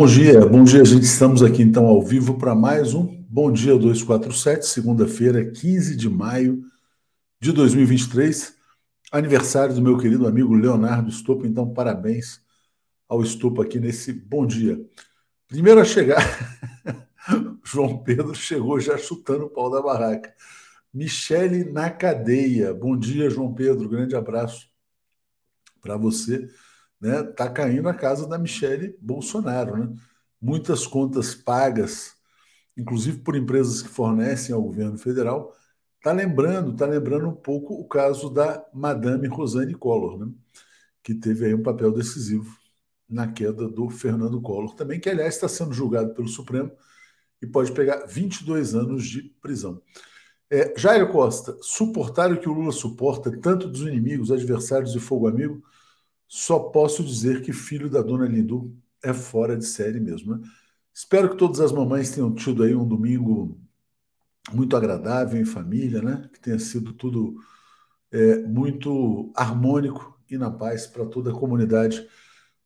Bom dia, bom dia, gente. Estamos aqui então ao vivo para mais um Bom Dia 247, segunda-feira, 15 de maio de 2023, aniversário do meu querido amigo Leonardo Estopo. Então, parabéns ao Estopo aqui nesse bom dia. Primeiro a chegar, João Pedro chegou já chutando o pau da barraca. Michele na cadeia. Bom dia, João Pedro. Grande abraço para você né, tá caindo a casa da Michele Bolsonaro, né? Muitas contas pagas, inclusive por empresas que fornecem ao governo federal, tá lembrando, tá lembrando um pouco o caso da Madame Rosane Collor, né? Que teve aí um papel decisivo na queda do Fernando Collor, também que aliás está sendo julgado pelo Supremo e pode pegar 22 anos de prisão. É, Jair Costa, suportar o que o Lula suporta, tanto dos inimigos, adversários e fogo amigo, só posso dizer que filho da dona Lindu é fora de série mesmo. Né? Espero que todas as mamães tenham tido aí um domingo muito agradável em família, né? Que tenha sido tudo é, muito harmônico e na paz para toda a comunidade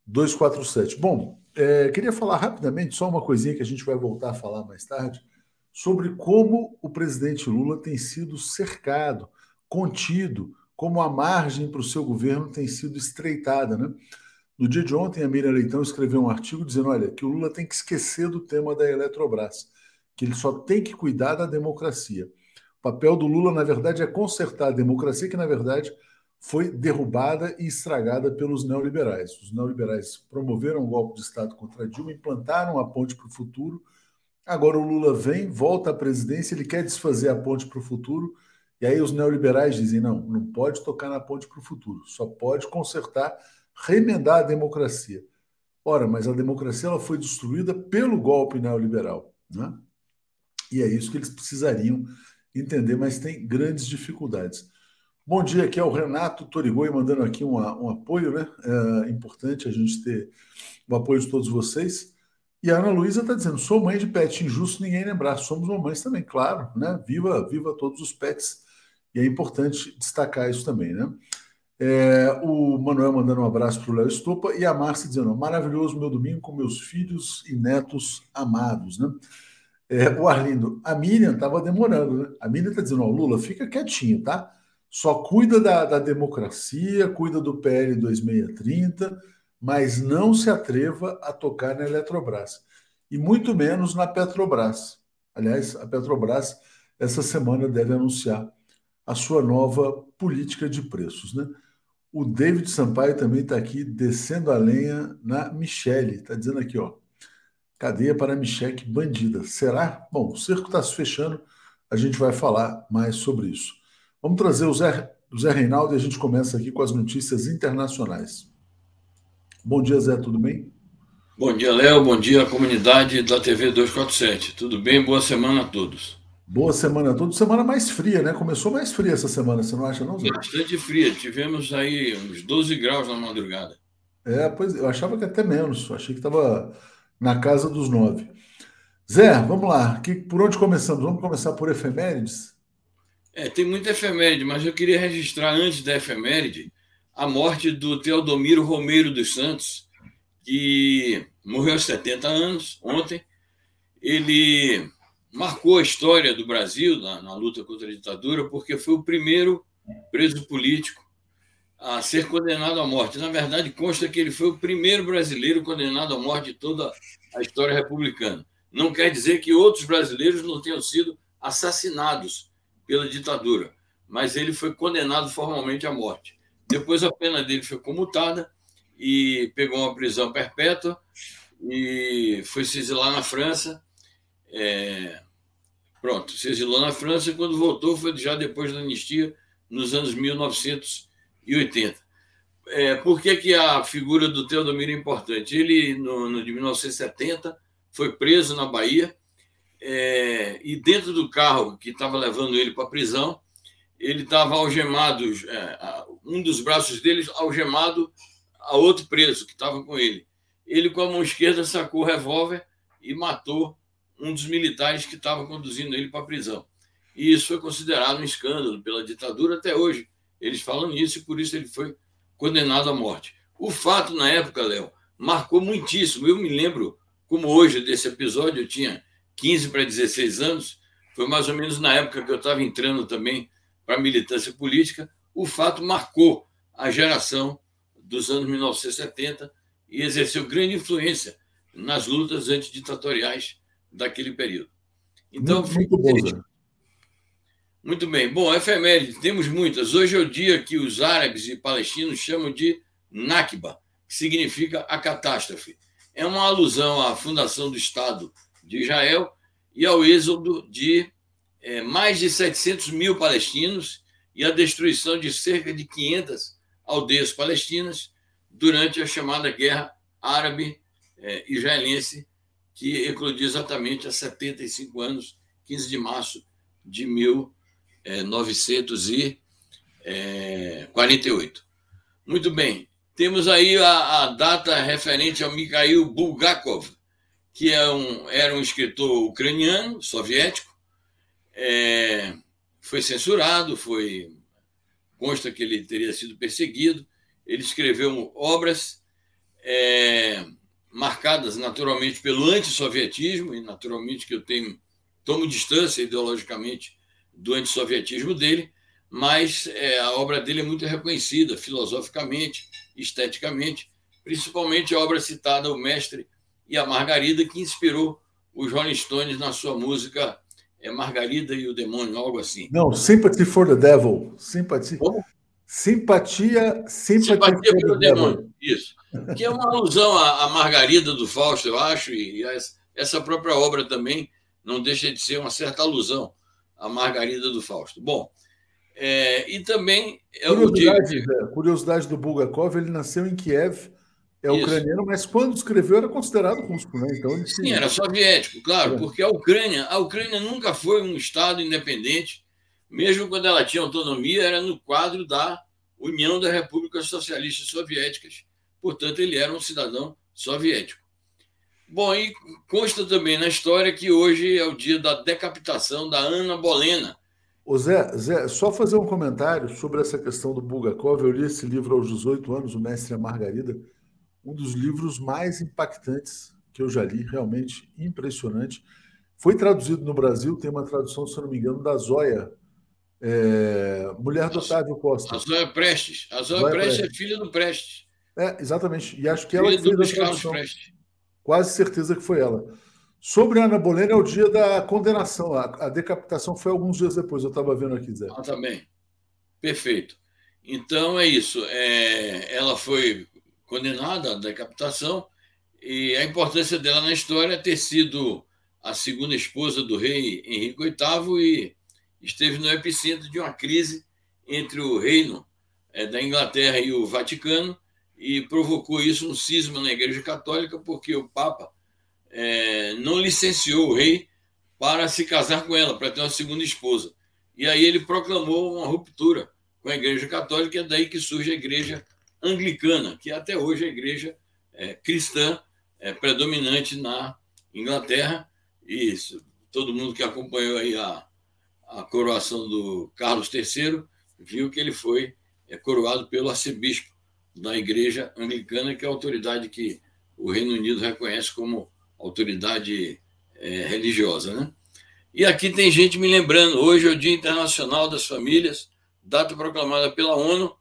247. Bom, é, queria falar rapidamente, só uma coisinha que a gente vai voltar a falar mais tarde, sobre como o presidente Lula tem sido cercado, contido, como a margem para o seu governo tem sido estreitada. Né? No dia de ontem, a Miriam Leitão escreveu um artigo dizendo olha, que o Lula tem que esquecer do tema da Eletrobras, que ele só tem que cuidar da democracia. O papel do Lula, na verdade, é consertar a democracia, que, na verdade, foi derrubada e estragada pelos neoliberais. Os neoliberais promoveram um golpe de Estado contra Dilma, implantaram a ponte para o futuro. Agora o Lula vem, volta à presidência, ele quer desfazer a ponte para o futuro e aí os neoliberais dizem: não, não pode tocar na ponte para o futuro, só pode consertar, remendar a democracia. Ora, mas a democracia ela foi destruída pelo golpe neoliberal. Né? E é isso que eles precisariam entender, mas tem grandes dificuldades. Bom dia, aqui é o Renato Torigoi mandando aqui um, um apoio, né? É importante a gente ter o apoio de todos vocês. E a Ana Luísa está dizendo: sou mãe de pet, injusto ninguém lembrar. Somos mamães também, claro, né? Viva, viva todos os pets e é importante destacar isso também, né? É, o Manuel mandando um abraço para o Léo Estopa e a Márcia dizendo: maravilhoso meu domingo com meus filhos e netos amados, né? É, o Arlindo, a Miriam estava demorando, né? A Miriam está dizendo: ó, Lula, fica quietinho, tá? Só cuida da, da democracia, cuida do PL 2630, mas não se atreva a tocar na Eletrobras. E muito menos na Petrobras. Aliás, a Petrobras, essa semana, deve anunciar a sua nova política de preços. Né? O David Sampaio também está aqui descendo a lenha na Michele. Está dizendo aqui, ó. Cadeia para Michele bandida. Será? Bom, o cerco está se fechando. A gente vai falar mais sobre isso. Vamos trazer o Zé, o Zé Reinaldo e a gente começa aqui com as notícias internacionais. Bom dia, Zé, tudo bem? Bom dia, Léo. Bom dia, comunidade da TV 247. Tudo bem? Boa semana a todos. Boa semana toda. Semana mais fria, né? Começou mais fria essa semana, você não acha, não, Zé? Bastante fria. Tivemos aí uns 12 graus na madrugada. É, pois eu achava que até menos. Achei que estava na casa dos 9. Zé, vamos lá. Que, por onde começamos? Vamos começar por efemérides? É, tem muita efeméride, mas eu queria registrar antes da efeméride a morte do Teodomiro Romeiro dos Santos, que morreu aos 70 anos ontem. Ele marcou a história do Brasil na, na, luta contra a ditadura, porque foi o primeiro preso político a ser condenado à morte. Na verdade, consta que ele foi o primeiro brasileiro condenado à morte de toda a história republicana. Não quer dizer que outros brasileiros não tenham sido assassinados pela ditadura, mas ele foi condenado formalmente à morte. Depois a pena dele foi comutada e pegou uma prisão perpétua e foi se exilar na França. É, Pronto, se exilou na França e quando voltou foi já depois da anistia, nos anos 1980. É, por que, que a figura do Teodomiro é importante? Ele, no, no de 1970, foi preso na Bahia é, e dentro do carro que estava levando ele para a prisão, ele estava algemado, é, um dos braços dele algemado a outro preso que estava com ele. Ele, com a mão esquerda, sacou o revólver e matou um dos militares que estava conduzindo ele para a prisão. E isso foi considerado um escândalo pela ditadura até hoje. Eles falam nisso e por isso ele foi condenado à morte. O fato na época, Léo, marcou muitíssimo. Eu me lembro como hoje desse episódio, eu tinha 15 para 16 anos, foi mais ou menos na época que eu estava entrando também para a militância política, o fato marcou a geração dos anos 1970 e exerceu grande influência nas lutas antiditatoriais daquele período. Então, muito, muito, bom, muito bem. Bom, efeméride, temos muitas. Hoje é o dia que os árabes e palestinos chamam de Nakba, que significa a catástrofe. É uma alusão à fundação do Estado de Israel e ao êxodo de é, mais de 700 mil palestinos e à destruição de cerca de 500 aldeias palestinas durante a chamada Guerra Árabe-Israelense, que eclodiu exatamente há 75 anos, 15 de março de 1948. É, Muito bem, temos aí a, a data referente ao Mikhail Bulgakov, que é um, era um escritor ucraniano, soviético, é, foi censurado, foi consta que ele teria sido perseguido. Ele escreveu obras é, marcadas naturalmente pelo antissovietismo, e naturalmente que eu tenho tomo distância ideologicamente do antissovietismo dele, mas é, a obra dele é muito reconhecida filosoficamente, esteticamente, principalmente a obra citada O Mestre e a Margarida, que inspirou os Rolling Stones na sua música é Margarida e o Demônio, algo assim. Não, Sympathy for the Devil. Sympathy. Como? Simpatia, simpatia, simpatia pelo demônio. demônio. Isso. Que é uma alusão à, Margarida do Fausto, eu acho, e essa própria obra também não deixa de ser uma certa alusão à Margarida do Fausto. Bom, é, e também é curiosidade, digo... curiosidade do Bulgakov, ele nasceu em Kiev, é Isso. ucraniano, mas quando escreveu era considerado russo, né? Então ele Sim, era soviético, claro, é. porque a Ucrânia, a Ucrânia nunca foi um estado independente, mesmo quando ela tinha autonomia, era no quadro da União das Repúblicas Socialistas Soviéticas. Portanto, ele era um cidadão soviético. Bom, e consta também na história que hoje é o dia da decapitação da Ana Bolena, Ô Zé, Zé, só fazer um comentário sobre essa questão do Bulgakov. Eu li esse livro aos 18 anos, O Mestre e a Margarida, um dos livros mais impactantes que eu já li, realmente impressionante. Foi traduzido no Brasil, tem uma tradução, se não me engano, da Zóia, é, mulher do Otávio Costa. A Zóia Prestes. A Zóia, Zóia Prestes, Prestes, é filha do Prestes. É, exatamente. E acho que filha ela fez a tradução. Prestes. Quase certeza que foi ela. Sobre a Ana Bolena é o dia da condenação. A, a decapitação foi alguns dias depois, eu estava vendo aqui, Zé. Ah, também. Perfeito. Então é isso. É, ela foi condenada à decapitação e a importância dela na história é ter sido a segunda esposa do rei Henrique VIII e esteve no epicentro de uma crise entre o reino é, da Inglaterra e o Vaticano e provocou isso um cisma na Igreja Católica porque o Papa é, não licenciou o rei para se casar com ela, para ter uma segunda esposa. E aí ele proclamou uma ruptura com a Igreja Católica, e é daí que surge a Igreja Anglicana, que até hoje é a igreja é, cristã é, predominante na Inglaterra. E isso, todo mundo que acompanhou aí a, a coroação do Carlos III viu que ele foi é, coroado pelo arcebispo da Igreja Anglicana, que é a autoridade que o Reino Unido reconhece como autoridade é, religiosa, né? E aqui tem gente me lembrando, hoje é o Dia Internacional das Famílias, data proclamada pela ONU.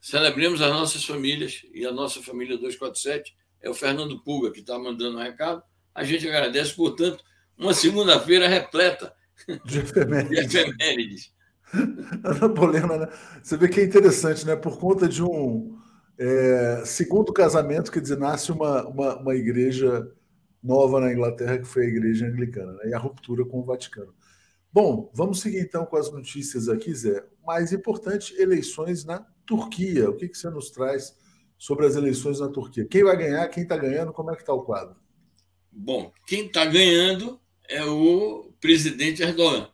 Celebremos as nossas famílias e a nossa família 247 é o Fernando Pulga que está mandando um recado. A gente agradece, portanto, uma segunda-feira repleta de efemérides. De efemérides. Ana Bolena, né? você vê que é interessante, né? Por conta de um é, segundo casamento, quer dizer, nasce uma, uma, uma igreja nova na Inglaterra, que foi a Igreja Anglicana, né? e a ruptura com o Vaticano. Bom, vamos seguir então com as notícias aqui, Zé. Mais importante, eleições na Turquia. O que, que você nos traz sobre as eleições na Turquia? Quem vai ganhar, quem está ganhando, como é que está o quadro? Bom, quem está ganhando é o presidente Erdogan.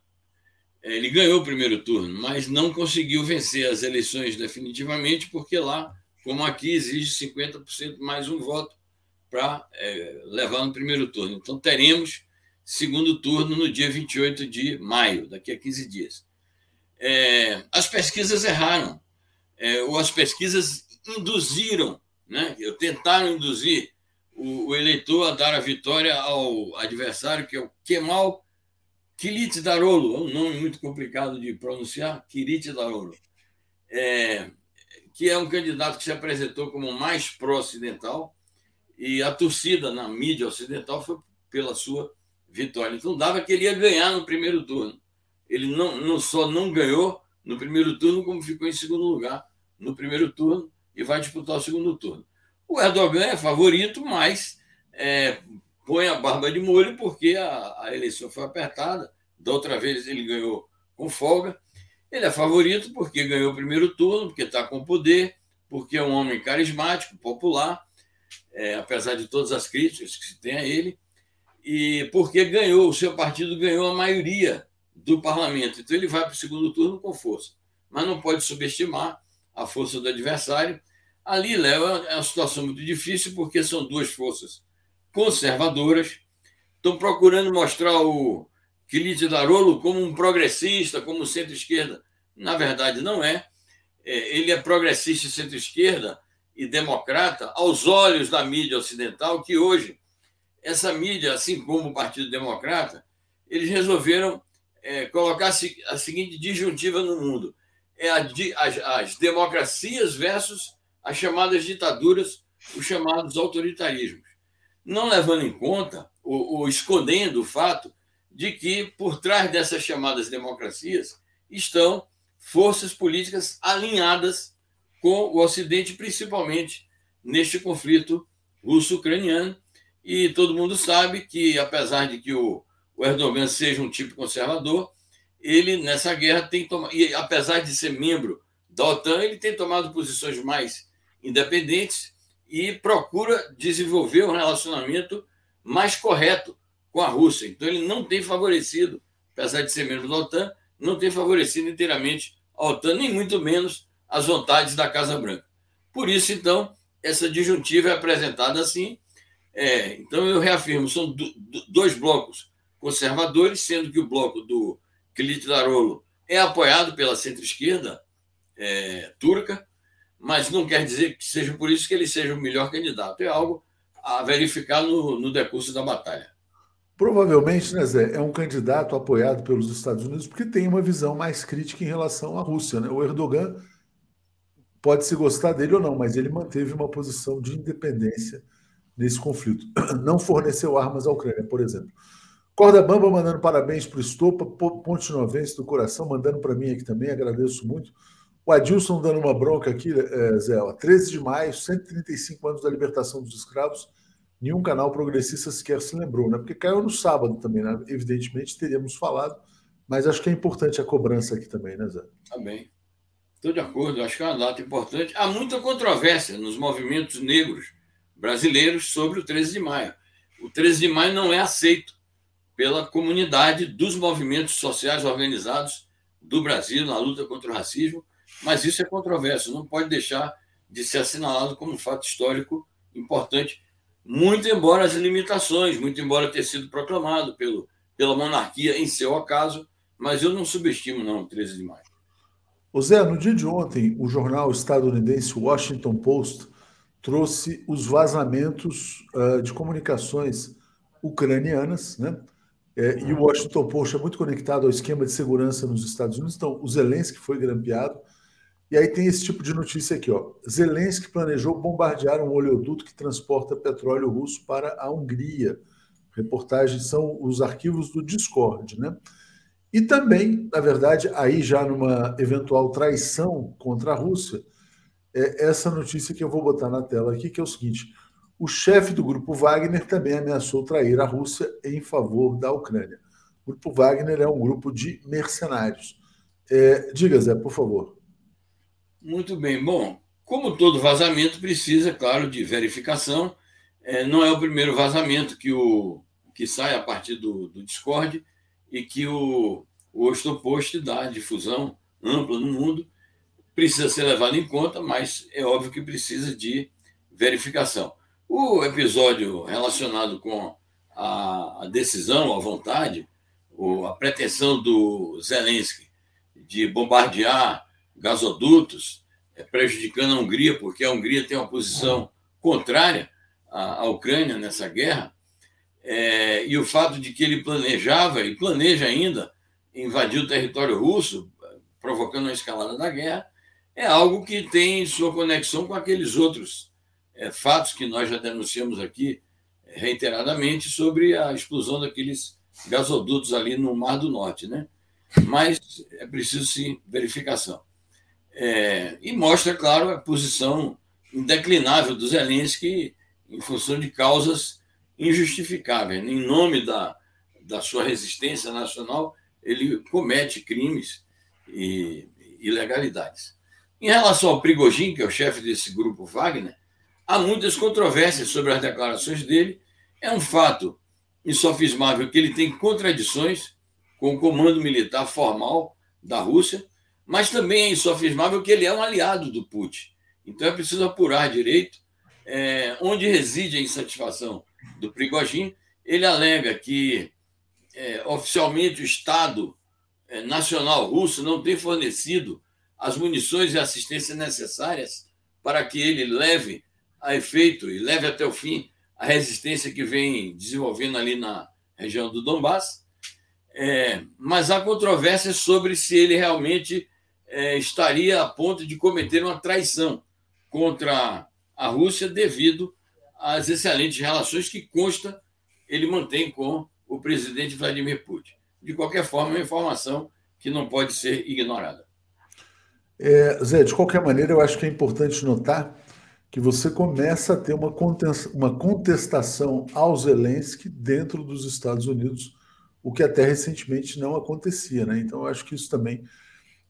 Ele ganhou o primeiro turno, mas não conseguiu vencer as eleições definitivamente, porque lá, como aqui, exige 50% mais um voto para é, levar no primeiro turno. Então, teremos segundo turno no dia 28 de maio, daqui a 15 dias. É, as pesquisas erraram, é, ou as pesquisas induziram, né, tentaram induzir o, o, o, eleitor a dar a vitória ao adversário, que é o Kemal Darolo, é um nome muito complicado de pronunciar, Darolo, é, que é um candidato que se apresentou como mais pró-ocidental e a torcida na mídia ocidental foi pela sua vitória. Então dava que ele ia ganhar no primeiro turno. Ele não, não só não ganhou no primeiro turno, como ficou em segundo lugar no primeiro turno e vai disputar o segundo turno. O Erdogan é favorito, mas é, põe a barba de molho porque a, a eleição foi apertada. Da outra vez ele ganhou com folga. Ele é favorito porque ganhou o primeiro turno, porque está com poder, porque é um homem carismático, popular, é, apesar de todas as críticas que se tem a ele, e porque ganhou, o seu partido ganhou a maioria do parlamento. Então ele vai para o segundo turno com força. Mas não pode subestimar a força do adversário. Ali, Léo, é uma situação muito difícil, porque são duas forças conservadoras, estão procurando mostrar o Quilite Darolo como um progressista, como centro-esquerda. Na verdade, não é. é ele é progressista centro-esquerda e democrata aos olhos da mídia ocidental, que hoje, essa mídia, assim como o Partido Democrata, eles resolveram é, colocar a seguinte disjuntiva no mundo: é a, as, as democracias versus as chamadas ditaduras, os chamados autoritarismos, não levando em conta ou, ou escondendo o fato de que por trás dessas chamadas democracias estão forças políticas alinhadas com o Ocidente, principalmente neste conflito russo-ucraniano. E todo mundo sabe que, apesar de que o, o Erdogan seja um tipo conservador, ele nessa guerra tem tomado, e apesar de ser membro da OTAN, ele tem tomado posições mais independentes e procura desenvolver um relacionamento mais correto com a Rússia. Então, ele não tem favorecido, apesar de ser membro da OTAN, não tem favorecido inteiramente a OTAN, nem muito menos as vontades da Casa Branca. Por isso, então, essa disjuntiva é apresentada assim. É, então, eu reafirmo: são do, do, dois blocos conservadores, sendo que o bloco do Darolo é apoiado pela centro-esquerda é, turca, mas não quer dizer que seja por isso que ele seja o melhor candidato. É algo a verificar no, no decurso da batalha. Provavelmente, né, Zé, é um candidato apoiado pelos Estados Unidos porque tem uma visão mais crítica em relação à Rússia. Né? O Erdogan pode se gostar dele ou não, mas ele manteve uma posição de independência nesse conflito. Não forneceu armas à Ucrânia, por exemplo. Corda Bamba mandando parabéns para o Estopa, Ponte Novense do Coração, mandando para mim aqui também, agradeço muito. O Adilson dando uma bronca aqui, é, Zé, ó, 13 de maio, 135 anos da libertação dos escravos, nenhum canal progressista sequer se lembrou, né? Porque caiu no sábado também, né? Evidentemente teríamos falado, mas acho que é importante a cobrança aqui também, né, Zé? Também. Estou de acordo, acho que é uma data importante. Há muita controvérsia nos movimentos negros brasileiros sobre o 13 de maio. O 13 de maio não é aceito pela comunidade dos movimentos sociais organizados do Brasil na luta contra o racismo, mas isso é controverso, não pode deixar de ser assinalado como um fato histórico importante, muito embora as limitações, muito embora ter sido proclamado pelo, pela monarquia em seu acaso, mas eu não subestimo não o 13 de maio. O Zé, no dia de ontem, o jornal estadunidense Washington Post trouxe os vazamentos uh, de comunicações ucranianas, né? É, e o Washington Post é muito conectado ao esquema de segurança nos Estados Unidos. Então, o Zelensky foi grampeado. E aí tem esse tipo de notícia aqui, ó. Zelensky planejou bombardear um oleoduto que transporta petróleo russo para a Hungria. Reportagens são os arquivos do Discord, né? E também, na verdade, aí já numa eventual traição contra a Rússia, é essa notícia que eu vou botar na tela aqui, que é o seguinte: o chefe do grupo Wagner também ameaçou trair a Rússia em favor da Ucrânia. O grupo Wagner é um grupo de mercenários. É, diga, Zé, por favor. Muito bem. Bom, como todo vazamento precisa, claro, de verificação, é, não é o primeiro vazamento que, o, que sai a partir do, do Discord e que o, o Ostopost dá difusão ampla no mundo. Precisa ser levado em conta, mas é óbvio que precisa de verificação. O episódio relacionado com a, a decisão, a vontade, ou a pretensão do Zelensky de bombardear gasodutos, é, prejudicando a Hungria, porque a Hungria tem uma posição contrária a Ucrânia nessa guerra, é, e o fato de que ele planejava e planeja ainda invadir o território russo, provocando a escalada da guerra, é algo que tem sua conexão com aqueles outros é, fatos que nós já denunciamos aqui é, reiteradamente sobre a explosão daqueles gasodutos ali no Mar do Norte, né? Mas é preciso sim verificação. É, e mostra, claro, a posição indeclinável do Zelensky em função de causas injustificáveis. Em nome da, da sua resistência nacional, ele comete crimes e ilegalidades. Em relação ao Prigogine, que é o chefe desse grupo Wagner, há muitas controvérsias sobre as declarações dele. É um fato insofismável que ele tem contradições com o comando militar formal da Rússia, mas também é insofismável que ele é um aliado do Putin. Então é preciso apurar direito é, onde reside a insatisfação do Prigogine. Ele alega que é, oficialmente o Estado é, Nacional Russo não tem fornecido as munições e assistência necessárias para que ele leve a efeito e leve até o fim a resistência que vem desenvolvendo ali na região do Donbass. É, mas há controvérsias sobre se ele realmente é, estaria a ponto de cometer uma traição contra a Rússia devido às excelentes relações que consta ele mantém com o presidente Vladimir Putin. De qualquer forma, é uma informação que não pode ser ignorada. É, Zé, de qualquer maneira, eu acho que é importante notar que você começa a ter uma contestação ao Zelensky dentro dos Estados Unidos, o que até recentemente não acontecia. Né? Então, eu acho que isso também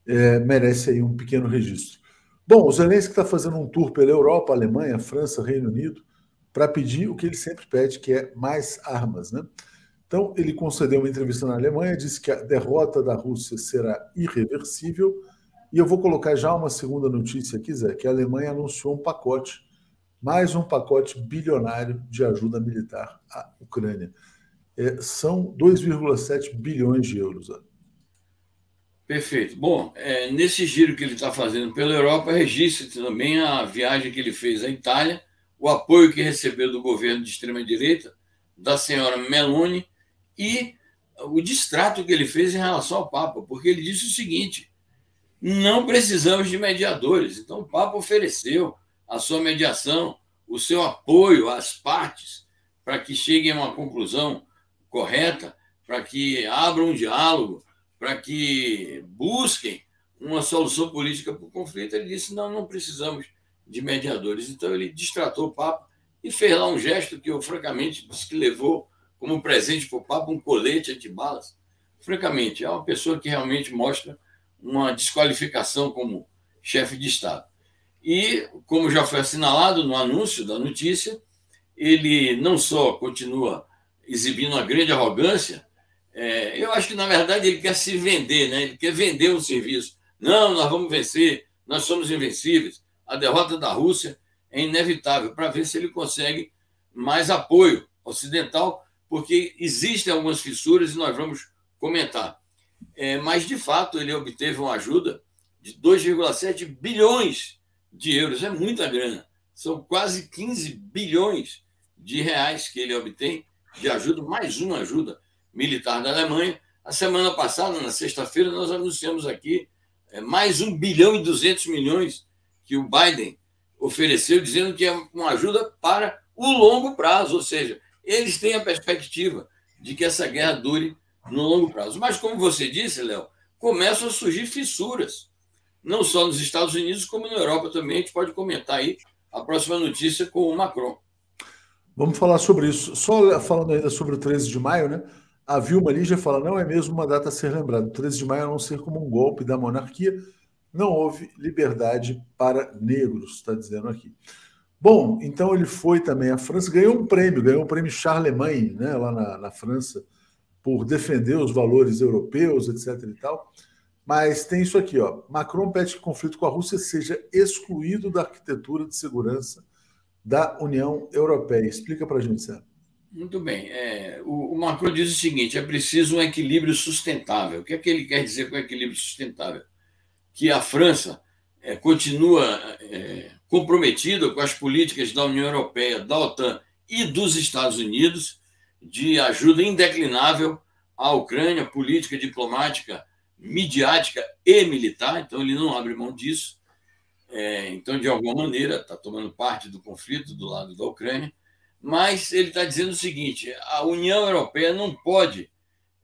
é, merece aí um pequeno registro. Bom, o Zelensky está fazendo um tour pela Europa, Alemanha, França, Reino Unido, para pedir o que ele sempre pede, que é mais armas. Né? Então, ele concedeu uma entrevista na Alemanha, disse que a derrota da Rússia será irreversível. E eu vou colocar já uma segunda notícia aqui, Zé, que a Alemanha anunciou um pacote, mais um pacote bilionário de ajuda militar à Ucrânia. É, são 2,7 bilhões de euros. Zé. Perfeito. Bom, é, nesse giro que ele está fazendo pela Europa, registre também a viagem que ele fez à Itália, o apoio que recebeu do governo de extrema-direita, da senhora Meloni, e o distrato que ele fez em relação ao Papa, porque ele disse o seguinte: não precisamos de mediadores. Então, o Papa ofereceu a sua mediação, o seu apoio às partes, para que cheguem a uma conclusão correta, para que abram um diálogo para que busquem uma solução política para o conflito. Ele disse: não, não precisamos de mediadores. Então, ele distratou o Papa e fez lá um gesto que eu, francamente, disse que levou como presente para o Papa um colete antibalas. Francamente, é uma pessoa que realmente mostra uma desqualificação como chefe de Estado. E, como já foi assinalado no anúncio da notícia, ele não só continua exibindo uma grande arrogância, é, eu acho que, na verdade, ele quer se vender, né? ele quer vender o serviço. Não, nós vamos vencer, nós somos invencíveis. A derrota da Rússia é inevitável, para ver se ele consegue mais apoio ocidental, porque existem algumas fissuras e nós vamos comentar. É, mas, de fato, ele obteve uma ajuda de 2,7 bilhões de euros. É muita grana. São quase 15 bilhões de reais que ele obtém de ajuda, mais uma ajuda militar da Alemanha. A semana passada, na sexta-feira, nós anunciamos aqui é, mais 1 bilhão e 200 milhões que o Biden ofereceu, dizendo que é uma ajuda para o longo prazo, ou seja, eles têm a perspectiva de que essa guerra dure no longo prazo. Mas, como você disse, Léo, começam a surgir fissuras, não só nos Estados Unidos, como na Europa também. A gente pode comentar aí a próxima notícia com o Macron. Vamos falar sobre isso. Só falando ainda sobre o 13 de maio, né? A Vilma Lígia fala: não é mesmo uma data a ser lembrada. 13 de maio a não ser como um golpe da monarquia. Não houve liberdade para negros, está dizendo aqui. Bom, então ele foi também à França, ganhou um prêmio, ganhou um prêmio Charlemagne, né, lá na, na França, por defender os valores europeus, etc. e tal. Mas tem isso aqui, ó. Macron pede que o conflito com a Rússia seja excluído da arquitetura de segurança da União Europeia. Explica para a gente, Sérgio. Muito bem. É, o, o, Macron diz o seguinte: é preciso um equilíbrio sustentável. O que é que ele quer dizer com equilíbrio sustentável? Que a França é, continua é, comprometida com as políticas da União Europeia, da OTAN e dos Estados Unidos de ajuda indeclinável à Ucrânia, política, diplomática, midiática e militar. Então, ele não abre mão disso. É, então, de alguma maneira, está tomando parte do conflito do lado da Ucrânia. Mas ele está dizendo o seguinte: a União Europeia não pode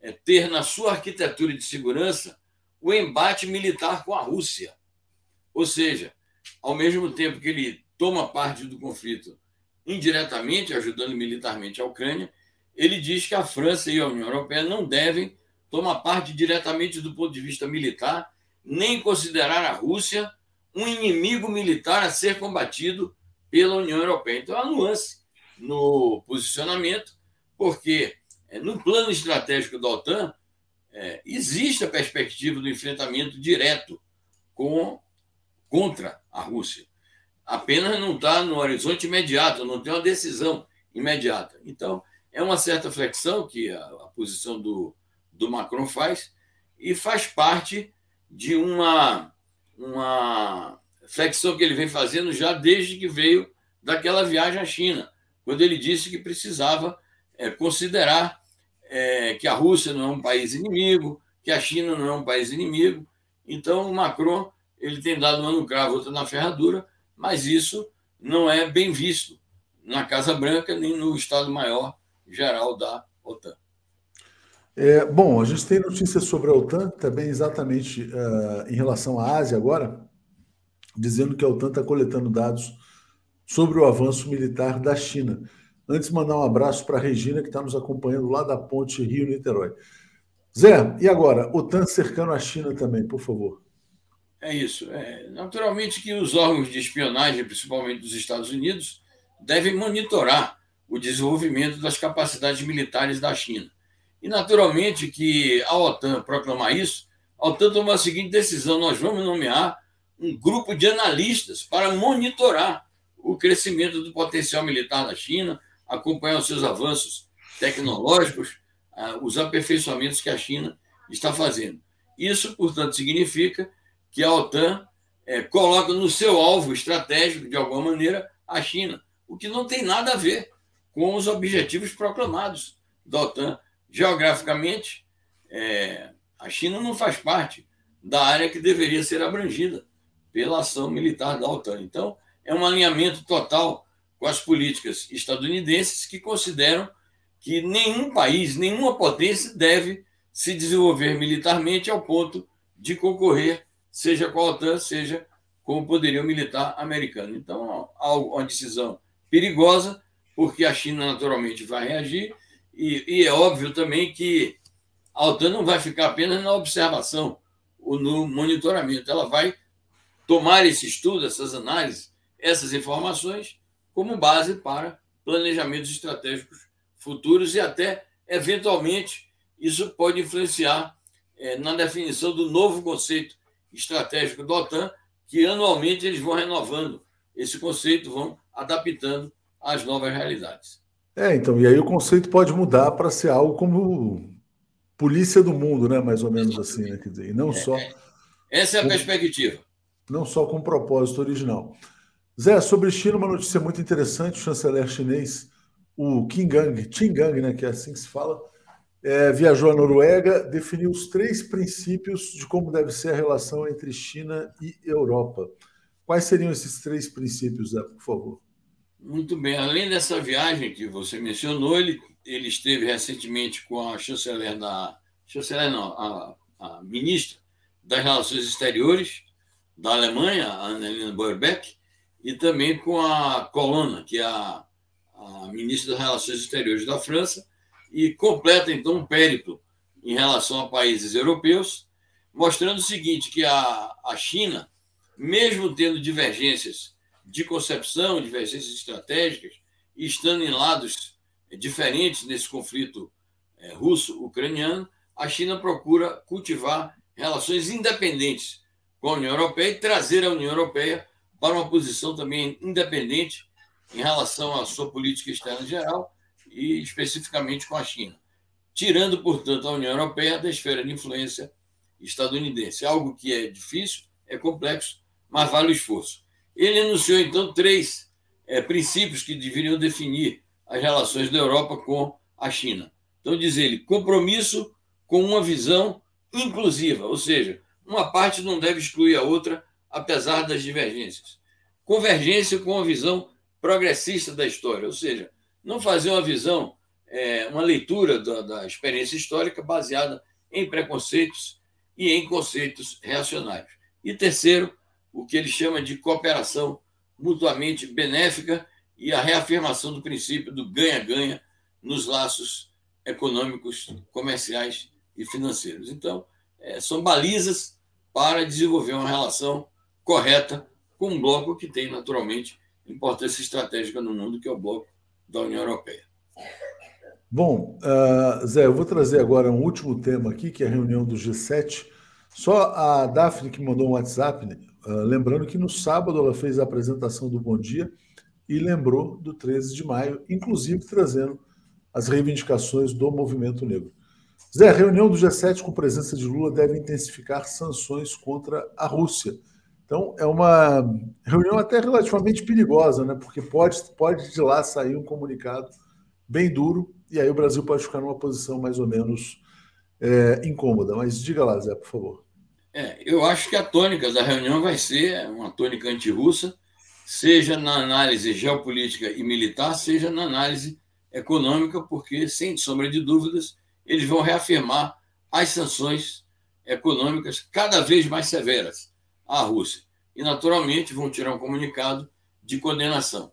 é, ter na sua arquitetura de segurança o embate militar com a Rússia. Ou seja, ao mesmo tempo que ele toma parte do conflito indiretamente, ajudando militarmente a Ucrânia, ele diz que a França e a União Europeia não devem tomar parte diretamente do ponto de vista militar, nem considerar a Rússia um inimigo militar a ser combatido pela União Europeia. Então, há nuance no posicionamento, porque é, no plano estratégico da OTAN é, existe a perspectiva do enfrentamento direto com, contra a Rússia. Apenas não está no horizonte imediato, não tem uma decisão imediata. Então, é uma certa flexão que a, a posição do, do Macron faz e faz parte de uma, uma flexão que ele vem fazendo já desde que veio daquela viagem à China, quando ele disse que precisava é, considerar é, que a Rússia não é um país inimigo, que a China não é um país inimigo. Então, o Macron ele tem dado uma no cravo, outra na ferradura, mas isso não é bem visto na Casa Branca nem no Estado-Maior geral da OTAN. É, bom, a gente tem notícias sobre a OTAN também exatamente uh, em relação à Ásia agora, dizendo que a OTAN está coletando dados sobre o avanço militar da China. Antes, mandar um abraço para a Regina, que está nos acompanhando lá da ponte Rio-Niterói. Zé, e agora? OTAN cercando a China também, por favor. É isso. É, naturalmente que os órgãos de espionagem, principalmente dos Estados Unidos, devem monitorar o desenvolvimento das capacidades militares da China. E, naturalmente, que a OTAN proclamar isso, a OTAN tomou a seguinte decisão: nós vamos nomear um grupo de analistas para monitorar o crescimento do potencial militar da China, acompanhar os seus avanços tecnológicos, ah, os aperfeiçoamentos que a China está fazendo. Isso, portanto, significa que a OTAN é, coloca no seu alvo estratégico, de alguma maneira, a China, o que não tem nada a ver com os objetivos proclamados da OTAN. Geograficamente, é, a China não faz parte da área que deveria ser abrangida pela ação militar da OTAN. Então, é um alinhamento total com as políticas estadunidenses que consideram que nenhum país, nenhuma potência deve se desenvolver militarmente ao ponto de concorrer, seja com a OTAN, seja com o poderio militar americano. Então, há uma decisão perigosa, porque a China naturalmente vai reagir, e, e, é óbvio também que a OTAN não vai ficar apenas na observação ou no monitoramento, ela vai tomar esse estudo, essas análises, essas informações como base para planejamentos estratégicos futuros e até, eventualmente, isso pode influenciar é, na definição do novo conceito estratégico da OTAN, que anualmente eles vão renovando esse conceito, vão adaptando às novas realidades. É, então, e aí o conceito pode mudar para ser algo como polícia do mundo, né? Mais ou menos assim, né? Quer dizer, e não é, só. É. Essa é a com, perspectiva. Não só com o propósito original. Zé, sobre China, uma notícia muito interessante: o chanceler chinês, o Qin Gang, Qin Gang, né? Que é assim que se fala, é, viajou à Noruega, definiu os três princípios de como deve ser a relação entre China e Europa. Quais seriam esses três princípios, Zé, por favor? Muito bem. Além dessa viagem que você mencionou, ele, ele esteve recentemente com a chanceler da. Chanceler não, a, a ministra das Relações Exteriores da Alemanha, a Annalena Baerbock, e também com a Colonna, que é a, a ministra das Relações Exteriores da França, e completa, então, um périplo em relação a países europeus, mostrando o seguinte, que a, a China, mesmo tendo divergências de concepção, divergências estratégicas, e estando em lados diferentes nesse conflito é, russo-ucraniano, a China procura cultivar relações independentes com a União Europeia e trazer a União Europeia para uma posição também independente em relação à sua política externa geral e especificamente com a China, tirando, portanto, a União Europeia da esfera de influência estadunidense. Algo que é difícil, é complexo, mas vale o esforço. Ele anunciou, então, três é, princípios que deveriam definir as relações da Europa com a China. Então, diz ele, compromisso com uma visão inclusiva, ou seja, uma parte não deve excluir a outra, apesar das divergências. Convergência com uma visão progressista da história, ou seja, não fazer uma visão, é, uma leitura da, da experiência histórica baseada em preconceitos e em conceitos reacionários. E terceiro, o que ele chama de cooperação mutuamente benéfica e a reafirmação do princípio do ganha-ganha nos laços econômicos, comerciais e financeiros. Então, é, são balizas para desenvolver uma relação correta com um bloco que tem, naturalmente, importância estratégica no mundo, que é o bloco da União Europeia. Bom, uh, Zé, eu vou trazer agora um último tema aqui, que é a reunião do G7. Só a Daphne que mandou um WhatsApp, uh, lembrando que no sábado ela fez a apresentação do Bom Dia e lembrou do 13 de maio, inclusive trazendo as reivindicações do movimento negro. Zé, a reunião do G7 com presença de Lula deve intensificar sanções contra a Rússia. Então, é uma reunião até relativamente perigosa, né? porque pode, pode de lá sair um comunicado bem duro, e aí o Brasil pode ficar numa posição mais ou menos é, incômoda. Mas diga lá, Zé, por favor. É, eu acho que a tônica da reunião vai ser uma tônica antirrussa, seja na análise geopolítica e militar, seja na análise econômica, porque, sem sombra de dúvidas, eles vão reafirmar as sanções econômicas cada vez mais severas à Rússia. E, naturalmente, vão tirar um comunicado de condenação.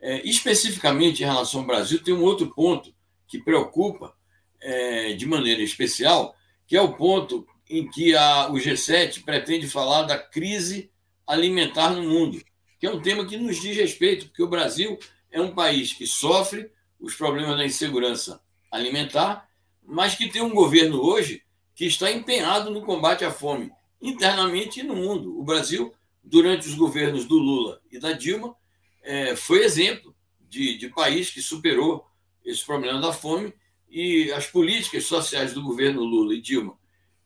É, especificamente em relação ao Brasil, tem um outro ponto que preocupa é, de maneira especial, que é o ponto em que a, o G7 pretende falar da crise alimentar no mundo, que é um tema que nos diz respeito, porque o Brasil é um país que sofre os problemas da insegurança alimentar, mas que tem um governo hoje que está empenhado no combate à fome internamente e no mundo. O Brasil, durante os governos do Lula e da Dilma, é, foi exemplo de, de país que superou esse problema da fome e as políticas sociais do governo Lula e Dilma,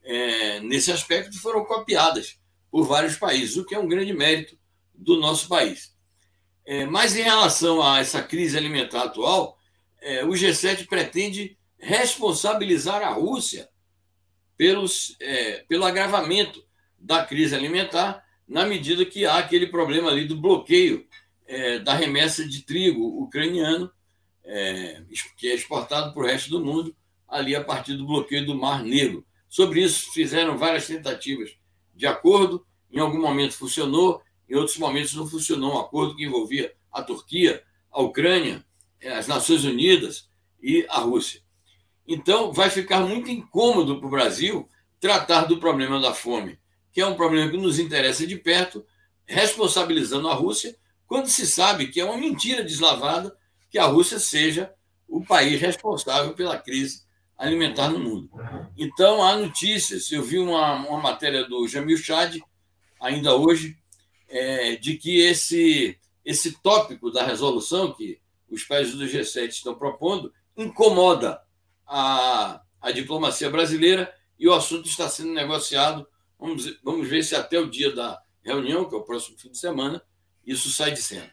é, nesse aspecto, foram copiadas por vários países, o que é um grande mérito do nosso país. É, mas em relação a essa crise alimentar atual, é, o G7 pretende responsabilizar a Rússia pelos, é, pelo agravamento da crise alimentar, na medida que há aquele problema ali do bloqueio é, da remessa de trigo ucraniano, é, que é exportado para o resto do mundo, ali a partir do bloqueio do Mar Negro. Sobre isso, fizeram várias tentativas de acordo, em algum momento funcionou, em outros momentos não funcionou um acordo que envolvia a Turquia, a Ucrânia, é, as Nações Unidas e a Rússia. Então, vai ficar muito incômodo para o Brasil tratar do problema da fome que é um problema que nos interessa de perto, responsabilizando a Rússia, quando se sabe que é uma mentira deslavada que a Rússia seja o país responsável pela crise alimentar no mundo. Então, há notícias, eu vi uma, uma matéria do Jamil Chad, ainda hoje, é, de que esse, esse tópico da resolução que os países do G7 estão propondo incomoda a, a diplomacia brasileira e o assunto está sendo negociado Vamos, vamos ver se até o dia da reunião, que é o próximo fim de semana, isso sai de cena.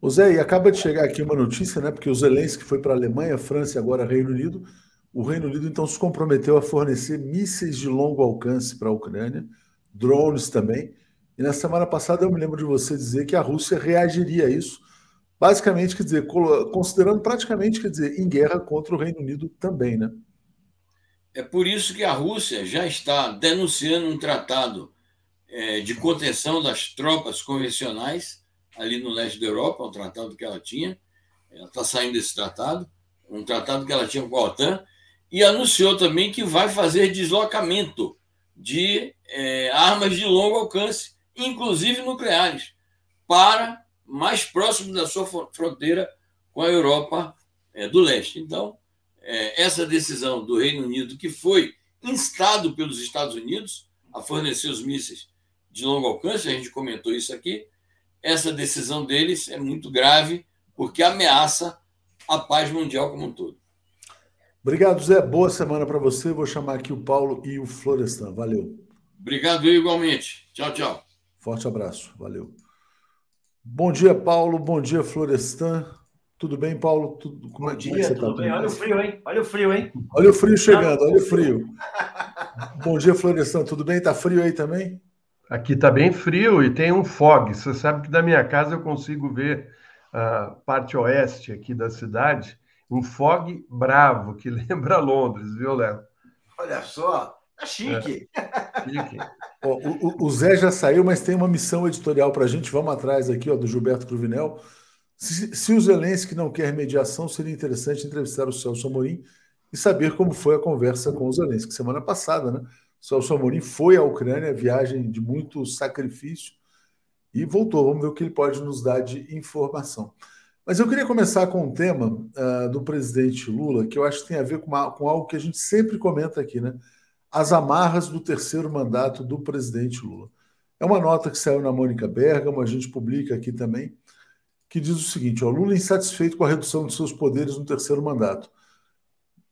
O Zé, e acaba de chegar aqui uma notícia, né? Porque o Zelensky foi para a Alemanha, França e agora Reino Unido. O Reino Unido então se comprometeu a fornecer mísseis de longo alcance para a Ucrânia, drones também. E na semana passada eu me lembro de você dizer que a Rússia reagiria a isso, basicamente, quer dizer, considerando praticamente, quer dizer, em guerra contra o Reino Unido também, né? É por isso que a Rússia já está denunciando um tratado é, de contenção das tropas convencionais ali no leste da Europa, um tratado que ela tinha. Ela está saindo desse tratado, um tratado que ela tinha com a OTAN, e anunciou também que vai fazer deslocamento de é, armas de longo alcance, inclusive nucleares, para mais próximo da sua fronteira com a Europa é, do leste. Então, é, essa decisão do Reino Unido, que foi instado pelos Estados Unidos a fornecer os mísseis de longo alcance, a gente comentou isso aqui, essa decisão deles é muito grave, porque ameaça a paz mundial como um todo. Obrigado, Zé. Boa semana para você. Vou chamar aqui o Paulo e o Florestan. Valeu. Obrigado, eu igualmente. Tchau, tchau. Forte abraço. Valeu. Bom dia, Paulo. Bom dia, Florestan. Tudo bem, Paulo? Tudo, como Bom é, dia, como é tudo tá? bem? Olha o frio, hein? Olha o frio, hein? Olha o frio chegando, olha o frio. Bom dia, Florestan. Tudo bem? Tá frio aí também? Aqui tá bem frio e tem um fog. Você sabe que da minha casa eu consigo ver a parte oeste aqui da cidade, um fog bravo que lembra Londres, viu, Léo? Olha só, tá chique. É. chique. ó, o, o, Zé já saiu, mas tem uma missão editorial para a gente. Vamos atrás aqui, ó, do Gilberto Cruvinel. Se, se o Zelensky não quer mediação, seria interessante entrevistar o Celso Amorim e saber como foi a conversa com o Zelensky. Semana passada, né? O Celso Amorim foi à Ucrânia, viagem de muito sacrifício, e voltou. Vamos ver o que ele pode nos dar de informação. Mas eu queria começar com um tema uh, do presidente Lula, que eu acho que tem a ver com, uma, com algo que a gente sempre comenta aqui, né? As amarras do terceiro mandato do presidente Lula. É uma nota que saiu na Mônica Bergamo, a gente publica aqui também, que diz o seguinte: ó, Lula insatisfeito com a redução de seus poderes no terceiro mandato.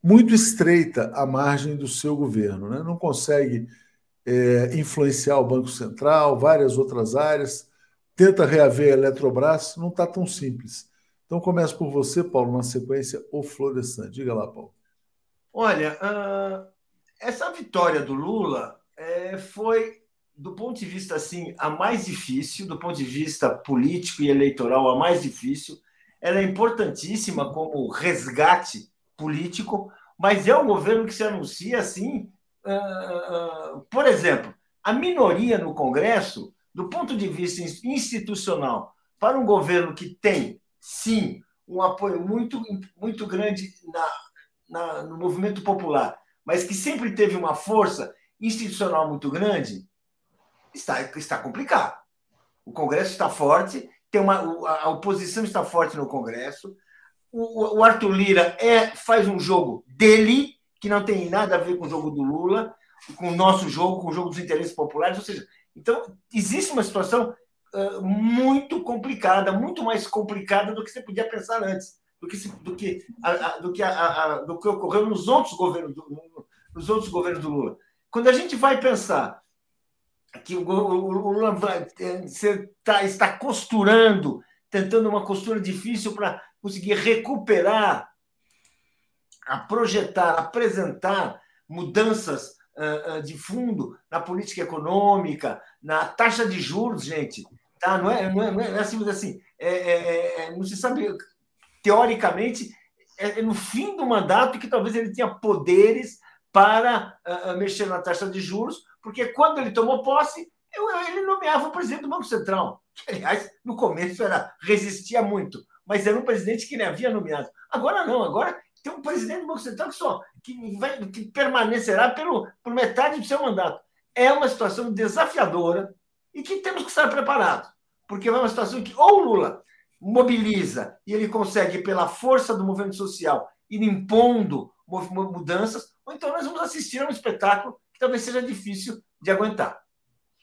Muito estreita a margem do seu governo, né? não consegue é, influenciar o Banco Central, várias outras áreas, tenta reaver a Eletrobras, não está tão simples. Então, começo por você, Paulo, na sequência, o Florestan. Diga lá, Paulo. Olha, uh, essa vitória do Lula é, foi, do ponto de vista assim, a mais difícil, do ponto de vista político e eleitoral, a mais difícil. Ela é importantíssima como resgate político, mas é um governo que se anuncia assim. Uh, uh, por exemplo, a minoria no Congresso do ponto de vista institucional, para um governo que tem, sim, um apoio muito, muito grande na, na, no movimento popular, mas que sempre teve uma força institucional muito grande, está, está complicado. O Congresso está forte, tem uma, a oposição está forte no Congresso. O, o Arthur Lira é, faz um jogo dele, que não tem nada a ver com o jogo do Lula, com o nosso jogo, com o jogo dos interesses populares, ou seja, então, existe uma situação uh, muito complicada, muito mais complicada do que você podia pensar antes, do que, do que, a, a, do, que a, do que ocorreu nos outros governos do, nos outros governos do Lula. Quando a gente vai pensar que o, o, Lula vai, você tá, está costurando, tentando uma costura difícil para conseguir recuperar, a projetar, apresentar mudanças de fundo na política econômica, na taxa de juros, gente. Tá? Não, é, não, é, não é assim, assim é, é, é, não se sabe, teoricamente, é, é, no fim do mandato que talvez ele tenha poderes para uh, mexer na taxa de juros, porque quando ele tomou posse, eu, ele nomeava o presidente do Banco Central, que, aliás, no começo era resistia muito, mas era um presidente que ele havia nomeado. Agora não, agora tem um presidente do Banco Central que só que, vai, que permanecerá pelo, por metade do seu mandato. É uma situação desafiadora e que temos que estar preparados, porque é uma situação que ou o Lula mobiliza e ele consegue, pela força do movimento social, ir impondo mudanças, ou então nós vamos assistir a um espetáculo talvez seja difícil de aguentar.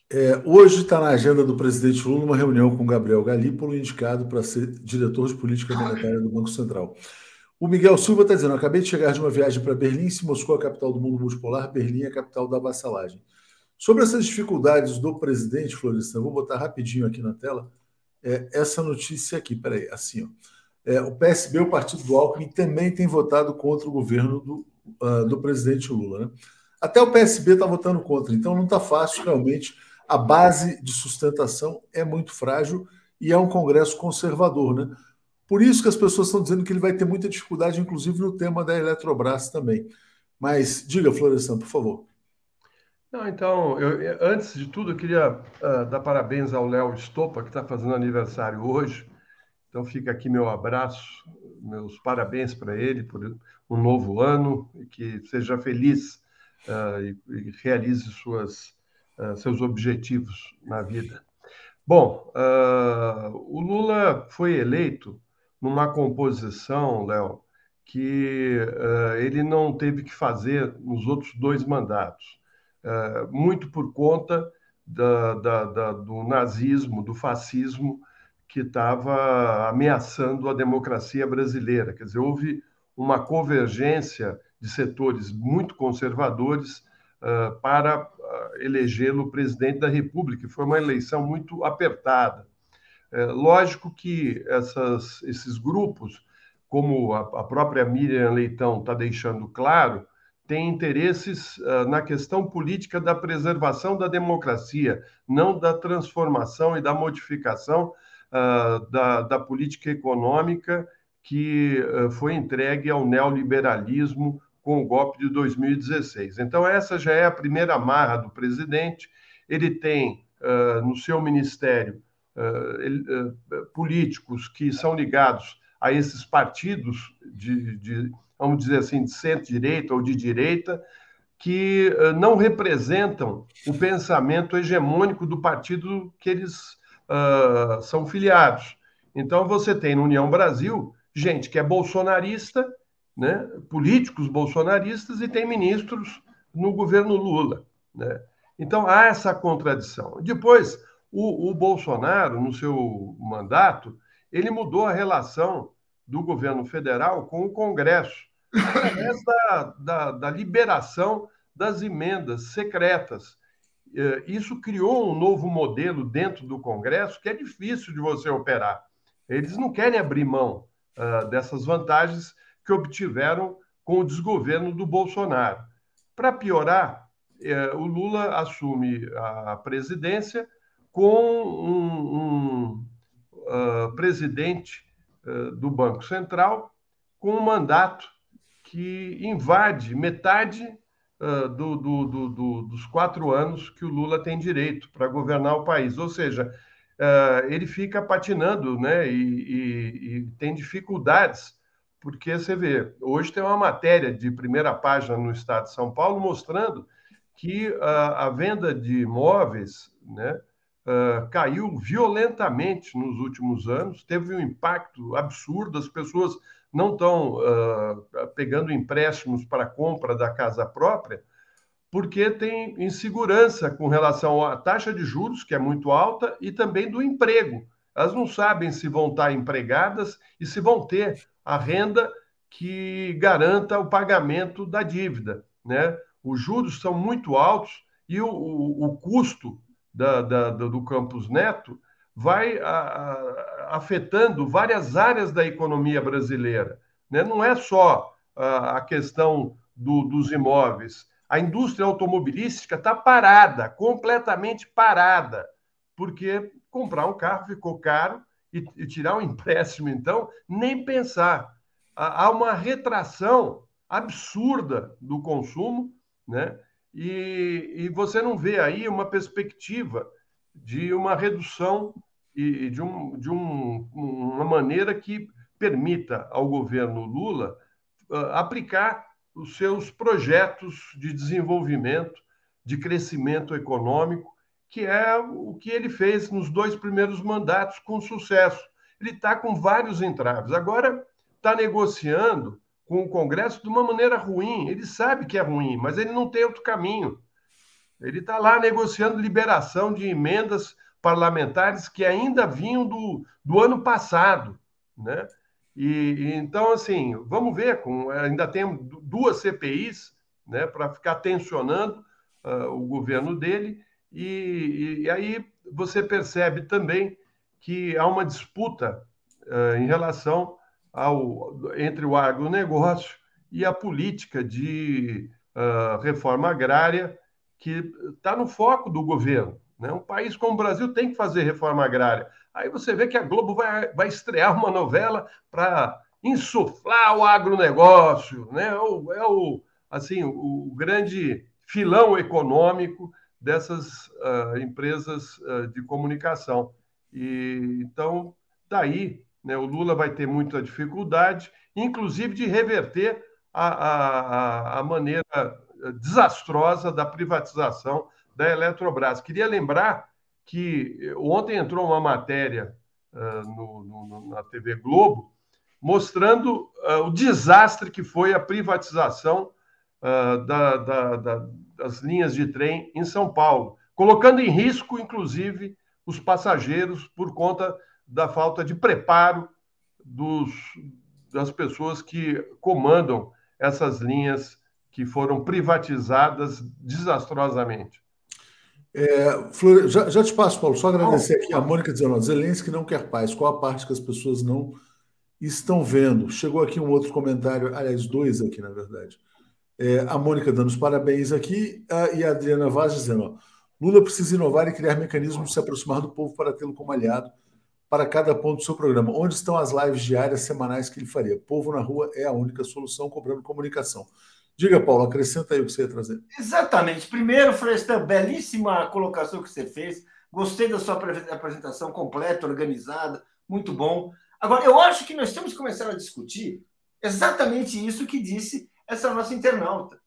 É, hoje está na agenda do presidente Lula uma reunião com Gabriel Galípolo, indicado para ser diretor de política monetária do Banco Central. O Miguel Silva está dizendo: acabei de chegar de uma viagem para Berlim, se Moscou é a capital do mundo multipolar, Berlim é a capital da vassalagem. Sobre essas dificuldades do presidente Florestan, vou botar rapidinho aqui na tela é, essa notícia aqui. Peraí, assim, ó. É, o PSB, o partido do Alckmin, também tem votado contra o governo do, uh, do presidente Lula. Né? Até o PSB está votando contra, então não está fácil realmente. A base de sustentação é muito frágil e é um Congresso conservador, né? Por isso que as pessoas estão dizendo que ele vai ter muita dificuldade, inclusive no tema da Eletrobras também. Mas diga, Florestan, por favor. Não, então, eu, antes de tudo, eu queria uh, dar parabéns ao Léo Estopa, que está fazendo aniversário hoje. Então, fica aqui meu abraço, meus parabéns para ele por um novo ano e que seja feliz e, e, realize suas, uh, seus objetivos na vida. Bom, o Lula foi eleito numa composição, Léo, que ele não teve que fazer nos outros dois mandatos, muito por conta da, da, da, do nazismo, do fascismo que estava ameaçando a democracia brasileira. Quer dizer, houve uma convergência de setores muito conservadores uh, para elegê-lo presidente da República. Foi uma eleição muito apertada. É, lógico que essas, esses grupos como a, própria Miriam Leitão está deixando claro, tem interesses uh, na questão política da preservação da democracia, não da transformação e da modificação uh, da, da, política econômica que uh, foi entregue ao neoliberalismo com o golpe de 2016. Então, essa já é a primeira marra do presidente. Ele tem no seu ministério ele, políticos que são ligados a esses partidos de, de vamos dizer assim, de centro-direita ou de direita, que uh, não representam o pensamento hegemônico do partido que eles uh, são filiados. Então, você tem no União Brasil gente que é bolsonarista, né, políticos bolsonaristas, e tem ministros no governo Lula. Né? Então, há essa contradição. Depois, o, o Bolsonaro, no seu mandato, ele mudou a relação do governo federal com o Congresso, através da, da, da liberação das emendas secretas. É, isso criou um novo modelo dentro do Congresso que é difícil de você operar. Eles não querem abrir mão uh, dessas vantagens que obtiveram com o desgoverno do Bolsonaro. Para piorar, uh, o Lula assume a presidência com um, um uh, presidente eh, do Banco Central com um mandato que invade metade uh, do, do, do, dos quatro anos que o Lula tem direito para governar o país. Ou seja, uh, ele fica patinando né, e, e, e, tem dificuldades, porque você vê, hoje tem uma matéria de primeira página no Estado de São Paulo mostrando que uh, a venda de imóveis né, uh, caiu violentamente nos últimos anos, teve um impacto absurdo, as pessoas não estão uh, pegando empréstimos para compra da casa própria, porque tem insegurança com relação à taxa de juros, que é muito alta, e também do emprego. Elas não sabem se vão estar empregadas e se vão ter a renda que garanta o pagamento da dívida. Né? Os juros são muito altos e o, o, o custo da, da, do Campus Neto vai a, a, afetando várias áreas da economia brasileira. Né? Não é só a, a questão do, dos imóveis. A indústria automobilística está parada, completamente parada, porque comprar um carro ficou caro e, e tirar um empréstimo, então, nem pensar. Há uma retração absurda do consumo, né? e, e você não vê aí uma perspectiva de uma redução e de, um, de um, uma maneira que permita ao governo Lula uh, aplicar os seus projetos de desenvolvimento, de crescimento econômico, que é o que ele fez nos dois primeiros mandatos com sucesso. Ele está com vários entraves. Agora está negociando com o Congresso de uma maneira ruim. Ele sabe que é ruim, mas ele não tem outro caminho. Ele está lá negociando liberação de emendas parlamentares que ainda vinham do, do ano passado, né? E, e, então, assim, vamos ver, com, ainda tem duas CPIs né, para ficar tensionando uh, o governo dele, e, e, aí você percebe também que há uma disputa uh, em relação ao, entre o agronegócio e a política de uh, reforma agrária que está no foco do governo. Né? Um país como o Brasil tem que fazer reforma agrária. Aí você vê que a Globo vai, vai estrear uma novela para insuflar o agronegócio, né? É o, é o, assim, o grande filão econômico dessas uh, empresas uh, de comunicação. E então, daí né? O Lula vai ter muita dificuldade, inclusive de reverter a, a, a maneira desastrosa da privatização da Eletrobras. Queria lembrar que ontem entrou uma matéria uh, no, no, na TV Globo mostrando uh, o desastre que foi a privatização uh, da, da, da, das linhas de trem em São Paulo, colocando em risco, inclusive, os passageiros por conta da falta de preparo dos, das pessoas que comandam essas linhas que foram privatizadas desastrosamente. É, Flor, já, já, te passo, Paulo, só agradecer aqui a Mônica dizendo: Zelensky não quer paz. Qual a parte que as pessoas não estão vendo. Chegou aqui um outro comentário, aliás, dois aqui, na verdade. É, a Mônica dando os parabéns aqui e a Adriana Vaz dizendo: ó, Lula precisa inovar e criar mecanismos de se aproximar do povo para tê-lo como aliado para cada ponto do seu programa. Onde estão as lives diárias, semanais que ele faria? Povo na rua é a única solução, cobrando comunicação. Diga, Paulo, acrescenta aí o que você ia trazer. Exatamente. Primeiro, Florestan, belíssima colocação que você fez. Gostei da sua apresentação completa, organizada, muito bom. Agora, eu acho que nós temos que começar a discutir exatamente isso que disse essa nossa internauta.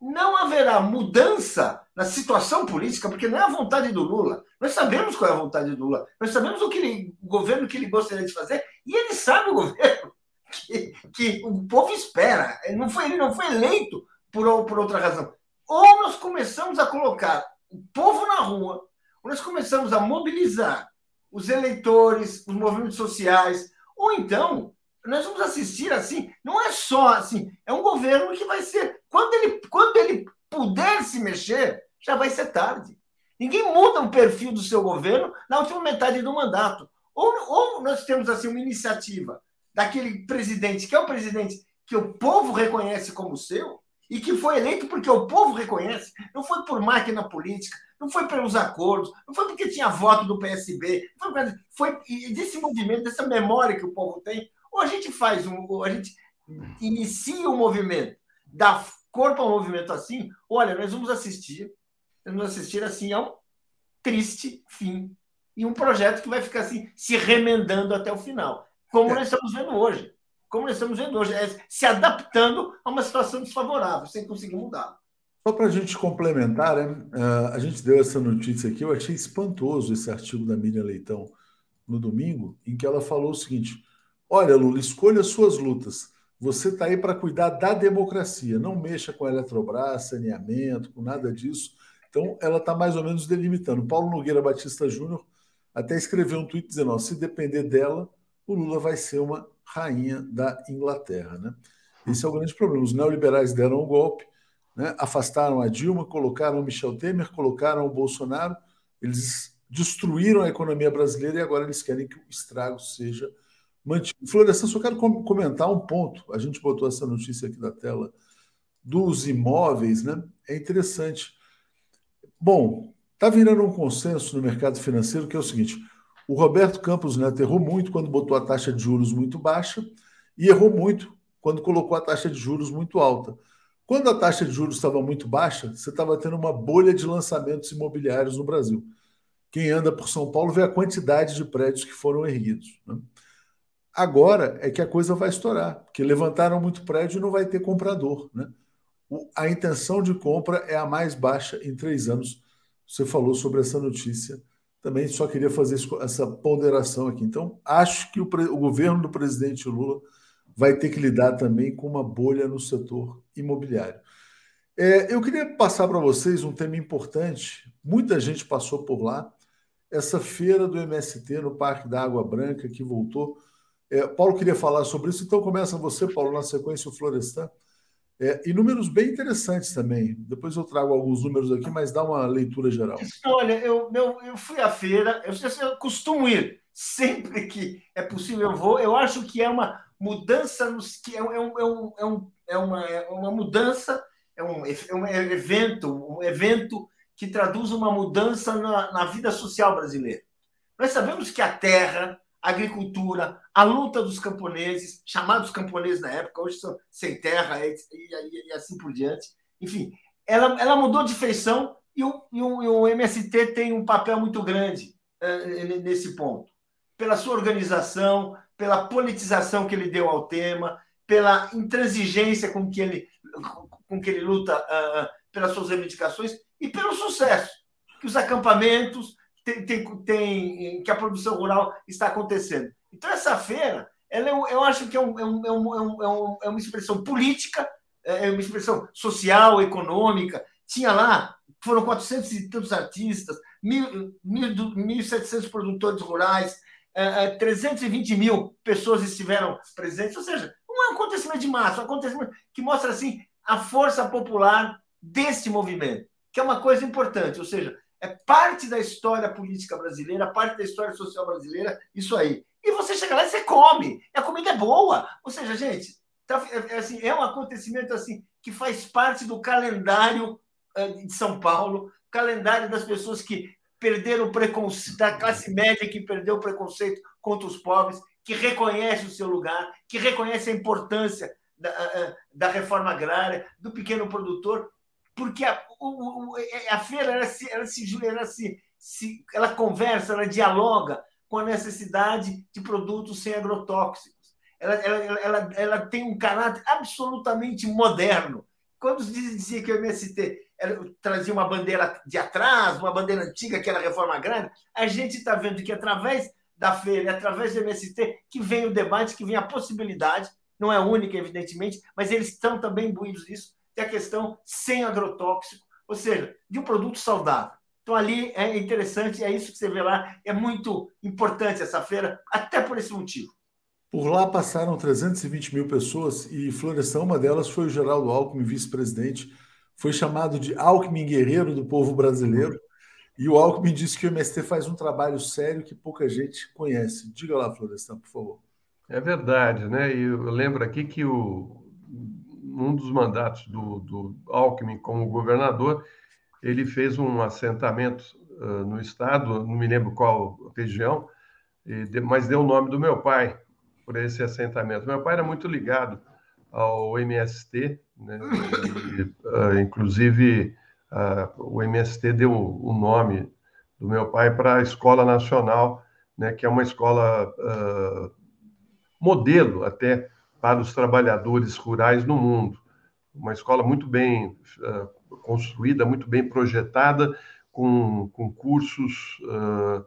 Não haverá mudança na situação política, porque não é a vontade do Lula. Nós sabemos qual é a vontade do Lula. Nós sabemos o, que ele, o governo que ele gostaria de fazer, e ele sabe o governo que, que o povo espera. Ele não foi, ele não foi eleito por, por outra razão. Ou nós começamos a colocar o povo na rua, ou nós começamos a mobilizar os eleitores, os movimentos sociais, ou então nós vamos assistir assim, não é só assim, é um governo que vai ser, quando ele, quando ele puder se mexer, já vai ser tarde. Ninguém muda o perfil do seu governo na última metade do mandato. Ou, ou nós temos assim uma iniciativa daquele presidente que é o presidente que o povo reconhece como seu e que foi eleito porque o povo reconhece, não foi por máquina política, não foi pelos acordos, não foi porque tinha voto do PSB, foi, foi desse movimento, dessa memória que o povo tem. Ou a gente faz um, ou a gente inicia um movimento, dá corpo ao movimento assim, olha, nós vamos assistir, nós vamos assistir assim a um triste fim e um projeto que vai ficar assim se remendando até o final como é. nós estamos vendo hoje. Como nós estamos vendo hoje, é se adaptando a uma situação desfavorável, sem conseguir mudar. Só para a gente complementar, né? É, a gente deu essa notícia aqui, eu achei espantoso esse artigo da Miriam Leitão no domingo, em que ela falou o seguinte: olha, Lula, escolha suas lutas. Você está aí para cuidar da democracia, não mexa com a Eletrobras, saneamento, com nada disso. Então, ela está mais ou menos delimitando. Paulo Nogueira Batista Júnior até escreveu um tweet dizendo: se depender dela, o Lula vai ser uma rainha da Inglaterra. Né? Esse é o grande problema. Os neoliberais deram o um golpe, né? afastaram a Dilma, colocaram o Michel Temer, colocaram o Bolsonaro, eles destruíram a economia brasileira e agora eles querem que o estrago seja mantido. Só quero comentar um ponto. A gente botou essa notícia aqui na tela dos imóveis, né? É interessante. Bom, está virando um consenso no mercado financeiro que é o seguinte: o Roberto Campos Neto errou muito quando botou a taxa de juros muito baixa e errou muito quando colocou a taxa de juros muito alta. Quando a taxa de juros estava muito baixa, você estava tendo uma bolha de lançamentos imobiliários no Brasil. Quem anda por São Paulo vê a quantidade de prédios que foram erguidos. Né? Agora é que a coisa vai estourar, porque levantaram muito prédio e não vai ter comprador. Né? a intenção de compra é a mais baixa em três anos. Você falou sobre essa notícia também só queria fazer essa ponderação aqui. Então, acho que o, o, governo do presidente Lula vai ter que lidar também com uma bolha no setor imobiliário. É, eu queria passar para vocês um tema importante. Muita gente passou por lá. Essa feira do MST no Parque da Água Branca que voltou. É, Paulo queria falar sobre isso, então começa você, Paulo, na sequência o Florestan. É, e números bem interessantes também. Depois eu trago alguns números aqui, mas dá uma leitura geral. Olha, eu, meu, eu fui à feira, eu, eu costumo ir, sempre que é possível eu vou. Eu acho que é uma mudança, nos, que é, é, um, é, um, é, um, é, uma, é uma mudança, é um, é um evento, um evento que traduz uma mudança na, na vida social brasileira. Nós sabemos que a terra, agricultura, a luta dos camponeses, chamados camponeses na época, hoje são sem terra e, e, e assim por diante. Enfim, ela, ela mudou de feição e o, e o, e o MST tem um papel muito grande uh, nesse ponto. Pela sua organização, pela politização que ele deu ao tema, pela intransigência com que ele, com que ele luta uh, pelas suas reivindicações e pelo sucesso que os acampamentos, tem, tem, tem, que a produção rural está acontecendo. Então, essa feira, ela é, eu acho que é, um, é, um, é, um, é uma expressão política, é uma expressão social, econômica. Tinha lá, foram 400 e tantos artistas, 1.700 produtores rurais, 320 mil pessoas estiveram presentes. Ou seja, um acontecimento de massa, um acontecimento que mostra assim a força popular desse movimento, que é uma coisa importante. Ou seja, É parte da história política brasileira, parte da história social brasileira, isso aí. E você chega lá e você come. E a comida é boa. Ou seja, gente, tá, é, é assim, é um acontecimento assim que faz parte do calendário eh, de São Paulo, calendário das pessoas que perderam o preconceito, da classe média que perdeu o preconceito contra os pobres, que reconhece o seu lugar, que reconhece a importância da, da reforma agrária, do pequeno produtor, porque a, o, a feira ela se, ela, se, ela, se, se, ela conversa, ela dialoga com a necessidade de produtos sem agrotóxicos. Ela, ela, ela, ela tem um caráter absolutamente moderno. Quando dizia que o MST trazia uma bandeira de atrás, uma bandeira antiga, que era a reforma agrária, a gente está vendo que através da feira, através do MST, que vem o debate, que vem a possibilidade, não é única, evidentemente, mas eles estão também imbuídos nisso, é a questão sem agrotóxico, ou seja, de um produto saudável. Então, ali é interessante, é isso que você vê lá, é muito importante essa feira, até por esse motivo. Por lá passaram 320 mil pessoas e Florestan, uma delas foi o Geraldo Alckmin, vice-presidente, foi chamado de Alckmin guerreiro do povo brasileiro. E o Alckmin disse que o MST faz um trabalho sério que pouca gente conhece. Diga lá, Florestan, por favor. É verdade, né? E eu lembro aqui que o, um dos mandatos do, do Alckmin como governador, ele fez um assentamento uh, no estado, não me lembro qual região, de, mas deu o nome do meu pai por esse assentamento. Meu pai era muito ligado ao MST, né? E, uh, inclusive uh, o MST deu o nome do meu pai para a Escola Nacional, né? Que é uma escola modelo até para os trabalhadores rurais no mundo. Uma escola muito bem uh, construída, muito bem projetada, com, com cursos uh,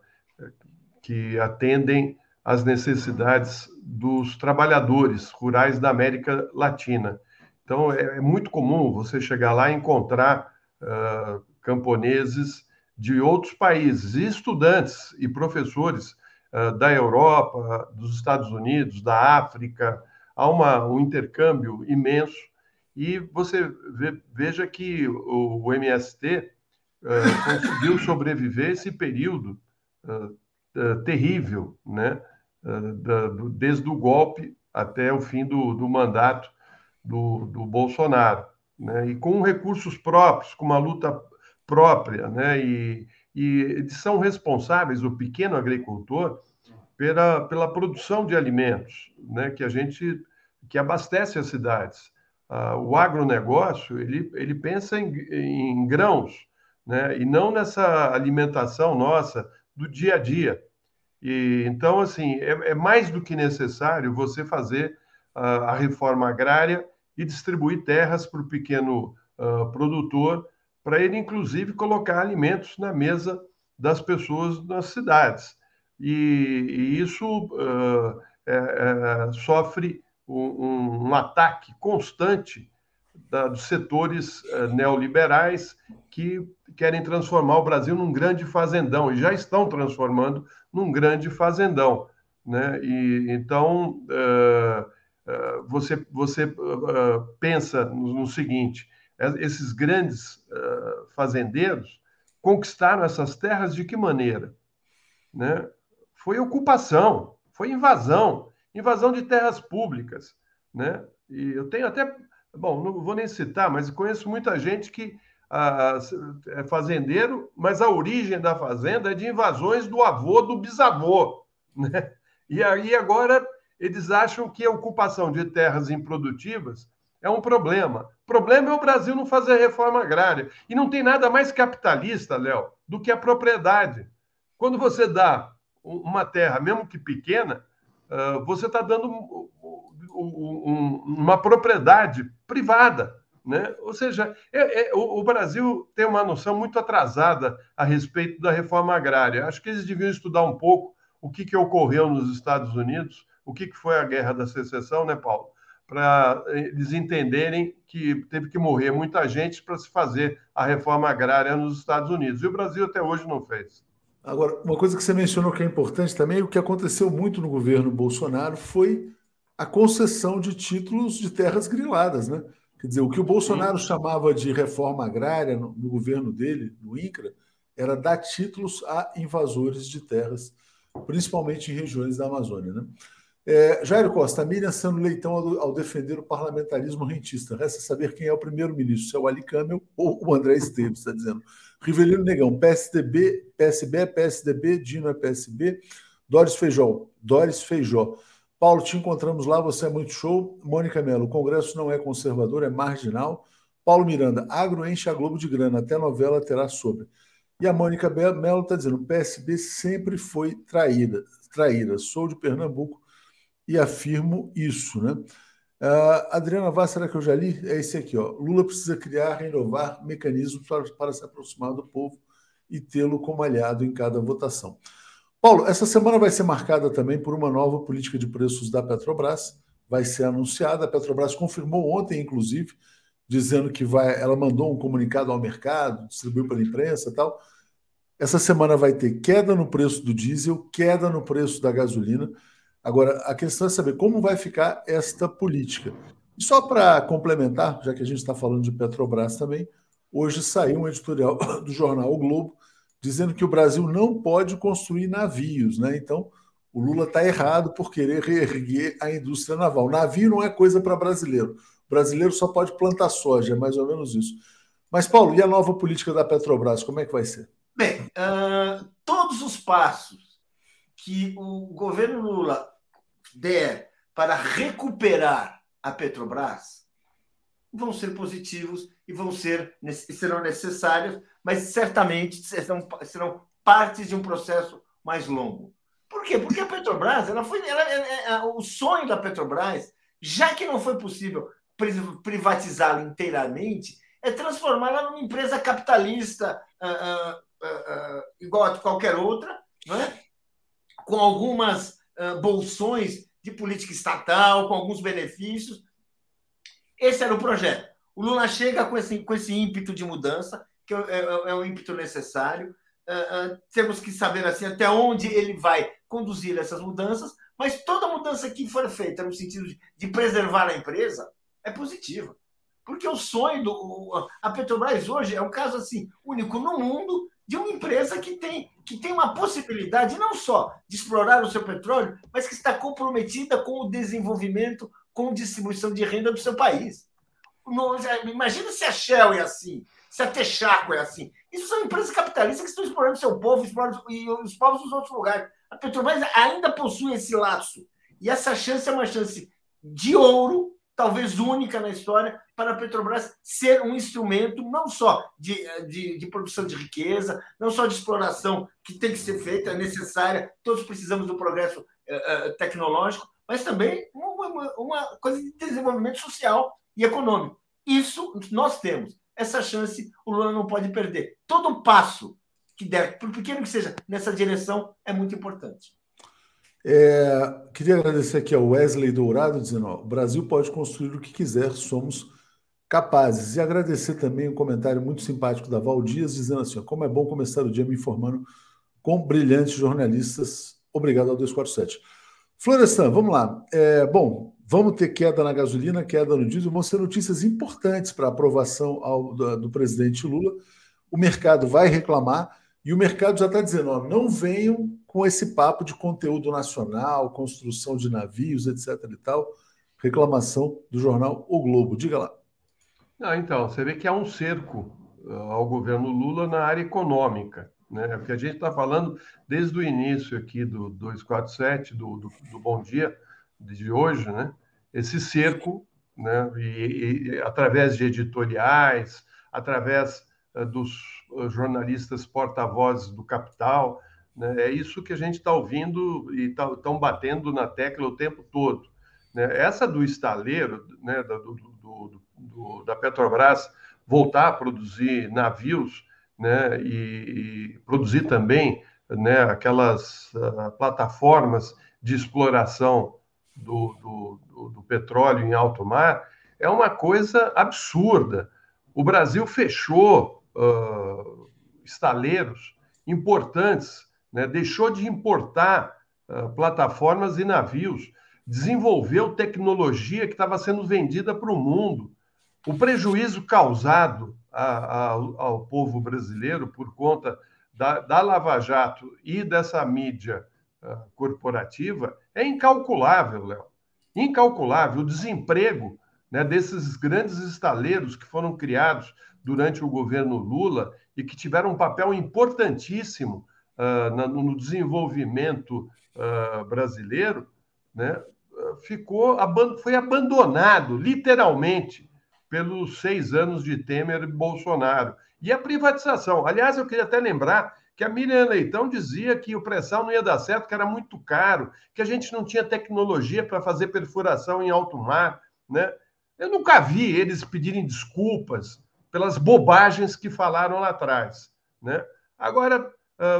que atendem às necessidades dos trabalhadores rurais da América Latina. Então, é, é muito comum você chegar lá e encontrar uh, camponeses de outros países, estudantes e professores da Europa, dos Estados Unidos, da África, há uma, um intercâmbio imenso e você ve, veja que o, o MST uh, conseguiu sobreviver esse período uh, uh, terrível, né? Da, do, desde o golpe até o fim do, do mandato do, do Bolsonaro, né? E com recursos próprios, com uma luta própria, né? E, e eles são responsáveis, o pequeno agricultor, pela, pela produção de alimentos, né, que a gente que abastece as cidades. Ah, o agronegócio ele, ele pensa em, em grãos, né, e não nessa alimentação nossa do dia a dia. E então assim é, é mais do que necessário você fazer ah, a reforma agrária e distribuir terras para o pequeno ah, produtor, para ele inclusive colocar alimentos na mesa das pessoas nas cidades e, e isso uh, é, é, sofre um, um, ataque constante da, dos setores uh, neoliberais que querem transformar o Brasil num grande fazendão e já estão transformando num grande fazendão, né? E então uh, você você pensa no, no, seguinte: esses grandes fazendeiros conquistaram essas terras de que maneira? Né? Foi ocupação, foi invasão, invasão de terras públicas, né? E eu tenho até, bom, não vou nem citar, mas conheço muita gente que ah, é fazendeiro, mas a origem da fazenda é de invasões do avô, do bisavô, né? E aí agora eles acham que a ocupação de terras improdutivas é um problema. O problema é o Brasil não fazer reforma agrária. E não tem nada mais capitalista, Léo, do que a propriedade. Quando você dá uma terra, mesmo que pequena, ah, você está dando uma propriedade privada. Né? Ou seja, é, é, o, Brasil tem uma noção muito atrasada a respeito da reforma agrária. Acho que eles deviam estudar um pouco o que, que ocorreu nos Estados Unidos, o que, que foi a guerra da secessão, né, Paulo? Para eles entenderem que teve que morrer muita gente para se fazer a reforma agrária nos Estados Unidos. E o Brasil até hoje não fez. Agora, uma coisa que você mencionou que é importante também, o que aconteceu muito no governo Bolsonaro foi a concessão de títulos de terras griladas, né? Quer dizer, o que o Bolsonaro Sim. chamava de reforma agrária no, no, governo dele, no INCRA, era dar títulos a invasores de terras, principalmente em regiões da Amazônia. Né? É, Jairo Costa, a Miriam sendo leitão ao, ao, defender o parlamentarismo rentista. Resta saber quem é o primeiro-ministro, se é o Ali Camel ou o André Esteves, está dizendo. Rivelino Negão, PSDB, PSB é PSDB, Dino é PSB, Doris Feijó, Doris Feijó. Paulo, te encontramos lá, você é muito show. Mônica Mello, o Congresso não é conservador, é marginal. Paulo Miranda, agro enche a Globo de grana, até novela terá sobre. E a Mônica Mello está dizendo, o PSB sempre foi traída, traída. Sou de Pernambuco e afirmo isso, né? Uh, Adriana Vaz, será que eu já li? É esse aqui, ó. Lula precisa criar, renovar mecanismos para, para se aproximar do povo e tê-lo como aliado em cada votação. Paulo, essa semana vai ser marcada também por uma nova política de preços da Petrobras. Vai ser anunciada. A Petrobras confirmou ontem, inclusive, dizendo que vai. Ela mandou um comunicado ao mercado, distribuiu pela imprensa e tal. Essa semana vai ter queda no preço do diesel, queda no preço da gasolina. Agora, a questão é saber como vai ficar esta política. E só para complementar, já que a gente está falando de Petrobras também, hoje saiu um editorial do jornal O Globo dizendo que o Brasil não pode construir navios, né? Então, o Lula está errado por querer reerguer a indústria naval. Navio não é coisa para brasileiro. O brasileiro só pode plantar soja, é mais ou menos isso. Mas, Paulo, e a nova política da Petrobras, como é que vai ser? Bem, uh, todos os passos que o governo Lula der para recuperar a Petrobras vão ser positivos e vão ser serão necessários, mas certamente serão, serão partes de um processo mais longo. Por quê? Porque a Petrobras, ela foi, ela, ela, o sonho da Petrobras, já que não foi possível privatizá-la inteiramente, é transformá-la numa empresa capitalista uh, uh, uh, igual a qualquer outra, né? com algumas bolsões de política estatal, com alguns benefícios. Esse era o projeto. O Lula chega com esse, com esse ímpeto de mudança, que é, é, é um ímpeto necessário. Uh, uh, temos que saber assim até onde ele vai conduzir essas mudanças, mas toda mudança que for feita no sentido de, de preservar a empresa é positiva. Porque o sonho do. A Petrobras hoje é um caso assim único no mundo de uma empresa que tem, que tem uma possibilidade não só de explorar o seu petróleo, mas que está comprometida com o desenvolvimento, com distribuição de renda do seu país. imagina se a Shell é assim, se a Texaco é assim. Isso são empresas capitalistas que estão explorando seu povo explorando, e os povos dos outros lugares. A Petrobras ainda possui esse laço. E essa chance é uma chance de ouro talvez única na história, para a Petrobras ser um instrumento não só de, de, de, produção de riqueza, não só de exploração que tem que ser feita, é necessária, todos precisamos do progresso uh, uh, tecnológico, mas também uma, uma, coisa de desenvolvimento social e econômico. Isso nós temos. Essa chance o Lula não pode perder. Todo passo que der, por pequeno que seja, nessa direção é muito importante. É, queria agradecer aqui ao Wesley Dourado, dizendo: ó, o Brasil pode construir o que quiser, somos capazes. E agradecer também um comentário muito simpático da Val Dias, dizendo assim: ó, como é bom começar o dia me informando com brilhantes jornalistas. Obrigado ao 247. Florestan, vamos lá. É, bom, vamos ter queda na gasolina, queda no diesel, vão ser notícias importantes para a aprovação ao, do, do presidente Lula. O mercado vai reclamar e o mercado já está dizendo: ó, não venham com esse papo de conteúdo nacional, construção de navios, etc. e tal. Reclamação do jornal O Globo. Diga lá. Ah, então, você vê que há um cerco ah, ao governo Lula na área econômica. Né? Porque a gente está falando desde o início aqui do 247, do, do, do Bom Dia de hoje, né? esse cerco, né? e, e através de editoriais, através uh, dos uh, jornalistas porta-vozes do Capital, né? É isso que a gente está ouvindo e estão tá, batendo na tecla o tempo todo. Né? Essa do estaleiro, né, do, do, do, da Petrobras, voltar a produzir navios né, e, e produzir também né, aquelas uh, plataformas de exploração do, do, do, petróleo em alto mar, é uma coisa absurda. O Brasil fechou uh, estaleiros importantes né? deixou de importar uh, plataformas e navios, desenvolveu tecnologia que estava sendo vendida para o mundo. O prejuízo causado a, a, ao povo brasileiro por conta da, da Lava Jato e dessa mídia uh, corporativa é incalculável, Léo. Incalculável. O desemprego né, desses grandes estaleiros que foram criados durante o governo Lula e que tiveram um papel importantíssimo uh, na, no desenvolvimento uh, brasileiro, né, ficou foi abandonado literalmente pelos seis anos de Temer e Bolsonaro. E a privatização. Aliás, eu queria até lembrar que a Miriam Leitão dizia que o pré-sal não ia dar certo, que era muito caro, que a gente não tinha tecnologia para fazer perfuração em alto mar. Né? Eu nunca vi eles pedirem desculpas pelas bobagens que falaram lá atrás. Né? Agora,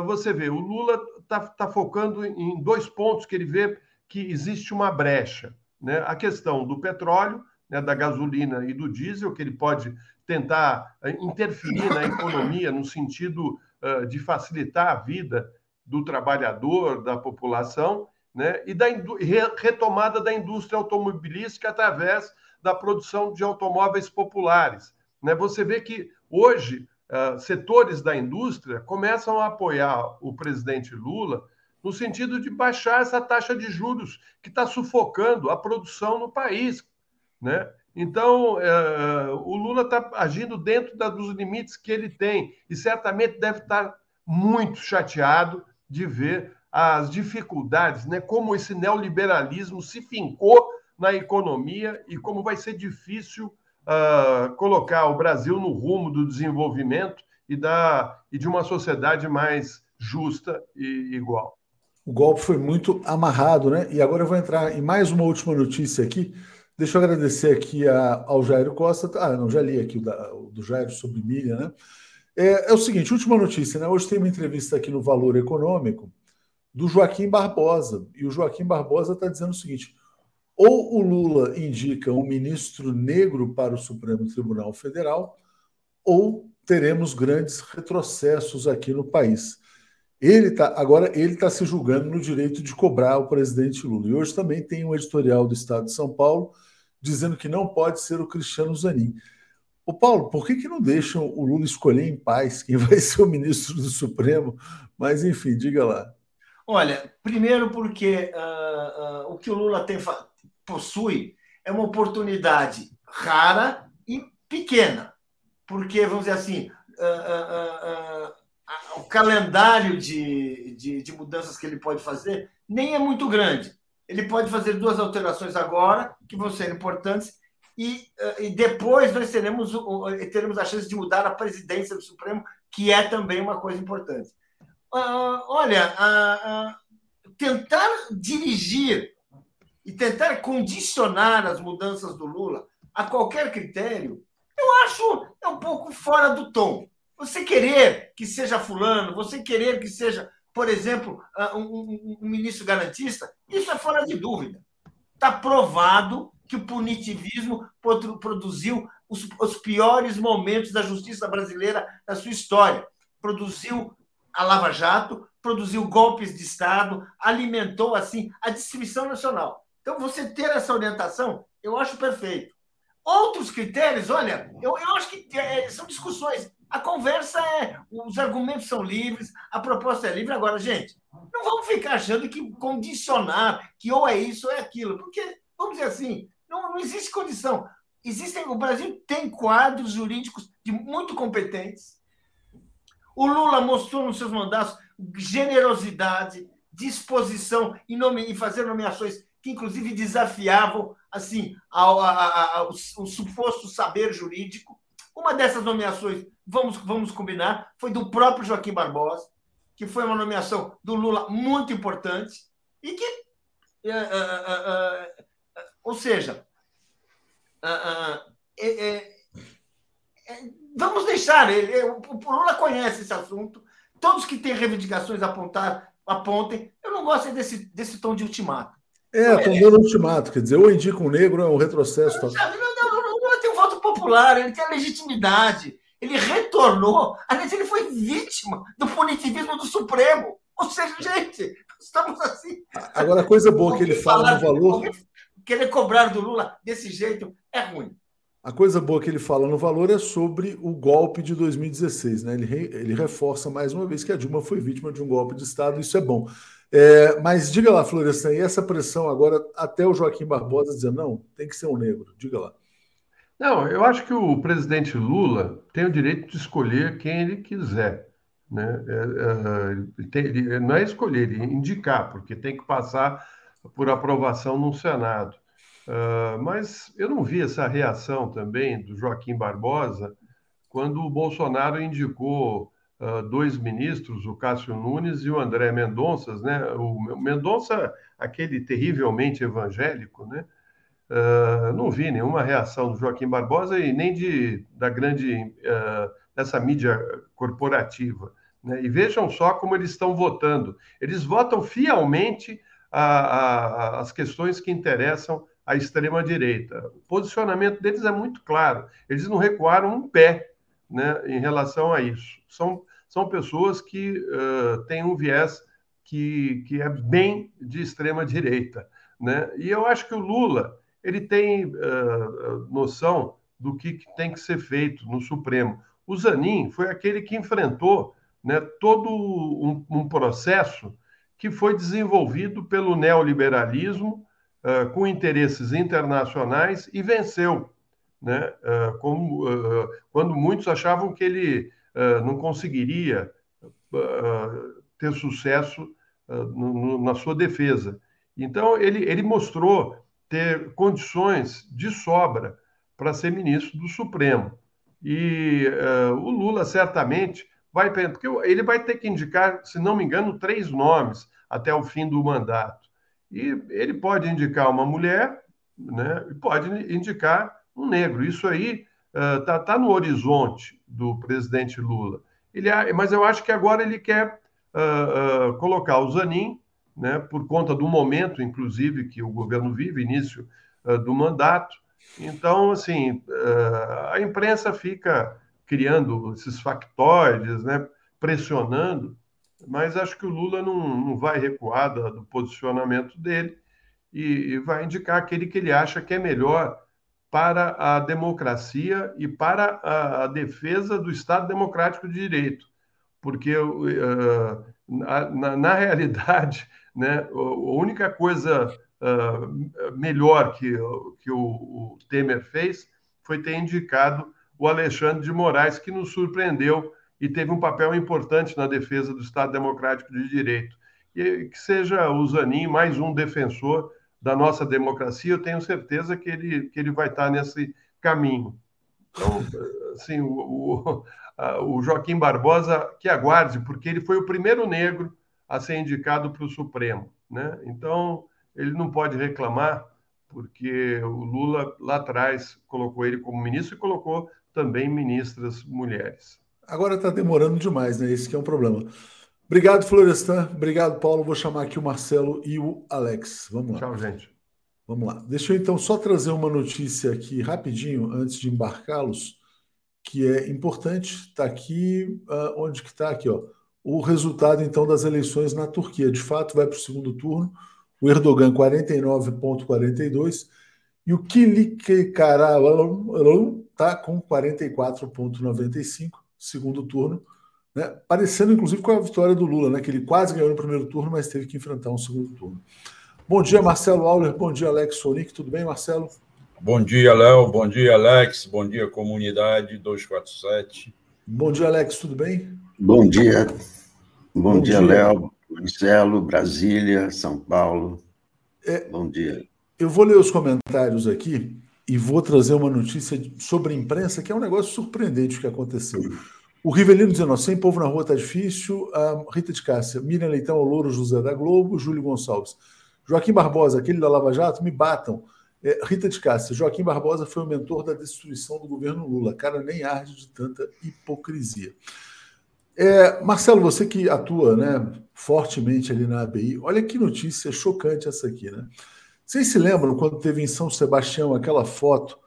você vê, o Lula está tá focando em dois pontos que ele vê que existe uma brecha. Né? A questão do petróleo, né, da gasolina e do diesel, que ele pode tentar eh, interferir na economia no sentido uh, de facilitar a vida do trabalhador, da população, né? e da retomada da indústria automobilística através da produção de automóveis populares. Né? Você vê que hoje uh, setores da indústria começam a apoiar o presidente Lula no sentido de baixar essa taxa de juros que está sufocando a produção no país. Né? Então, é, o Lula está agindo dentro da, dos limites que ele tem e certamente deve estar tá muito chateado de ver as dificuldades, né? como esse neoliberalismo se fincou na economia e como vai ser difícil uh, colocar o Brasil no rumo do desenvolvimento e, da, e de uma sociedade mais justa e igual. O golpe foi muito amarrado, né? E agora eu vou entrar em mais uma última notícia aqui Deixa eu agradecer aqui a, ao Jairo Costa. Ah, não, já li aqui o, da, o do Jairo sobre milha, né? É, é, o seguinte, última notícia, né? Hoje tem uma entrevista aqui no Valor Econômico do Joaquim Barbosa. E o Joaquim Barbosa está dizendo o seguinte: ou o Lula indica um ministro negro para o Supremo Tribunal Federal, ou teremos grandes retrocessos aqui no país. Ele tá, agora ele está se julgando no direito de cobrar o presidente Lula. E hoje também tem um editorial do Estado de São Paulo dizendo que não pode ser o Cristiano Zanin. O Paulo, por que, que não deixam o Lula escolher em paz quem vai ser o ministro do Supremo? Mas, enfim, diga lá. Olha, primeiro porque uh, uh, o que o Lula tem, possui é uma oportunidade rara e pequena. Porque, vamos dizer assim, uh, o calendário de, de, de mudanças que ele pode fazer nem é muito grande. Ele pode fazer duas alterações agora, que vão ser importantes, e, eh, e depois nós teremos, teremos a chance de mudar a presidência do Supremo, que é também uma coisa importante. Uh, olha, uh, uh, tentar dirigir e tentar condicionar as mudanças do Lula a qualquer critério, eu acho é um pouco fora do tom. Você querer que seja fulano, você querer que seja por exemplo, um, um, um ministro garantista, isso é fora de dúvida. Está provado que o punitivismo produziu os, os, piores momentos da justiça brasileira na sua história. Produziu a Lava Jato, produziu golpes de Estado, alimentou assim a destruição nacional. Então, você ter essa orientação, eu acho perfeito. Outros critérios, olha, eu, eu acho que é, são discussões a conversa é, os argumentos são livres, a proposta é livre. Agora, gente, não vamos ficar achando que condicionar, que ou é isso ou é aquilo, porque, vamos dizer assim, não, não existe condição. Existem, o Brasil tem quadros jurídicos de muito competentes. O Lula mostrou nos seus mandatos generosidade, disposição em, nome, em fazer nomeações que, inclusive, desafiavam assim ao, ao, o suposto saber jurídico. Uma dessas nomeações vamos, vamos combinar, foi do próprio Joaquim Barbosa, que foi uma nomeação do Lula muito importante e que. Uh, uh, uh, ou seja, é, é, é, vamos deixar ele. O, Lula conhece esse assunto. Todos que têm reivindicações apontar, apontem. Eu não gosto desse, desse tom de ultimato. É, tom de ultimato, quer dizer, ou indica um negro, é um retrocesso. Não, não, não, não, Lula tem um voto popular, ele tem a legitimidade ele retornou. Aliás, ele foi vítima do punitivismo do Supremo. Ou seja, gente, estamos assim. Agora, a coisa boa que ele fala no valor. Querer cobrar do Lula desse jeito é ruim. A coisa boa que ele fala no valor é sobre o golpe de 2016. Né? Ele, re, ele reforça mais uma vez que a Dilma foi vítima de um golpe de Estado, isso é bom. É, mas diga lá, Florestan, e essa pressão agora, até o Joaquim Barbosa dizer, não, tem que ser um negro, diga lá. Não, eu acho que o presidente Lula tem o direito de escolher quem ele quiser. Né? É, é, tem, ele, não é escolher, ele indicar, porque tem que passar por aprovação no Senado. Uh, mas eu não vi essa reação também do Joaquim Barbosa quando o Bolsonaro indicou uh, dois ministros, o Cássio Nunes e o André Mendonça, né? O Mendonça, aquele terrivelmente evangélico, né? Uh, não vi nenhuma reação do Joaquim Barbosa e nem de, da grande uh, dessa mídia corporativa. Né? E vejam só como eles estão votando. Eles votam fielmente a, a, as questões que interessam à extrema-direita. O posicionamento deles é muito claro. Eles não recuaram um pé né, em relação a isso. São, são pessoas que uh, têm um viés que, que é bem de extrema-direita. Né? E eu acho que o Lula ele tem uh, noção do que, que, tem que ser feito no Supremo. O Zanin foi aquele que enfrentou né, todo um, um, processo que foi desenvolvido pelo neoliberalismo uh, com interesses internacionais e venceu, né, uh, como, quando muitos achavam que ele não conseguiria ter sucesso no, no, na sua defesa. Então, ele, ele mostrou ter condições de sobra para ser ministro do Supremo. E uh, o Lula certamente vai, porque ele vai ter que indicar, se não me engano, três nomes até o fim do mandato. E ele pode indicar uma mulher, né? E pode indicar um negro. Isso aí está uh, tá no horizonte do presidente Lula. Ele, mas eu acho que agora ele quer uh, colocar o Zanin né, por conta do momento, inclusive, que o governo vive, início uh, do mandato. Então, assim, uh, a imprensa fica criando esses factóides, né, pressionando, mas acho que o Lula não, não vai recuar do, do posicionamento dele e, e vai indicar aquele que ele acha que é melhor para a democracia e para a, a defesa do Estado Democrático de Direito. Porque, uh, na, na, na realidade, né? A única coisa uh, melhor que, que o, o, Temer fez foi ter indicado o Alexandre de Moraes, que nos surpreendeu e teve um papel importante na defesa do Estado Democrático de Direito. E que seja o Zanin mais um defensor da nossa democracia, eu tenho certeza que ele, que ele vai estar nesse caminho. Então, assim, o, o, o Joaquim Barbosa, que aguarde, porque ele foi o primeiro negro a ser indicado para o Supremo. Né? Então, ele não pode reclamar, porque o Lula lá atrás colocou ele como ministro e colocou também ministras mulheres. Agora está demorando demais, né? Esse que é um problema. Obrigado, Florestan. Obrigado, Paulo. Vou chamar aqui o Marcelo e o Alex. Vamos lá. Tchau, gente. Vamos lá. Deixa eu então só trazer uma notícia aqui rapidinho antes de embarcá-los, que é importante. Está aqui, uh, onde que está aqui, ó o resultado então das eleições na Turquia. De fato, vai para o segundo turno. O Erdogan 49,42 e o Kılıçdaroğlu está com 44,95 segundo turno, né? parecendo inclusive com a vitória do Lula, né? que ele quase ganhou no primeiro turno, mas teve que enfrentar um segundo turno. Bom dia, Marcelo Auler. Bom dia, Alex Sonic. Tudo bem, Marcelo? Bom dia, Léo. Bom dia, Alex. Bom dia, comunidade 247. Bom dia, Alex. Tudo bem? Bom dia. Bom, Bom dia, dia. Léo, Marcelo, Brasília, São Paulo. É, Bom dia. Eu vou ler os comentários aqui e vou trazer uma notícia sobre a imprensa, que é um negócio surpreendente que aconteceu. O Rivelino dizendo, sem povo na rua está difícil. A Rita de Cássia, Miriam Leitão, Louro José da Globo, Júlio Gonçalves. Joaquim Barbosa, aquele da Lava Jato, me batam. É, Rita de Cássia, Joaquim Barbosa foi o mentor da destruição do governo Lula. Cara, nem arde de tanta hipocrisia. É, Marcelo, você que atua né, fortemente ali na ABI, olha que notícia chocante essa aqui, né? Vocês se lembram quando teve em São Sebastião aquela foto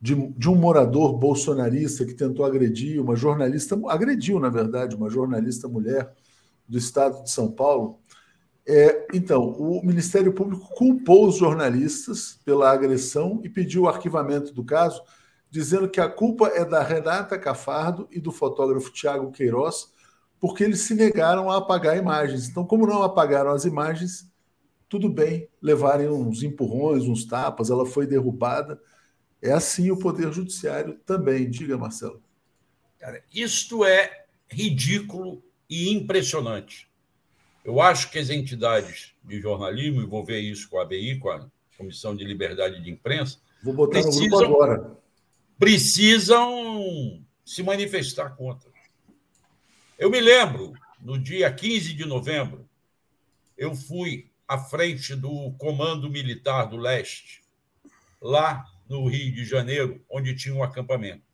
de, de um morador bolsonarista que tentou agredir uma jornalista, agrediu, na verdade, uma jornalista mulher do estado de São Paulo? É, então, o Ministério Público culpou os jornalistas pela agressão e pediu o arquivamento do caso dizendo que a culpa é da Renata Cafardo e do fotógrafo Tiago Queiroz, porque eles se negaram a apagar imagens. Então, como não apagaram as imagens, tudo bem levarem uns empurrões, uns tapas, ela foi derrubada. É assim o Poder Judiciário também. Diga, Marcelo. Cara, isto é ridículo e impressionante. Eu acho que as entidades de jornalismo, e vou ver isso com a ABI, com a Comissão de Liberdade de Imprensa, vou botar precisam, no grupo agora. Precisam se manifestar contra. Eu me lembro, no dia 15 de novembro, eu fui à frente do Comando Militar do Leste, lá no Rio de Janeiro, onde tinha um acampamento.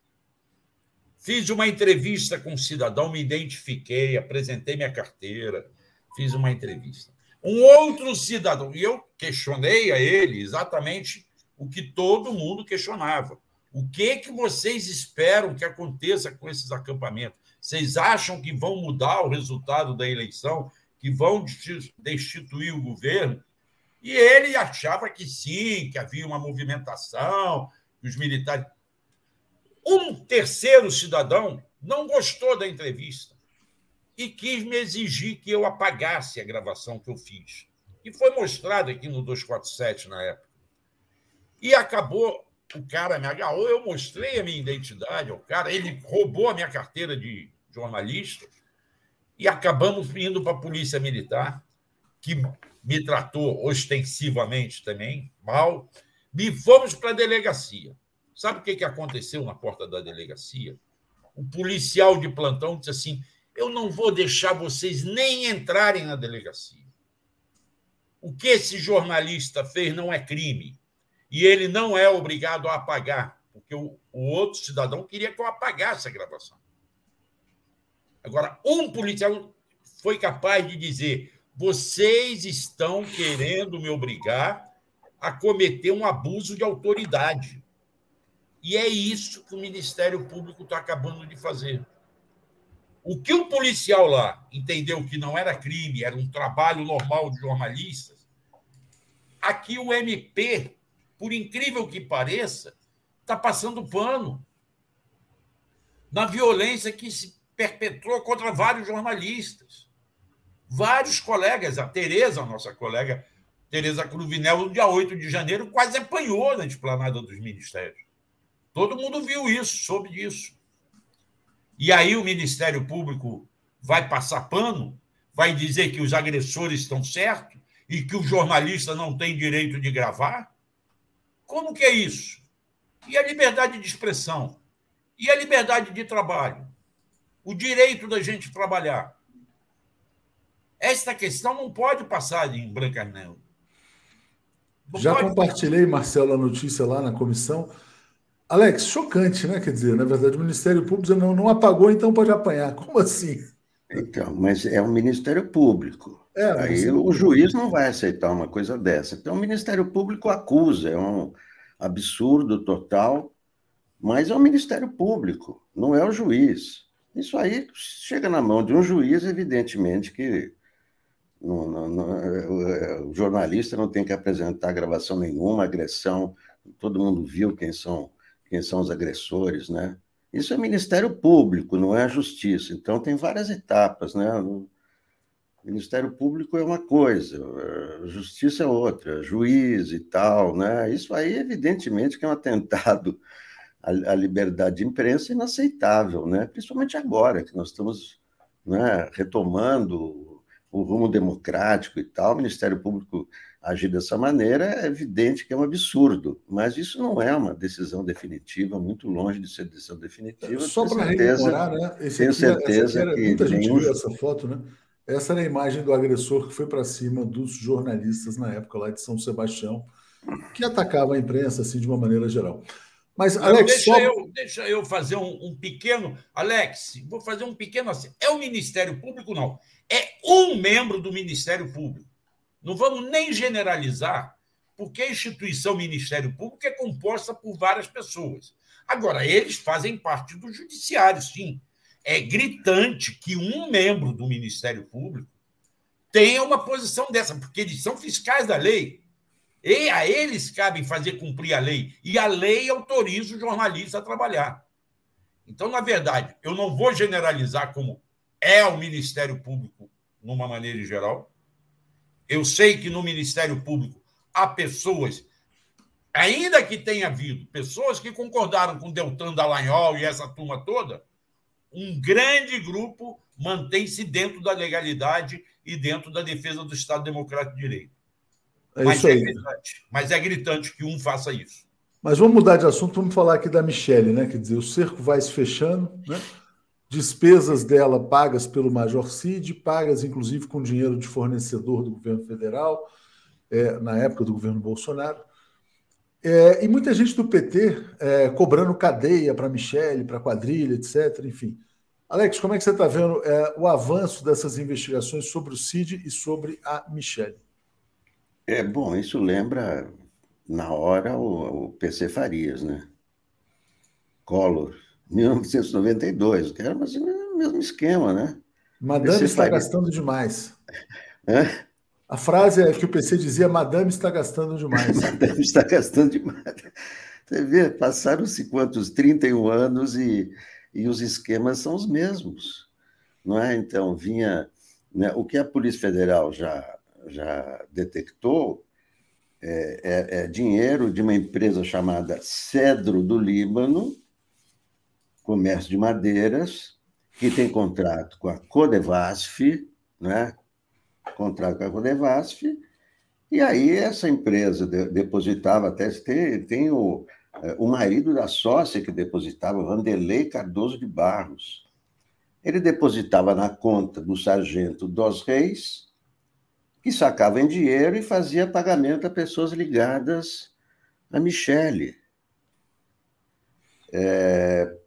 Fiz uma entrevista com um cidadão, me identifiquei, apresentei minha carteira, fiz uma entrevista. Um outro cidadão, e eu questionei a ele exatamente o que todo mundo questionava. O que que vocês esperam que aconteça com esses acampamentos? Vocês acham que vão mudar o resultado da eleição, que vão destituir o governo? E ele achava que sim, que havia uma movimentação, que os militares. Um terceiro cidadão não gostou da entrevista e quis me exigir que eu apagasse a gravação que eu fiz, que foi mostrada aqui no 247 na época. E acabou, o cara me agarrou, eu mostrei a minha identidade ao cara, ele roubou a minha carteira de jornalista e acabamos indo para a Polícia Militar, que me tratou ostensivamente também mal, e fomos para a delegacia. Sabe o que aconteceu na porta da delegacia? O policial de plantão disse assim: Eu não vou deixar vocês nem entrarem na delegacia. O que esse jornalista fez não é crime. E ele não é obrigado a apagar, porque o, o outro cidadão queria que eu apagasse a gravação. Agora, um policial foi capaz de dizer: vocês estão querendo me obrigar a cometer um abuso de autoridade. E é isso que o Ministério Público está acabando de fazer. O que o policial lá entendeu que não era crime, era um trabalho normal de jornalistas, aqui o MP, por incrível que pareça, está passando pano na violência que se perpetrou contra vários jornalistas. Vários colegas, a Tereza, nossa colega Tereza Cruvinel, no dia 8 de janeiro, quase apanhou na esplanada dos ministérios. Todo mundo viu isso, soube disso. E aí o Ministério Público vai passar pano, vai dizer que os agressores estão certos e que o jornalista não tem direito de gravar? Como que é isso? E a liberdade de expressão? E a liberdade de trabalho? O direito da gente trabalhar? Esta questão não pode passar em branca não. Já pode... compartilhei, Marcelo, a notícia lá na comissão Alex, chocante, né? Quer dizer, na verdade, o Ministério Público não, não apagou, então pode apanhar. Como assim? Então, mas é o Ministério Público. É, Aí o juiz não vai aceitar uma coisa dessa. Então, o Ministério Público acusa, é um absurdo total, mas é o Ministério Público, não é o juiz. Isso aí chega na mão de um juiz, evidentemente que não, não, não, o jornalista não tem que apresentar gravação nenhuma, agressão, todo mundo viu quem são quem são os agressores, né? Isso é Ministério Público, não é a Justiça. Então, tem várias etapas, né? O Ministério Público é uma coisa, Justiça é outra, juiz e tal, né? Isso aí, evidentemente, que é um atentado à, à liberdade de imprensa inaceitável, né? Principalmente agora, que nós estamos né, retomando o rumo democrático e tal, o Ministério Público agir dessa maneira, é evidente que é um absurdo, mas isso não é uma decisão definitiva, muito longe de ser decisão definitiva. Só para rememorar, né? Esse tenho aqui, certeza era, que muita gente viu essa foto, né? Essa era a imagem do agressor que foi para cima dos jornalistas na época lá de São Sebastião, que atacava a imprensa assim de uma maneira geral. Mas, Alex, deixa, só... eu, deixa eu fazer um, um, pequeno. Alex, vou fazer um pequeno assim. É o Ministério Público, não. É um membro do Ministério Público. Não vamos nem generalizar, porque a instituição Ministério Público é composta por várias pessoas. Agora, eles fazem parte do judiciário, sim. É gritante que um membro do Ministério Público tenha uma posição dessa, porque eles são fiscais da lei. E a eles cabe fazer cumprir a lei. E a lei autoriza o jornalista a trabalhar. Então, na verdade, eu não vou generalizar como é o Ministério Público numa maneira geral. Eu sei que no Ministério Público há pessoas, ainda que tenha havido pessoas que concordaram com Deltan Dallagnol e essa turma toda, um grande grupo mantém-se dentro da legalidade e dentro da defesa do Estado Democrático de Direito. É mas, é gritante, mas é gritante que um faça isso. Mas vamos mudar de assunto, vamos falar aqui da Michelle, né? Quer dizer, o cerco vai se fechando, né? Despesas dela pagas pelo Major Cid, pagas inclusive com dinheiro de fornecedor do governo federal, é, na época do governo Bolsonaro. É, e muita gente do PT é, cobrando cadeia para Michele, para quadrilha, etc. Enfim. Alex, como é que você está vendo é, o avanço dessas investigações sobre o Cid e sobre a Michele? É bom, isso lembra na hora o, o PC Farias, né? Collor, 1992, que era mais o mesmo esquema, né? Madame está gastando demais. Hã? A frase é que o PC dizia: Madame está gastando demais. Madame está gastando demais. Você vê, passaram-se quantos? 31 anos e, e os esquemas são os mesmos. Não é? Então, vinha. Né, o que a Polícia Federal já, já detectou é, é, é dinheiro de uma empresa chamada Cedro do Líbano, comércio de madeiras, que tem contrato com a Codevasf, né? contrato com a Codevasf, e aí essa empresa depositava até tem, tem o, é, o marido da sócia que depositava, Vanderlei Cardoso de Barros. Ele depositava na conta do sargento dos Reis, que sacava em dinheiro e fazia pagamento a pessoas ligadas a Michele. É...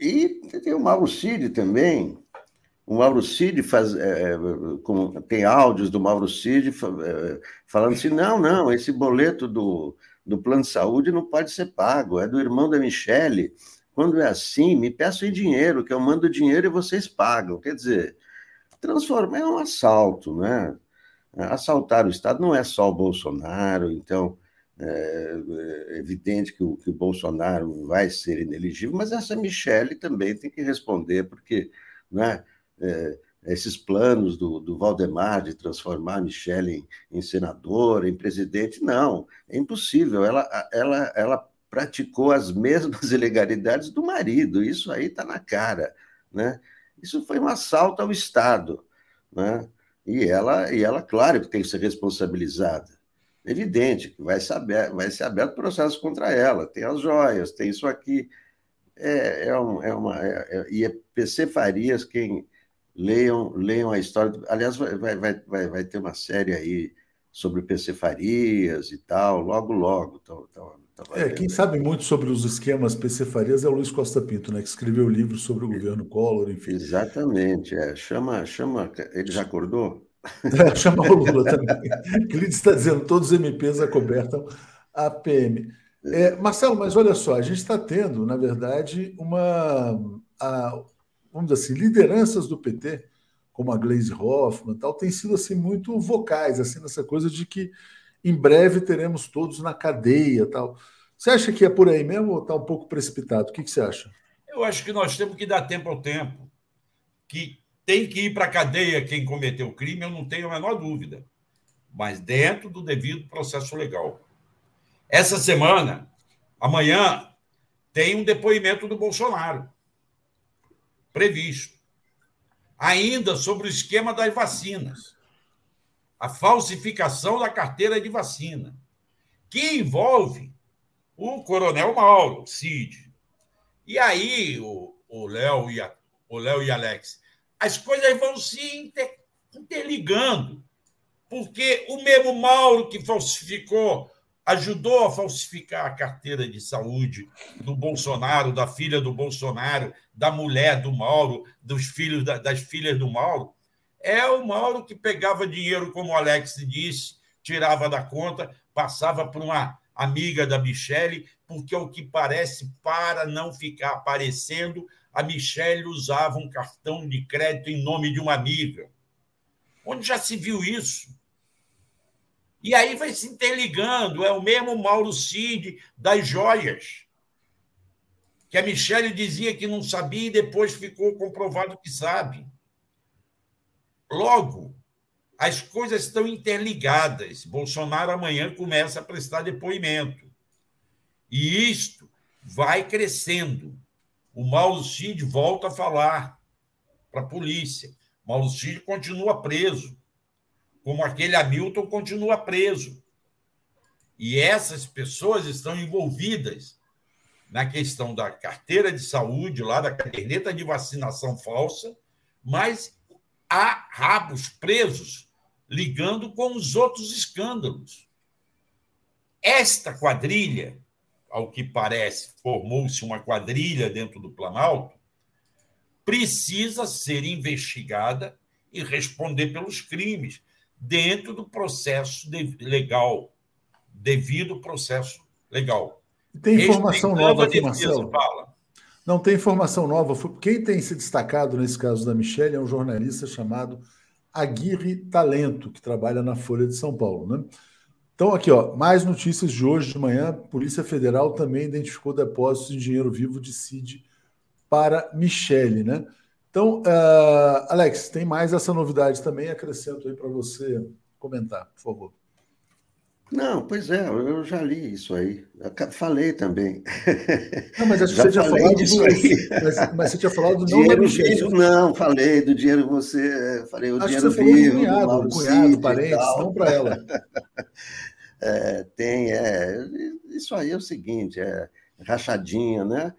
E tem o Mauro Cid também, o Mauro Cid faz, é, é, com, tem áudios do Mauro Cid é, falando assim: não, não, esse boleto do, do plano de saúde não pode ser pago, é do irmão da Michele. Quando é assim, me peçam dinheiro, que eu mando dinheiro e vocês pagam. Quer dizer, transformar é um assalto, né? Assaltar o Estado não é só o Bolsonaro, então é, é evidente que o, que o Bolsonaro vai ser inelegível, mas essa Michele também tem que responder, porque né, é, esses planos do, do Valdemar de transformar a Michelle em, em, senadora, em presidente, não, é impossível. Ela, ela, ela praticou as mesmas ilegalidades do marido, isso aí está na cara. Né? Isso foi um assalto ao Estado. Né? E, ela, e ela, claro, tem que ser responsabilizada. Evidente que vai ser, vai ser aberto processo contra ela, tem as joias, tem isso aqui. É, é, um, é uma. É, é, e é PC Farias quem leiam, leiam a história. Aliás, vai, vai, vai, vai ter uma série aí sobre PC Farias e tal, logo, logo. Tô, tô, tô é, quem sabe muito sobre os esquemas PC Farias é o Luiz Costa Pinto, né, que escreveu o livro sobre o governo Collor, enfim. Exatamente, é. Chama, chama. Ele já acordou? É, chama o Lula também. Clides está dizendo todos os MPs acobertam a PM. É, Marcelo, mas olha só, a gente está tendo, na verdade, uma. A, vamos dizer assim, lideranças do PT, como a Glaze Hoffman, tal, têm sido assim muito vocais, assim nessa coisa de que em breve teremos todos na cadeia, tal. Você acha que é por aí mesmo ou está um pouco precipitado? O que, que você acha? Eu acho que nós temos que dar tempo ao tempo. Que tem que ir para a cadeia quem cometeu o crime, eu não tenho a menor dúvida. Mas dentro do devido processo legal. Essa semana, amanhã, tem um depoimento do Bolsonaro previsto. Ainda sobre o esquema das vacinas, a falsificação da carteira de vacina, que envolve o Coronel Mauro, Cid. E aí, o Léo e, o Léo e Alex, as coisas vão se inter, interligando, porque o mesmo Mauro que falsificou ajudou a falsificar a carteira de saúde do Bolsonaro, da filha do Bolsonaro, da mulher do Mauro, dos filhos das filhas do Mauro, é o Mauro que pegava dinheiro, como o Alex disse, tirava da conta, passava para uma amiga da Michele, porque o que parece, para não ficar aparecendo, a Michele usava um cartão de crédito em nome de uma amiga. Onde já se viu isso? E aí vai se interligando. É o mesmo Mauro Cid das joias, que a Michelle dizia que não sabia e depois ficou comprovado que sabe. Logo, as coisas estão interligadas. Bolsonaro amanhã começa a prestar depoimento. E isto vai crescendo. O Mauro Cid volta a falar para a polícia. Mauro Cid continua preso, como aquele Hamilton continua preso. E essas pessoas estão envolvidas na questão da carteira de saúde, lá da caderneta de vacinação falsa, mas há rabos presos ligando com os outros escândalos. Esta quadrilha, ao que parece, formou-se uma quadrilha dentro do Planalto, precisa ser investigada e responder pelos crimes dentro do processo legal, devido processo legal. Tem informação nova aqui, Marcelo? Fala. Não tem informação nova. Quem tem se destacado nesse caso da Michelle é um jornalista chamado Aguirre Talento, que trabalha na Folha de São Paulo. Né? Então, aqui, ó, mais notícias de hoje de manhã. Polícia Federal também identificou depósitos de dinheiro vivo de CID para Michele, né? Então, uh, Alex, tem mais essa novidade também, acrescento aí para você comentar, por favor. Não, pois é, eu já li isso aí. Eu falei também. Não, mas acho que você tinha falado disso aí. Mas, mas, você tinha falado do dinheiro vivo, não, falei do dinheiro você, falei o acho dinheiro que você vivo, falou do cunhado, do cunhado parentes, não para ela. É, tem, é, isso aí é o seguinte, é rachadinha, né?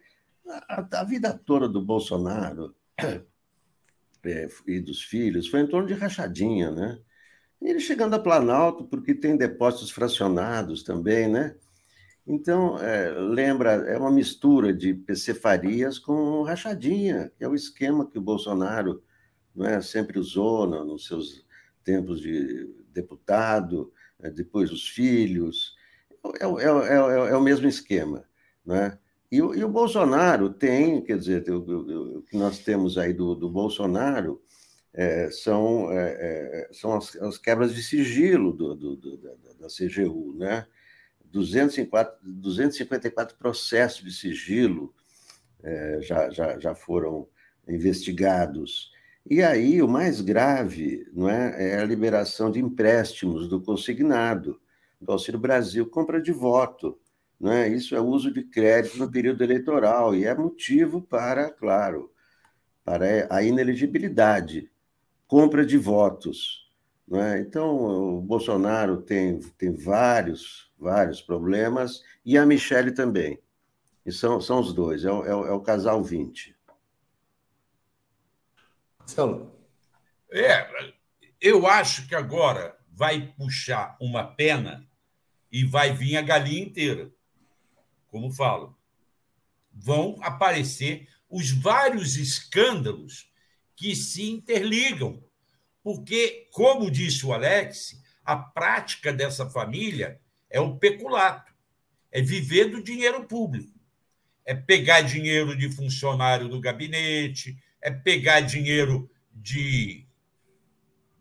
A, a vida toda do Bolsonaro é, e dos filhos foi em torno de rachadinha, né? Ele chegando a Planalto, porque tem depósitos fracionados também, né? Então, é, lembra, é uma mistura de PC Farias com rachadinha, que é o esquema que o Bolsonaro não é, sempre usou no, nos seus tempos de deputado, depois os filhos. É, é, é, é, o mesmo esquema. Não é? E o, e o Bolsonaro tem, quer dizer, o, que nós temos aí do, do Bolsonaro é, são, é, é são as, as, quebras de sigilo do, do, do da, da, CGU, né? 254, 254 processos de sigilo é, já, já, já foram investigados. E aí, o mais grave não é, é a liberação de empréstimos do consignado, do Auxílio Brasil, compra de voto. Né? Isso é uso de crédito no período eleitoral e é motivo para, claro, para a inelegibilidade, compra de votos. Né? Então, o Bolsonaro tem, tem vários, vários problemas e a Michelle também. E são, são os dois, é o, é o, é o casal 20. Marcelo. É, eu acho que agora vai puxar uma pena e vai vir a galinha inteira como falo, vão aparecer os vários escândalos que se interligam. Porque, como disse o Alex, a prática dessa família é o peculato, é viver do dinheiro público, é pegar dinheiro de funcionário do gabinete, é pegar dinheiro de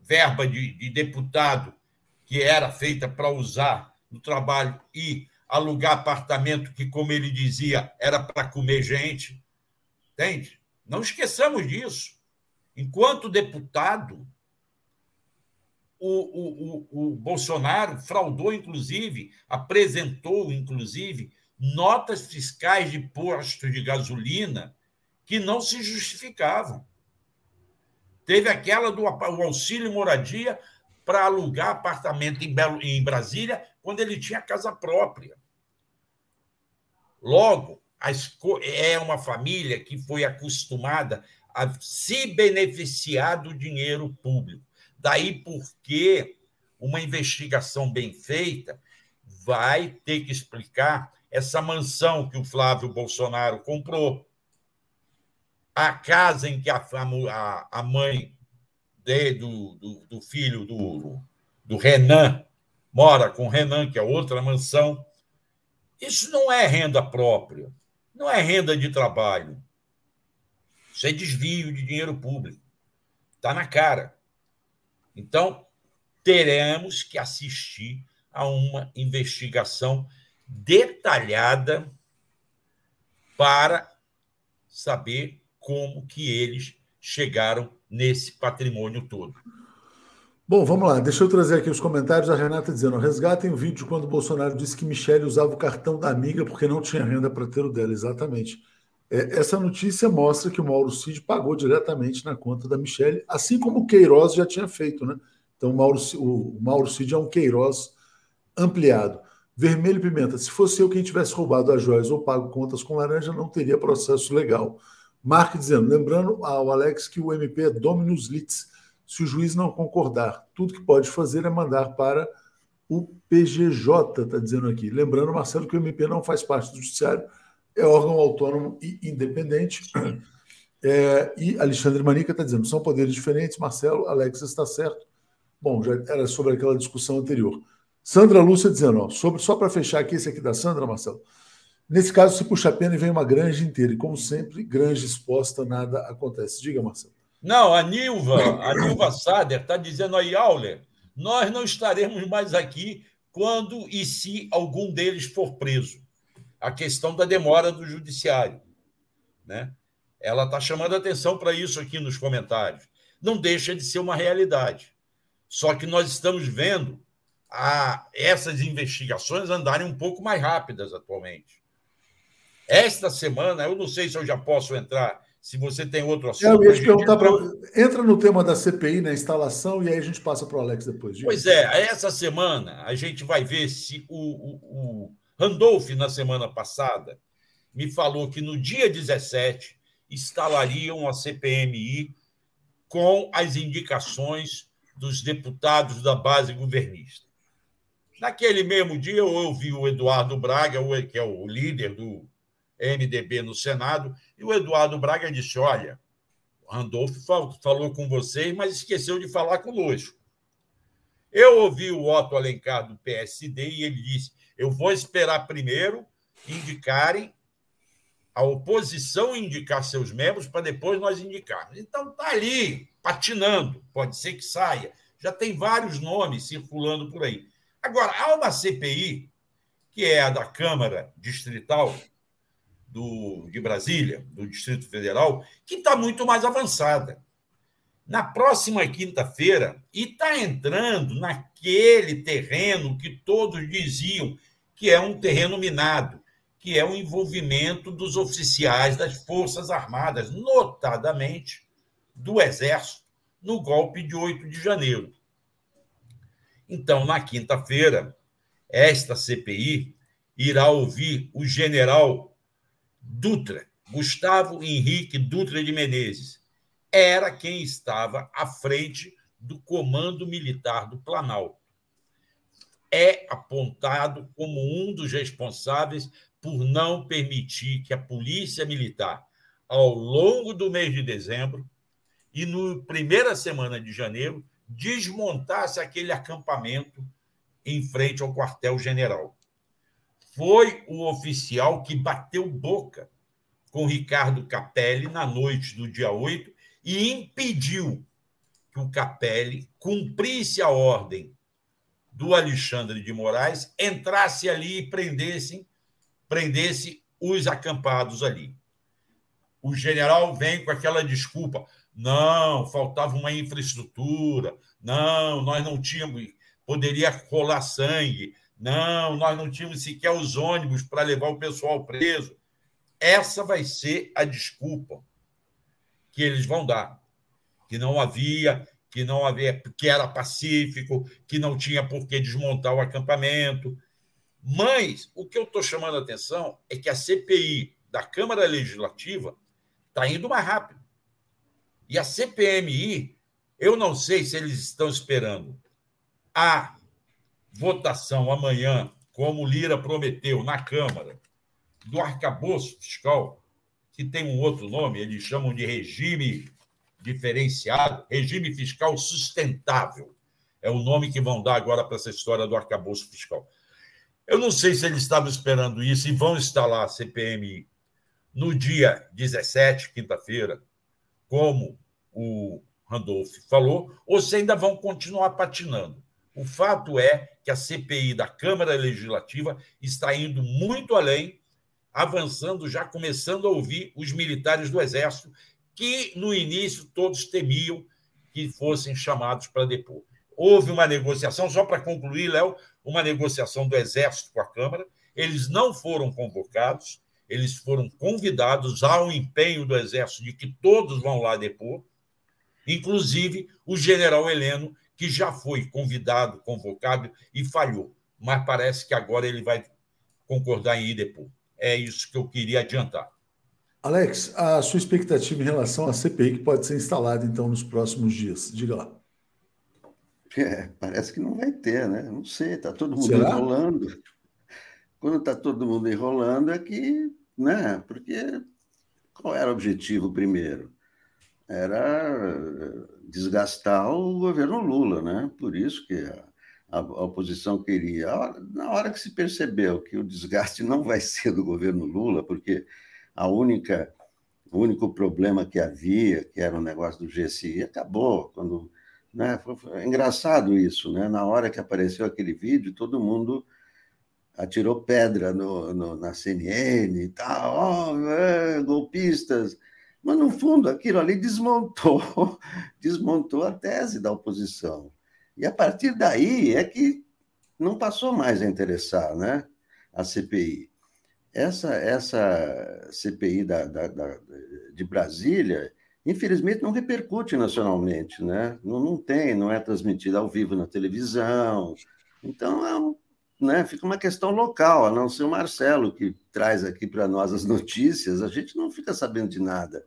verba de, de deputado que era feita para usar no trabalho e alugar apartamento que, como ele dizia, era para comer gente. Entende? Não esqueçamos disso. Enquanto deputado, o, o, o, o Bolsonaro fraudou, inclusive, apresentou, inclusive, notas fiscais de postos de gasolina que não se justificavam. Teve aquela do auxílio moradia para alugar apartamento em, Belo, em Brasília quando ele tinha casa própria. Logo, é uma família que foi acostumada a se beneficiar do dinheiro público. Daí porque uma investigação bem feita vai ter que explicar essa mansão que o Flávio Bolsonaro comprou, a casa em que a, a, a mãe de, do, do, do, filho do, do Renan mora com o Renan, que é outra mansão. Isso não é renda própria, não é renda de trabalho. Isso é desvio de dinheiro público. Está na cara. Então, teremos que assistir a uma investigação detalhada para saber como que eles chegaram nesse patrimônio todo. Bom, vamos lá. Deixa eu trazer aqui os comentários. A Renata dizendo: resgatem o vídeo quando o Bolsonaro disse que Michele usava o cartão da amiga porque não tinha renda para ter o dela. Exatamente. É, essa notícia mostra que o Mauro Cid pagou diretamente na conta da Michele, assim como o Queiroz já tinha feito, né? Então, o Mauro, o Mauro Cid é um Queiroz ampliado. Vermelho Pimenta, se fosse eu quem tivesse roubado as joias ou pago contas com laranja, não teria processo legal. Mark dizendo, lembrando ao Alex que o MP é Dominus Litz se o juiz não concordar. Tudo que pode fazer é mandar para o PGJ, está dizendo aqui. Lembrando, Marcelo, que o MP não faz parte do Judiciário, é órgão autônomo e independente. É, e Alexandre Manica está dizendo, são poderes diferentes, Marcelo, Alex está certo. Bom, já era sobre aquela discussão anterior. Sandra Lúcia dizendo, ó, sobre, só para fechar aqui, esse aqui da Sandra, Marcelo. Nesse caso, se puxa a pena e vem uma granja inteira. E como sempre, granja exposta, nada acontece. Diga, Marcelo. Não, a Nilva, a Nilva Sader está dizendo aí, Auler, nós não estaremos mais aqui quando e se algum deles for preso. A questão da demora do judiciário. Né? Ela está chamando atenção para isso aqui nos comentários. Não deixa de ser uma realidade. Só que nós estamos vendo a, essas investigações andarem um pouco mais rápidas atualmente. Esta semana, eu não sei se eu já posso entrar se você tem outro assunto. Eu ia te perguntar para. Entra no tema da CPI, na instalação, e aí a gente passa para o Alex depois. Diga. Pois é, essa semana a gente vai ver se o, o, o Randolph, na semana passada, me falou que no dia 17 instalariam a CPMI com as indicações dos deputados da base governista. Naquele mesmo dia, eu ouvi o Eduardo Braga, que é o líder do MDB no Senado, e o Eduardo Braga disse: Olha, Randolfo falou com vocês, mas esqueceu de falar conosco. Eu ouvi o Otto Alencar do PSD e ele disse: Eu vou esperar primeiro indicarem a oposição indicar seus membros para depois nós indicarmos. Então está ali, patinando, pode ser que saia. Já tem vários nomes circulando por aí. Agora, há uma CPI, que é a da Câmara Distrital, do, de Brasília, do Distrito Federal, que está muito mais avançada. Na próxima quinta-feira, e está entrando naquele terreno que todos diziam que é um terreno minado, que é o envolvimento dos oficiais das Forças Armadas, notadamente do Exército, no golpe de 8 de janeiro. Então, na quinta-feira, esta CPI irá ouvir o general Dutra, Gustavo Henrique Dutra de Menezes, era quem estava à frente do Comando Militar do Planalto. É apontado como um dos responsáveis por não permitir que a Polícia Militar, ao longo do mês de dezembro e na primeira semana de janeiro, desmontasse aquele acampamento em frente ao quartel-general foi o oficial que bateu boca com Ricardo Capelli na noite do dia 8 e impediu que o Capelli cumprisse a ordem do Alexandre de Moraes, entrasse ali e prendesse, prendesse os acampados ali. O general vem com aquela desculpa: não, faltava uma infraestrutura, não, nós não tínhamos, poderia rolar sangue, não, nós não tínhamos sequer os ônibus para levar o pessoal preso. Essa vai ser a desculpa que eles vão dar. Que não havia, que não havia, que era pacífico, que não tinha por que desmontar o acampamento. Mas o que eu estou chamando a atenção é que a CPI da Câmara Legislativa está indo mais rápido. E a CPMI, eu não sei se eles estão esperando a votação amanhã, como Lira prometeu na Câmara, do arcabouço fiscal, que tem um outro nome, eles chamam de regime diferenciado, regime fiscal sustentável. É o nome que vão dar agora para essa história do arcabouço fiscal. Eu não sei se eles estavam esperando isso e vão instalar a CPMI no dia 17, quinta-feira, como o Randolph falou, ou se ainda vão continuar patinando. O fato é que a CPI da Câmara Legislativa está indo muito além, avançando, já começando a ouvir os militares do Exército, que no início todos temiam que fossem chamados para depor. Houve uma negociação, só para concluir, Léo, uma negociação do Exército com a Câmara. Eles não foram convocados, eles foram convidados ao empenho do Exército de que todos vão lá depor, inclusive o general Heleno, que já foi convidado, convocado e falhou. Mas parece que agora ele vai concordar em ir depor. É isso que eu queria adiantar. Alex, a sua expectativa em relação à CPI que pode ser instalada, então, nos próximos dias? Diga lá. É, parece que não vai ter, né? Não sei, está todo mundo Será? enrolando. Quando está todo mundo enrolando, é que né? Porque qual era o objetivo primeiro? Era desgastar o governo Lula, né? Por isso que a, a, oposição queria. Na hora que se percebeu que o desgaste não vai ser do governo Lula, porque a única o único problema que havia, que era o negócio do GSI, acabou. Quando, né? Foi, foi engraçado isso, né? Na hora que apareceu aquele vídeo, todo mundo atirou pedra no, no, na CNN e tal, oh, é, golpistas. Mas, no fundo, aquilo ali desmontou, desmontou a tese da oposição. E, a partir daí, é que não passou mais a interessar né, a CPI. Essa, essa CPI da, da, da, de Brasília, infelizmente, não repercute nacionalmente. Né? Não, não tem, não é transmitida ao vivo na televisão. Então, é um né, fica uma questão local, a não ser o Marcelo, que traz aqui para nós as notícias, a gente não fica sabendo de nada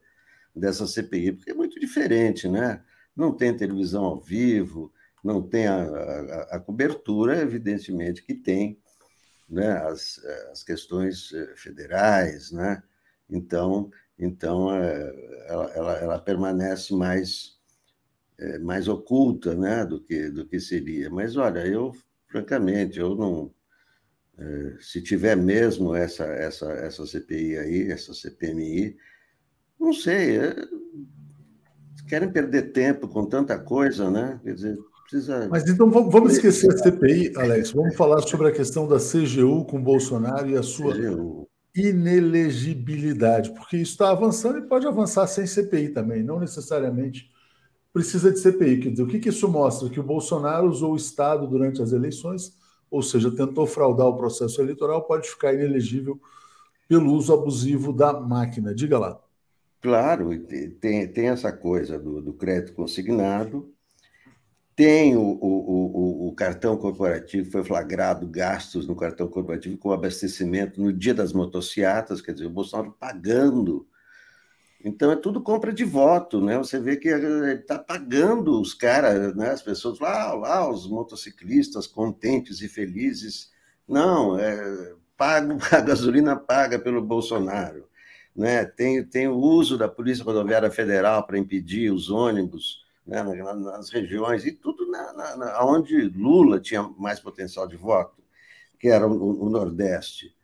dessa CPI, porque é muito diferente, né? Não tem televisão ao vivo, não tem a, a, a cobertura, evidentemente que tem né, as, as questões eh, federais, né? Então, então eh, ela, ela, ela permanece mais, eh, mais oculta né, do, que, do que seria. Mas, olha, eu francamente, eu não. É, se tiver mesmo essa, essa, essa CPI aí, essa CPMI, não sei. É, querem perder tempo com tanta coisa, né? Quer dizer, precisa. Mas então vamos esquecer a CPI, Alex. Vamos falar sobre a questão da CGU com Bolsonaro e a sua CGU. inelegibilidade, porque isso está avançando e pode avançar sem CPI também, não necessariamente precisa de CPI. Quer dizer, o que, que isso mostra? Que o Bolsonaro usou o Estado durante as eleições, ou seja, tentou fraudar o processo eleitoral, pode ficar inelegível pelo uso abusivo da máquina. Diga lá. Claro, tem, tem essa coisa do, do crédito consignado, tem o, o, o, o, cartão corporativo, foi flagrado gastos no cartão corporativo com abastecimento no dia das motocicletas, quer dizer, o Bolsonaro pagando então é tudo compra de voto, né? Você vê que ele está pagando os caras, né? As pessoas lá, lá, os motociclistas contentes e felizes. Não, é pago a gasolina paga pelo Bolsonaro, né? Tem, tem o uso da Polícia Rodoviária Federal para impedir os ônibus né? nas regiões e tudo na, na, na, onde Lula tinha mais potencial de voto, que era o, o Nordeste,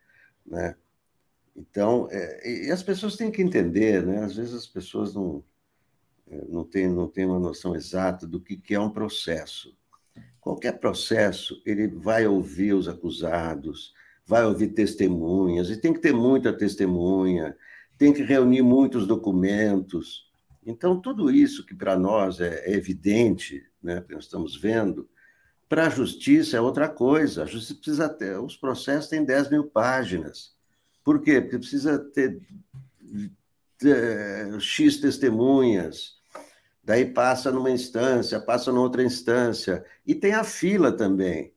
né? Então, é, e as pessoas têm que entender, né? Às vezes as pessoas não, é, não, têm, não têm uma noção exata do que, que é um processo. Qualquer processo, ele vai ouvir os acusados, vai ouvir testemunhas, e tem que ter muita testemunha, tem que reunir muitos documentos. Então, tudo isso que para nós é, é evidente, né, que nós estamos vendo, para a justiça é outra coisa. A justiça precisa ter, os processos têm 10 mil páginas. Por quê? Porque precisa ter, ter X testemunhas, daí passa numa instância, passa noutra instância, e tem a fila também.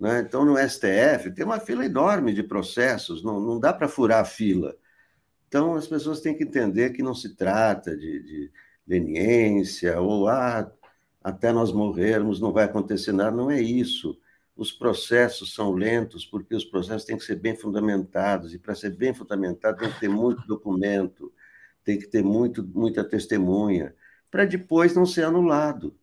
Né? Então, no STF, tem uma fila enorme de processos, não, não dá para furar a fila. Então, as pessoas têm que entender que não se trata de, de leniência, ou ah, até nós morrermos não vai acontecer nada, não é isso os processos são lentos, porque os processos têm que ser bem fundamentados, e para ser bem fundamentado tem que ter muito documento, tem que ter muito, muita testemunha, para depois não ser anulado.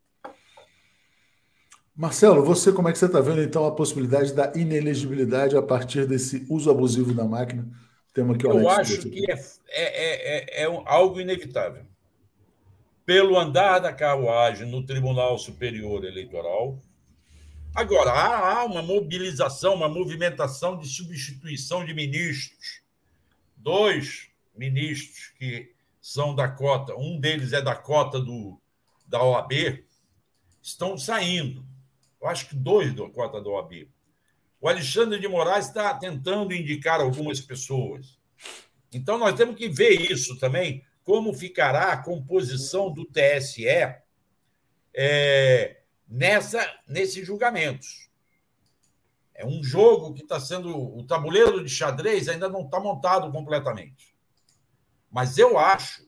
Marcelo, você como é que você está vendo então a possibilidade da inelegibilidade a partir desse uso abusivo da máquina? Tema que Eu acho que é, é, é, é algo inevitável. Pelo andar da carruagem no Tribunal Superior Eleitoral, Agora, há uma mobilização, uma movimentação de substituição de ministros. Dois ministros que são da cota, um deles é da cota do, da OAB, estão saindo. Eu acho que dois da cota da OAB. O Alexandre de Moraes está tentando indicar algumas pessoas. Então, nós temos que ver isso também, como ficará a composição do TSE é, nessa, nesses julgamentos. É um jogo que está sendo. O tabuleiro de xadrez ainda não está montado completamente. Mas eu acho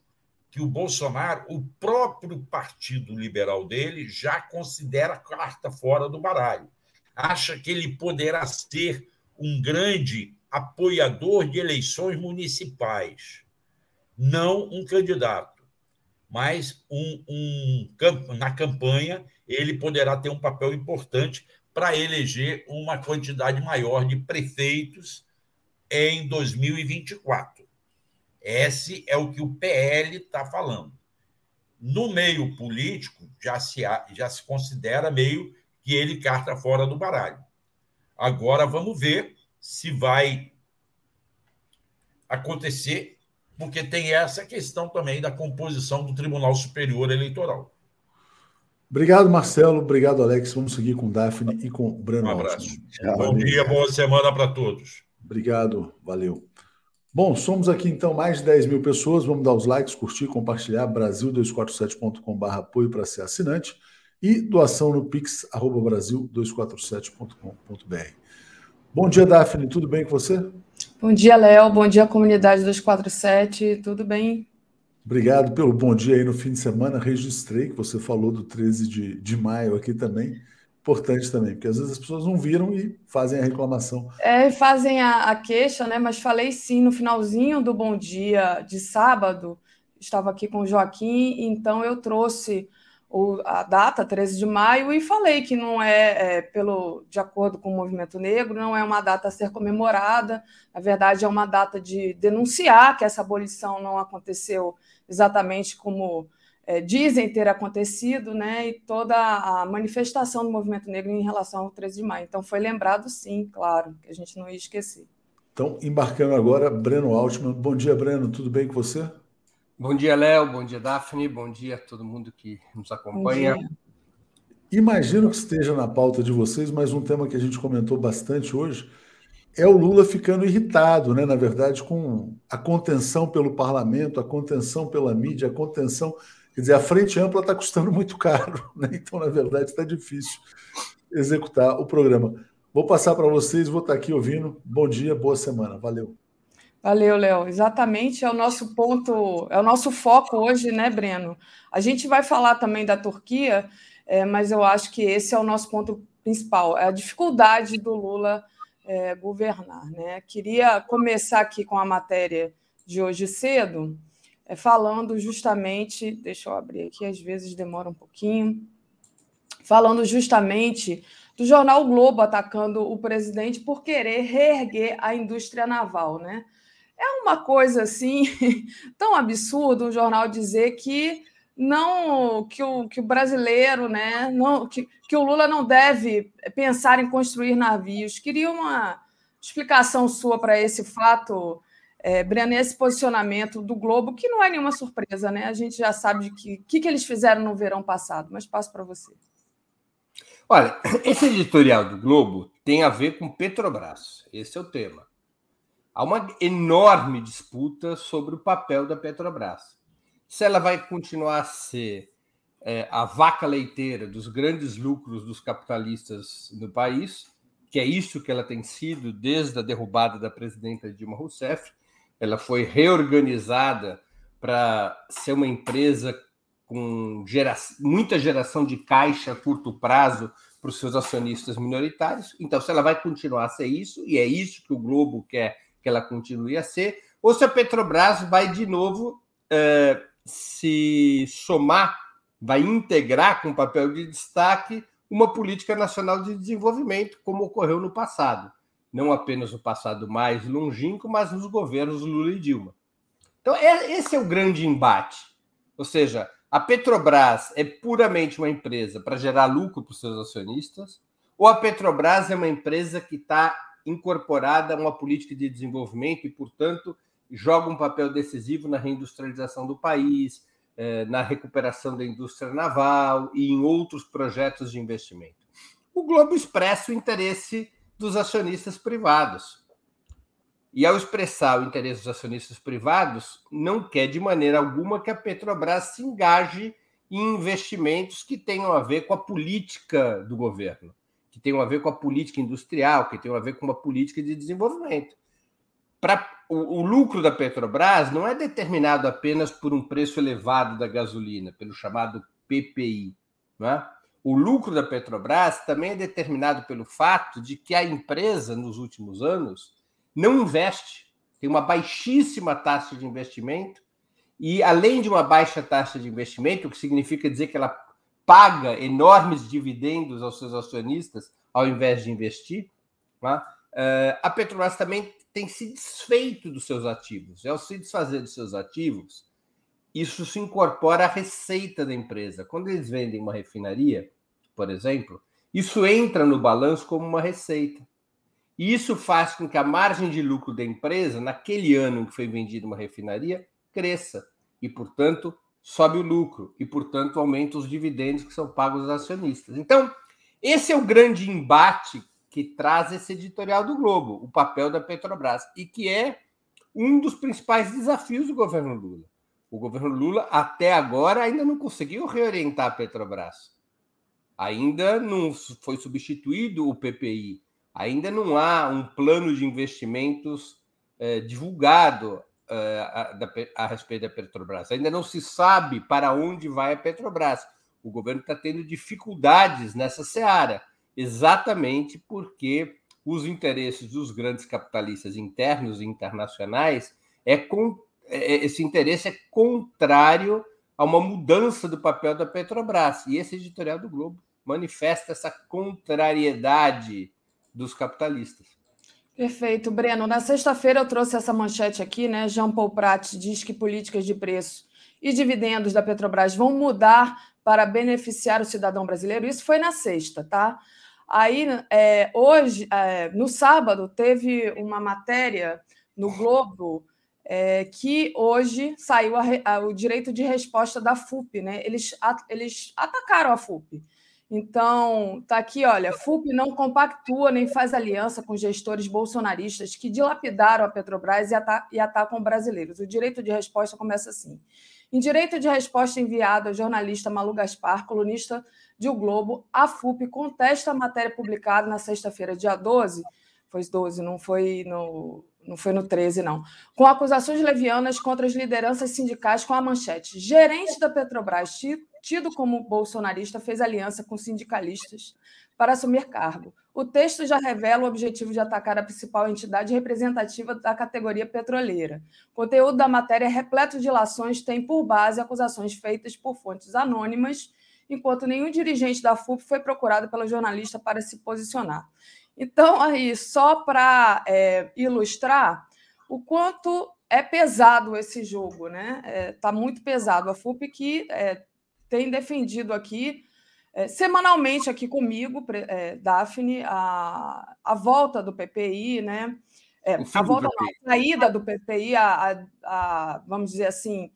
que o Bolsonaro, o próprio Partido Liberal dele, já considera a carta fora do baralho. Acha que ele poderá ser um grande apoiador de eleições municipais, não um candidato, mas um, um, na campanha ele poderá ter um papel importante para eleger uma quantidade maior de prefeitos em 2024. Esse é o que o PL está falando. No meio político, já se, já se considera meio que ele carta fora do baralho. Agora vamos ver se vai acontecer, porque tem essa questão também da composição do Tribunal Superior Eleitoral. Obrigado, Marcelo. Obrigado, Alex. Vamos seguir com Daphne e com Breno. Um abraço. Bom dia, boa semana para todos. Obrigado, valeu. Bom, somos aqui então mais de 10 mil pessoas. Vamos dar os likes, curtir, compartilhar. Brasil247.com.br apoio para ser assinante e doação no pix brasil247.com.br. Bom dia, Daphne. Tudo bem com você? Bom dia, Léo. Bom dia, comunidade 247. Tudo bem? Obrigado pelo bom dia aí no fim de semana. Registrei que você falou do 13 de, de maio aqui também. Importante também, porque às vezes as pessoas não viram e fazem a reclamação. É, fazem a, a queixa, né? Mas falei sim no finalzinho do bom dia de sábado. Estava aqui com o Joaquim, então eu trouxe o, a data, 13 de maio, e falei que não é, é, pelo de acordo com o movimento negro, não é uma data a ser comemorada, na verdade é uma data de denunciar que essa abolição não aconteceu exatamente como é, dizem ter acontecido, né, e toda a manifestação do movimento negro em relação ao 13 de maio. Então foi lembrado sim, claro, que a gente não ia esquecer. Então, embarcando agora, Breno Altman. Bom dia, Breno, tudo bem com você? Bom dia, Léo. Bom dia, Daphne. Bom dia a todo mundo que nos acompanha. Imagino que esteja na pauta de vocês, mas um tema que a gente comentou bastante hoje é o Lula ficando irritado, né? Na verdade, com a contenção pelo parlamento, a contenção pela mídia, a contenção. Quer dizer, a frente ampla está custando muito caro, né? Então, na verdade, está difícil executar o programa. Vou passar para vocês, vou estar aqui ouvindo. Bom dia, boa semana. Valeu. Valeu, Léo. Exatamente, é o nosso ponto, é o nosso foco hoje, né, Breno? A gente vai falar também da Turquia, é, mas eu acho que esse é o nosso ponto principal, é a dificuldade do Lula é, governar. Né? Queria começar aqui com a matéria de hoje cedo, é, falando justamente, deixa eu abrir aqui, às vezes demora um pouquinho, falando justamente do jornal Globo atacando o presidente por querer reerguer a indústria naval, né? É uma coisa assim tão absurda o jornal dizer que não que o, que o brasileiro, né, não que, que o Lula não deve pensar em construir navios. Queria uma explicação sua para esse fato, é, Breno, esse posicionamento do Globo, que não é nenhuma surpresa, né? A gente já sabe o que, que, que eles fizeram no verão passado, mas passo para você. Olha, esse editorial do Globo tem a ver com Petrobras. Esse é o tema há uma enorme disputa sobre o papel da Petrobras. Se ela vai continuar a ser é, a vaca leiteira dos grandes lucros dos capitalistas no país, que é isso que ela tem sido desde a derrubada da presidenta Dilma Rousseff. Ela foi reorganizada para ser uma empresa com gera... muita geração de caixa a curto prazo para os seus acionistas minoritários. Então, se ela vai continuar a ser isso, e é isso que o Globo quer que ela continue a ser, ou se a Petrobras vai de novo é, se somar, vai integrar com papel de destaque uma política nacional de desenvolvimento, como ocorreu no passado. Não apenas no passado mais longínquo, mas nos governos Lula e Dilma. Então, é, esse é o grande embate. Ou seja, a Petrobras é puramente uma empresa para gerar lucro para os seus acionistas, ou a Petrobras é uma empresa que está incorporada a uma política de desenvolvimento e, portanto, joga um papel decisivo na reindustrialização do país, eh, na recuperação da indústria naval e em outros projetos de investimento. O Globo expressa o interesse dos acionistas privados. E ao expressar o interesse dos acionistas privados, não quer de maneira alguma que a Petrobras se engaje em investimentos que tenham a ver com a política do governo, que tenham a ver com a política industrial, que tenham a ver com uma política de desenvolvimento. Para o, o lucro da Petrobras não é determinado apenas por um preço elevado da gasolina, pelo chamado PPI. Não é? O lucro da Petrobras também é determinado pelo fato de que a empresa, nos últimos anos, não investe, tem uma baixíssima taxa de investimento, e além de uma baixa taxa de investimento, o que significa dizer que ela paga enormes dividendos aos seus acionistas ao invés de investir, é? Eh, a Petrobras também tem se desfeito dos seus ativos. E ao se desfazer dos seus ativos, isso se incorpora à receita da empresa. Quando eles vendem uma refinaria, por exemplo, isso entra no balanço como uma receita. E isso faz com que a margem de lucro da empresa, naquele ano em que foi vendida uma refinaria, cresça. E, portanto, sobe o lucro. E, portanto, aumenta os dividendos que são pagos aos acionistas. Então, esse é o grande embate que traz esse editorial do Globo, o papel da Petrobras, e que é um dos principais desafios do governo Lula. O governo Lula, até agora, ainda não conseguiu reorientar a Petrobras. Ainda não foi substituído o PPI. Ainda não há um plano de investimentos eh, divulgado a, a, a respeito da Petrobras. Ainda não se sabe para onde vai a Petrobras. O governo está tendo dificuldades nessa seara exatamente porque os interesses dos grandes capitalistas internos e internacionais é com é, é, esse interesse é contrário a uma mudança do papel da Petrobras. E esse editorial do Globo manifesta essa contrariedade dos capitalistas. Perfeito, Breno. Na sexta-feira eu trouxe essa manchete aqui, né? Jean Paul Prat diz que políticas de preço e dividendos da Petrobras vão mudar para beneficiar o cidadão brasileiro. Isso foi na sexta, tá? Aí, é, hoje, é, no sábado, teve uma matéria no Globo é, que hoje saiu a, a, o direito de resposta da FUP, né? Eles, a, eles atacaram a FUP. Então, tá aqui, olha, FUP não compactua nem faz aliança com gestores bolsonaristas que dilapidaram a Petrobras e, ata atacam brasileiros. O direito de resposta começa assim. Em direito de resposta enviado ao jornalista Malu Gaspar, colunista de O Globo, a FUP contesta a matéria publicada na sexta-feira, dia 12, foi 12, não foi no, não foi no 13, não, com acusações levianas contra as lideranças sindicais com a manchete. Gerente da Petrobras, tido como bolsonarista, fez aliança com sindicalistas para assumir cargo. O texto já revela o objetivo de atacar a principal entidade representativa da categoria petroleira. O conteúdo da matéria repleto de ilações, tem por base acusações feitas por fontes anônimas enquanto nenhum dirigente da FUP foi procurado pela jornalista para se posicionar. Então, aí, só para é, ilustrar o quanto é pesado esse jogo, né? Está é, tá muito pesado. A FUP que é, tem defendido aqui, é, semanalmente aqui comigo, é, Daphne, a, a volta do PPI, né? É, a volta, não, a saída do PPI, a, a, a vamos dizer assim,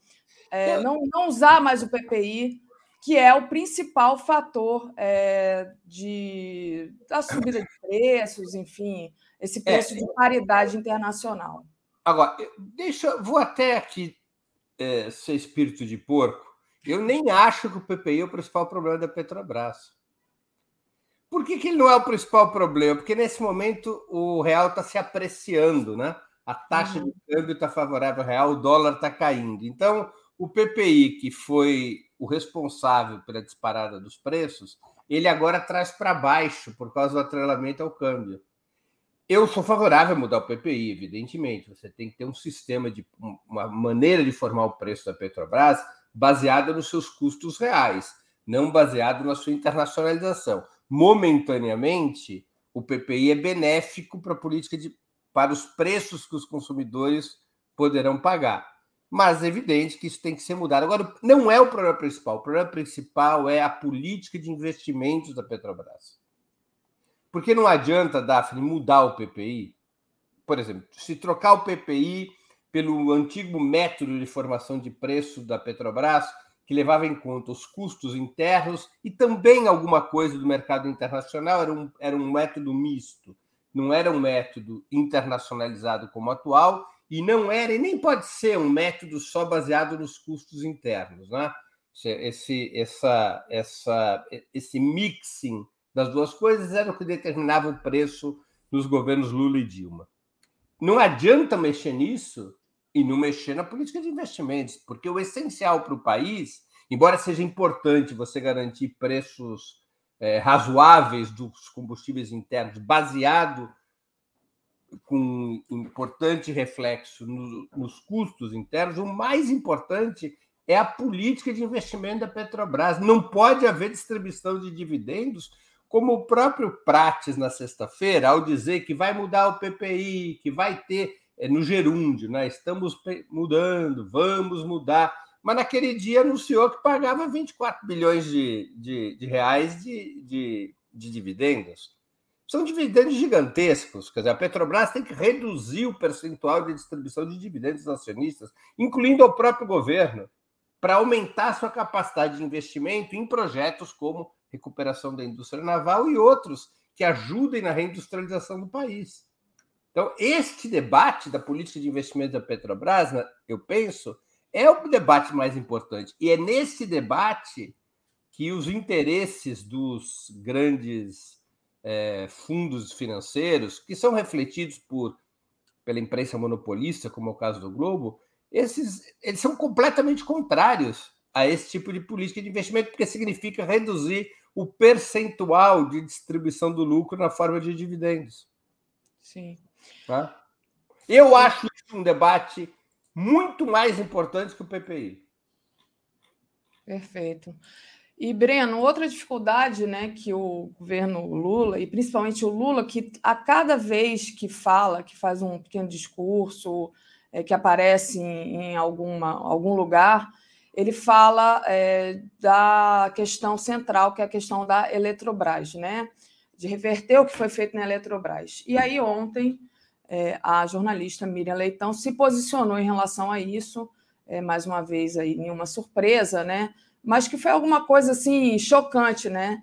é, não, não usar mais o PPI que é o principal fator é, de, da subida de preços, enfim, esse é, preço é, de paridade internacional. Agora, deixa, vou até aqui é, ser espírito de porco. Eu nem acho que o PPI é o principal problema da Petrobras. Por que, que ele não é o principal problema? Porque nesse momento o real está se apreciando, né? A taxa uhum. de câmbio está favorável ao real, o dólar está caindo. Então, o PPI, que foi o responsável pela disparada dos preços, ele agora traz para baixo por causa do atrelamento ao câmbio. Eu sou favorável a mudar o PPI, evidentemente. Você tem que ter um sistema de uma maneira de formar o preço da Petrobras baseada nos seus custos reais, não baseado na sua internacionalização. Momentaneamente, o PPI é benéfico para a política de para os preços que os consumidores poderão pagar. Mas é evidente que isso tem que ser mudado. Agora, não é o problema principal. O problema principal é a política de investimentos da Petrobras. Porque não adianta, Daphne, mudar o PPI. Por exemplo, se trocar o PPI pelo antigo método de formação de preço da Petrobras, que levava em conta os custos internos e também alguma coisa do mercado internacional, era um, era um método misto, não era um método internacionalizado como atual, e não era e nem pode ser um método só baseado nos custos internos. Né? Esse, essa, essa, esse mixing das duas coisas era o que determinava o preço nos governos Lula e Dilma. Não adianta mexer nisso e não mexer na política de investimentos, porque o essencial para o país, embora seja importante você garantir preços é, razoáveis dos combustíveis internos, baseado com importante reflexo no, nos custos internos, o mais importante é a política de investimento da Petrobras. Não pode haver distribuição de dividendos, como o próprio Prates na sexta-feira, ao dizer que vai mudar o PPI, que vai ter é, no gerúndio, né? Estamos mudando, vamos mudar. Mas naquele dia anunciou que pagava 24 bilhões de, de, de reais de, de, de dividendos. São dividendos gigantescos. Quer dizer, a Petrobras tem que reduzir o percentual de distribuição de dividendos acionistas, incluindo ao próprio governo, para aumentar sua capacidade de investimento em projetos como recuperação da indústria naval e outros que ajudem na reindustrialização do país. Então, este debate da política de investimento da Petrobras, né, eu penso, é o debate mais importante. E é nesse debate que os interesses dos grandes é, fundos financeiros, que são refletidos por pela imprensa monopolista, como é o caso do Globo, esses eles são completamente contrários a esse tipo de política de investimento, porque significa reduzir o percentual de distribuição do lucro na forma de dividendos. Sim. Tá? Eu acho isso um debate muito mais importante que o PPI. Perfeito. E, Breno, outra dificuldade né, que o governo Lula, e principalmente o Lula, que a cada vez que fala, que faz um pequeno discurso, é, que aparece em, em, alguma, algum lugar, ele fala é, da questão central, que é a questão da Eletrobras, né? de reverter o que foi feito na Eletrobras. E aí, ontem, é, a jornalista Miriam Leitão se posicionou em relação a isso, é, mais uma vez aí nenhuma surpresa, né? Mas que foi alguma coisa assim chocante, né?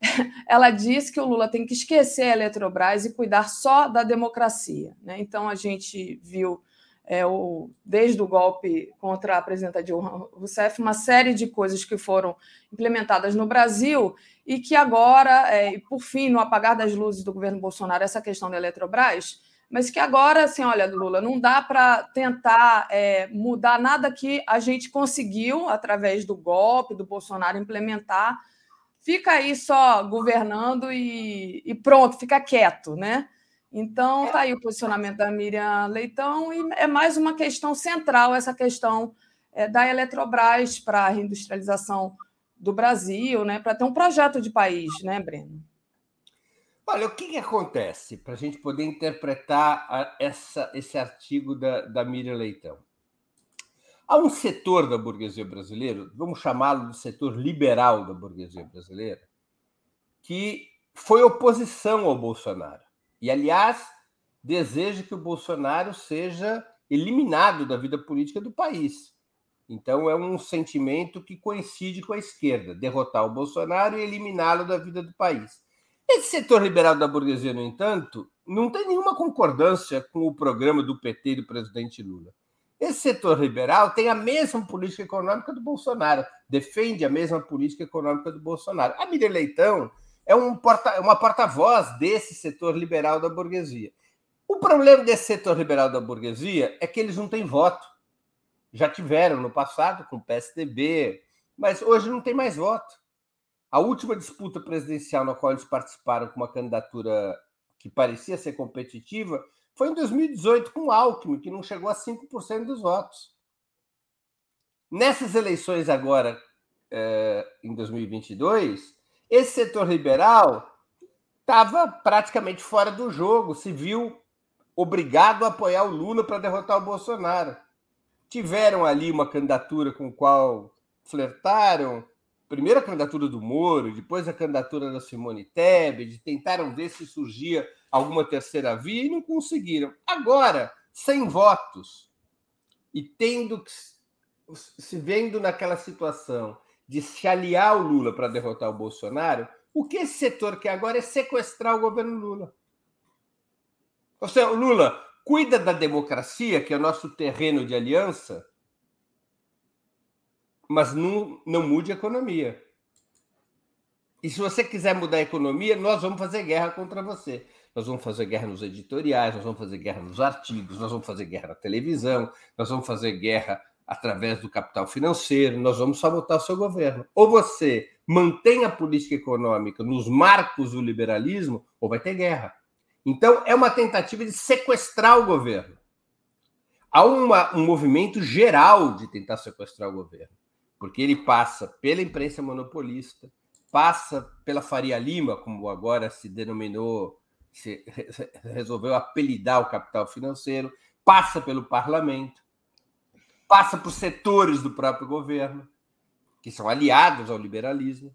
Ela disse que o Lula tem que esquecer a Eletrobras e cuidar só da democracia, né? Então a gente viu é, o, desde o golpe contra a presidenta Dilma Rousseff, uma série de coisas que foram implementadas no Brasil e que agora, é, por fim, no apagar das luzes do governo Bolsonaro, essa questão da Eletrobras, mas que agora, assim, olha, Lula, não dá para tentar é, mudar nada que a gente conseguiu através do golpe do Bolsonaro implementar. Fica aí só governando e, e pronto, fica quieto, né? Então, está aí o posicionamento da Miriam Leitão e é mais uma questão central essa questão é, da Eletrobras para a reindustrialização do Brasil, né? Para ter um projeto de país, né, Breno? Olha, o que, que acontece para a gente poder interpretar a, essa, esse artigo da, da Miriam Leitão? Há um setor da burguesia brasileira, vamos chamá-lo de setor liberal da burguesia brasileira, que foi oposição ao Bolsonaro. E, aliás, deseja que o Bolsonaro seja eliminado da vida política do país. Então, é um sentimento que coincide com a esquerda: derrotar o Bolsonaro e eliminá-lo da vida do país. Esse setor liberal da burguesia, no entanto, não tem nenhuma concordância com o programa do PT e do presidente Lula. Esse setor liberal tem a mesma política econômica do Bolsonaro, defende a mesma política econômica do Bolsonaro. A Miriam Leitão é um porta, uma porta-voz desse setor liberal da burguesia. O problema desse setor liberal da burguesia é que eles não têm voto. Já tiveram no passado com o PSDB, mas hoje não tem mais voto. A última disputa presidencial na qual eles participaram com uma candidatura que parecia ser competitiva foi em 2018 com o Alckmin, que não chegou a 5% dos votos. Nessas eleições agora, eh, em 2022, esse setor liberal estava praticamente fora do jogo, se viu obrigado a apoiar o Lula para derrotar o Bolsonaro. Tiveram ali uma candidatura com qual flertaram, primeiro a candidatura do Moro, depois a candidatura da Simone Tebet, tentaram ver se surgia alguma terceira via e não conseguiram. Agora, sem votos e tendo se vendo naquela situação de se aliar ao Lula para derrotar o Bolsonaro, o que esse setor quer agora é sequestrar o governo Lula. Ou seja, o Lula cuida da democracia, que é o nosso terreno de aliança, mas não, não mude a economia. E se você quiser mudar a economia, nós vamos fazer guerra contra você. Nós vamos fazer guerra nos editoriais, nós vamos fazer guerra nos artigos, nós vamos fazer guerra na televisão, nós vamos fazer guerra através do capital financeiro, nós vamos sabotar o seu governo. Ou você mantém a política econômica nos marcos do liberalismo, ou vai ter guerra. Então, é uma tentativa de sequestrar o governo. Há uma, um movimento geral de tentar sequestrar o governo porque ele passa pela imprensa monopolista, passa pela Faria Lima, como agora se denominou, se resolveu apelidar o capital financeiro, passa pelo parlamento, passa por setores do próprio governo, que são aliados ao liberalismo.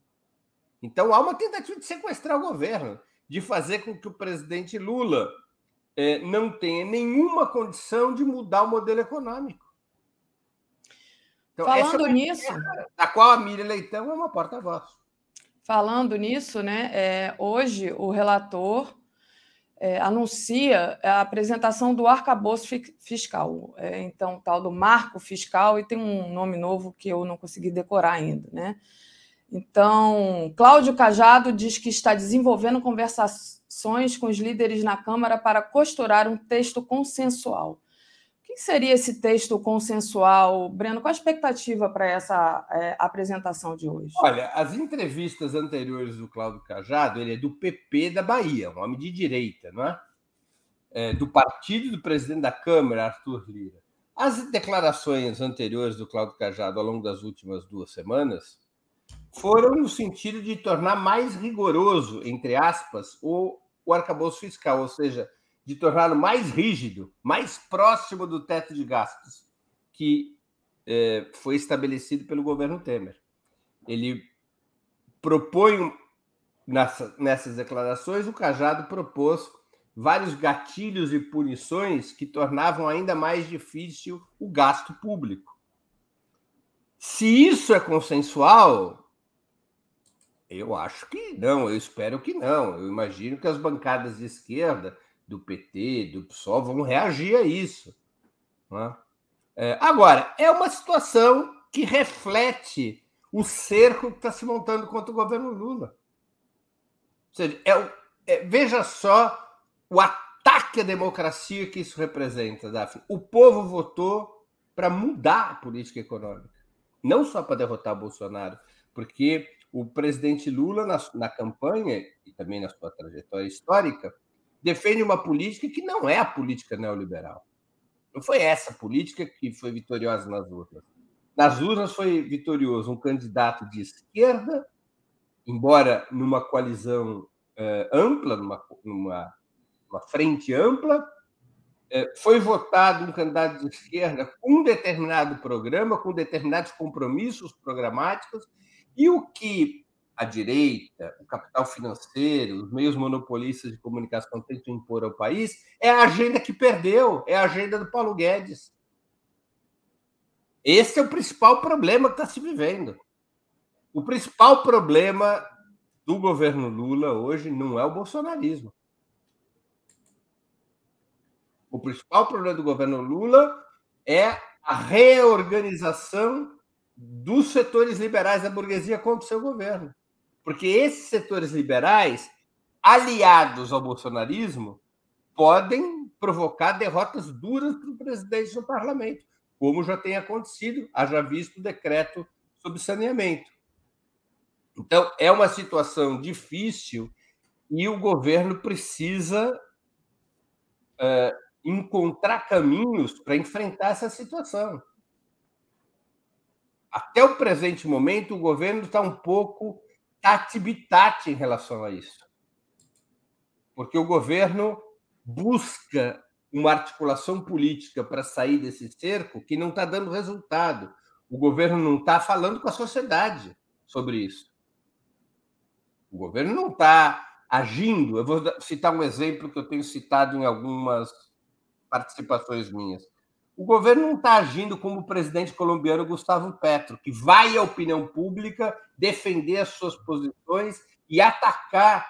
Então há uma tentativa de sequestrar o governo, de fazer com que o presidente Lula eh, não tenha nenhuma condição de mudar o modelo econômico. Então, Falando é nisso. Da qual a Miriam Leitão é uma porta-voz. Falando nisso, né, é, hoje o relator é, anuncia a apresentação do arcabouço fiscal, é, então, tal do marco fiscal, e tem um nome novo que eu não consegui decorar ainda. Né? Então, Cláudio Cajado diz que está desenvolvendo conversações com os líderes na Câmara para costurar um texto consensual que seria esse texto consensual? Breno, qual a expectativa para essa é, apresentação de hoje? Olha, as entrevistas anteriores do Cláudio Cajado, ele é do PP da Bahia, um homem de direita, não é? é do partido do presidente da Câmara, Arthur Lira. As declarações anteriores do Cláudio Cajado ao longo das últimas duas semanas foram no sentido de tornar mais rigoroso, entre aspas, o, o arcabouço fiscal, ou seja, de torná-lo mais rígido, mais próximo do teto de gastos que é, foi estabelecido pelo governo Temer. Ele propõe, nessa, nessas declarações, o Cajado propôs vários gatilhos e punições que tornavam ainda mais difícil o gasto público. Se isso é consensual, eu acho que não, eu espero que não. Eu imagino que as bancadas de esquerda do PT, do PSOL, vão reagir a isso. Né? É, agora, é uma situação que reflete o cerco que está se montando contra o governo Lula. Ou seja, é, é, veja só o ataque à democracia que isso representa, Daphne. O povo votou para mudar a política econômica, não só para derrotar Bolsonaro, porque o presidente Lula, na, na campanha e também na sua trajetória histórica, defende uma política que não é a política neoliberal. Não foi essa política que foi vitoriosa nas urnas. Nas urnas foi vitorioso um candidato de esquerda, embora numa coalizão eh, ampla, numa, numa, numa, frente ampla. Eh, foi votado um candidato de esquerda com um determinado programa, com determinados compromissos programáticos, e o que a direita, o capital financeiro, os meios monopolistas de comunicação tentam impor ao país, é a agenda que perdeu, é a agenda do Paulo Guedes. Esse é o principal problema que está se vivendo. O principal problema do governo Lula hoje não é o bolsonarismo. O principal problema do governo Lula é a reorganização dos setores liberais da burguesia contra o seu governo. Porque esses setores liberais, aliados ao bolsonarismo, podem provocar derrotas duras para o presidente no parlamento, como já tem acontecido, haja visto o decreto sobre saneamento. Então, é uma situação difícil e o governo precisa é, encontrar caminhos para enfrentar essa situação. Até o presente momento, o governo está um pouco tati-bitati em relação a isso. Porque o governo busca uma articulação política para sair desse cerco que não está dando resultado. O governo não está falando com a sociedade. Sobre isso. O governo não está agindo. Eu vou citar um exemplo que eu tenho citado em algumas participações minhas. O governo não está agindo como o presidente colombiano Gustavo Petro, que vai à opinião pública defender as suas posições e atacar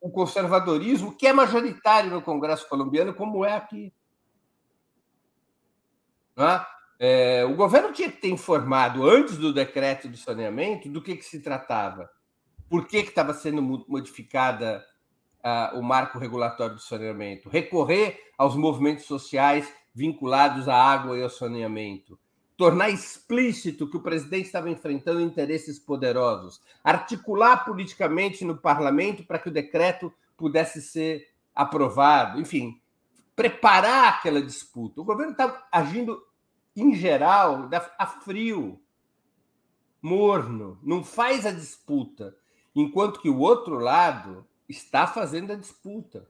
o conservadorismo, que é majoritário no Congresso colombiano, como é aqui. É? É, o governo tinha que ter informado antes do decreto do saneamento do que, que se tratava, por que estava sendo modificada uh, o marco regulatório do saneamento, recorrer aos movimentos sociais vinculados à água e ao saneamento, tornar explícito que o presidente estava enfrentando interesses poderosos, articular politicamente no parlamento para que o decreto pudesse ser aprovado, enfim, preparar aquela disputa. O governo está agindo em geral, a frio, morno, não faz a disputa, enquanto que o outro lado está fazendo a disputa.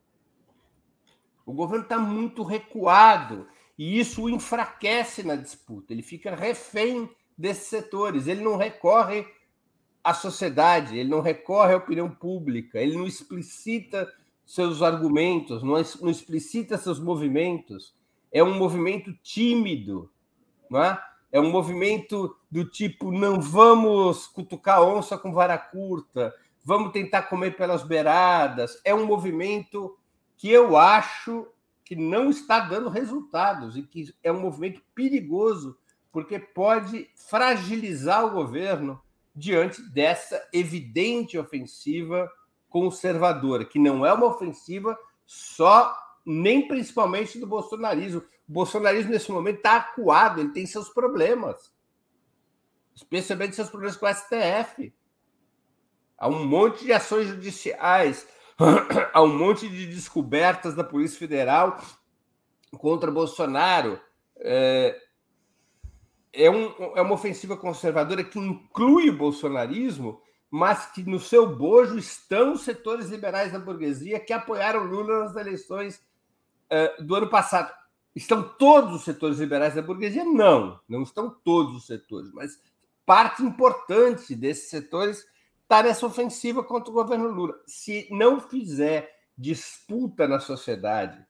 O governo está muito recuado e isso o enfraquece na disputa. Ele fica refém desses setores, ele não recorre à sociedade, ele não recorre à opinião pública, ele não explicita seus argumentos, não, não explicita seus movimentos. É um movimento tímido, não é? É um movimento do tipo não vamos cutucar onça com vara curta, vamos tentar comer pelas beiradas. É um movimento que eu acho que não está dando resultados e que é um movimento perigoso, porque pode fragilizar o governo diante dessa evidente ofensiva conservadora, que não é uma ofensiva só nem principalmente do bolsonarismo. O bolsonarismo, nesse momento, está acuado, ele tem seus problemas, especialmente seus problemas com o STF. Há um monte de ações judiciais, há um monte de descobertas da Polícia Federal contra Bolsonaro. É, é, um, é uma ofensiva conservadora que inclui o bolsonarismo, mas que no seu bojo estão os setores liberais da burguesia que apoiaram Lula nas eleições uh, do ano passado. Estão todos os setores liberais da burguesia? Não, não estão todos os setores, mas parte importante desses setores nessa ofensiva contra o governo Lula. Se não fizer disputa na sociedade,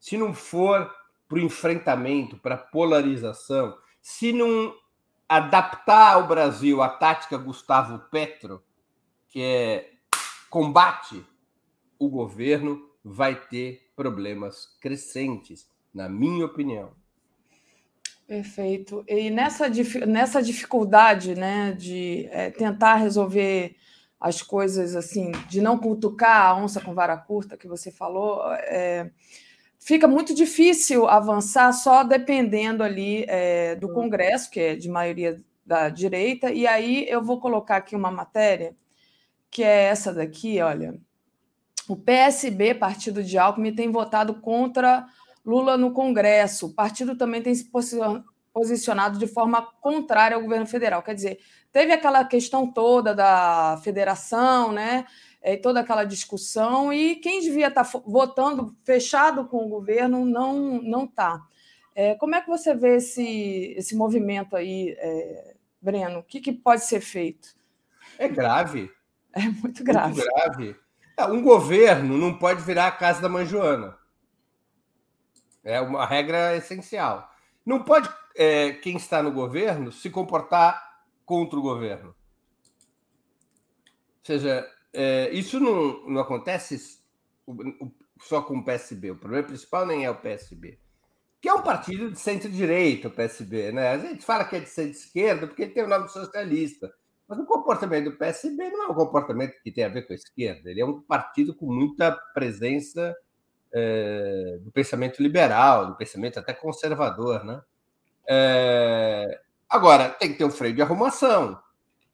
se não for para o enfrentamento, para a polarização, se não adaptar ao Brasil a tática Gustavo Petro, que é combate, o governo vai ter problemas crescentes na minha opinião. Perfeito. E nessa, nessa dificuldade né, de é, tentar resolver as coisas assim, de não cutucar a onça com vara curta que você falou, é, fica muito difícil avançar só dependendo ali é, do Congresso, que é de maioria da direita, e aí eu vou colocar aqui uma matéria, que é essa daqui, olha. O PSB, Partido de Alckmin, tem votado contra Lula no Congresso. O partido também tem se posicionado de forma contrária ao governo federal. Quer dizer, teve aquela questão toda da federação, né? É, toda aquela discussão, e quem devia estar tá votando fechado com o governo não não está. É, como é que você vê esse, esse movimento aí, é, Breno? O que, que pode ser feito? É grave. É muito grave. Muito grave. É, um governo não pode virar a casa da mãe Joana. É uma regra essencial. Não pode é, quem está no governo se comportar contra o governo. Ou seja, é, isso não, não acontece só com o PSB. O problema principal nem é o PSB, que é um partido de centro-direita, o PSB. Né? A gente fala que é de centro-esquerda porque tem o nome socialista. Mas o comportamento do PSB não é um comportamento que tem a ver com a esquerda. Ele é um partido com muita presença é, do pensamento liberal, do pensamento até conservador, né? É, agora, tem que ter um freio de arrumação,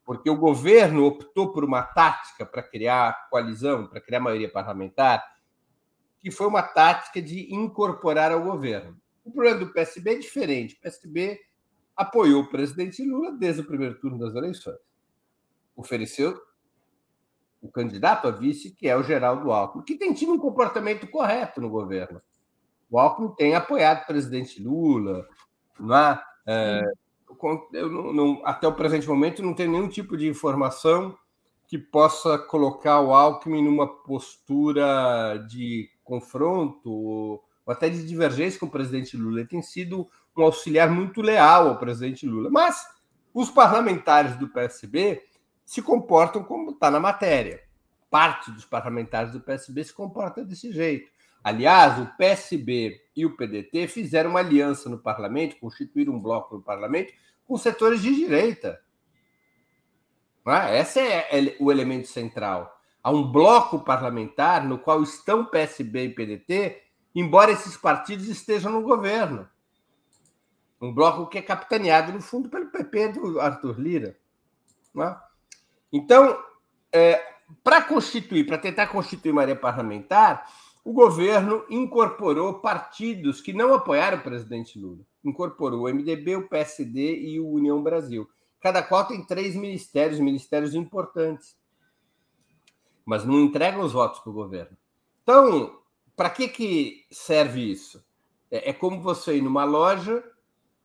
porque o governo optou por uma tática para criar coalizão, para criar maioria parlamentar, que foi uma tática de incorporar ao governo. O problema do PSB é diferente. O PSB apoiou o presidente Lula desde o primeiro turno das eleições. Ofereceu o candidato a vice, que é o Geraldo Alckmin, que tem tido um comportamento correto no governo. O Alckmin tem apoiado o presidente Lula, não é? É, eu não, não, até o presente momento, não tenho nenhum tipo de informação que possa colocar o Alckmin numa postura de confronto ou até de divergência com o presidente Lula. Ele tem sido um auxiliar muito leal ao presidente Lula. Mas os parlamentares do PSB se comportam como está na matéria. Parte dos parlamentares do PSB se comporta desse jeito. Aliás, o PSB e o PDT fizeram uma aliança no parlamento, constituíram um bloco no parlamento com setores de direita. É? Esse é o elemento central. Há um bloco parlamentar no qual estão PSB e PDT, embora esses partidos estejam no governo. Um bloco que é capitaneado, no fundo, pelo PP do Arthur Lira. É? Então, é, para constituir, para tentar constituir área parlamentar, o governo incorporou partidos que não apoiaram o presidente Lula. Incorporou o MDB, o PSD e o União Brasil. Cada qual tem três ministérios, ministérios importantes. Mas não entregam os votos para o governo. Então, para que, que serve isso? É, é como você ir numa loja,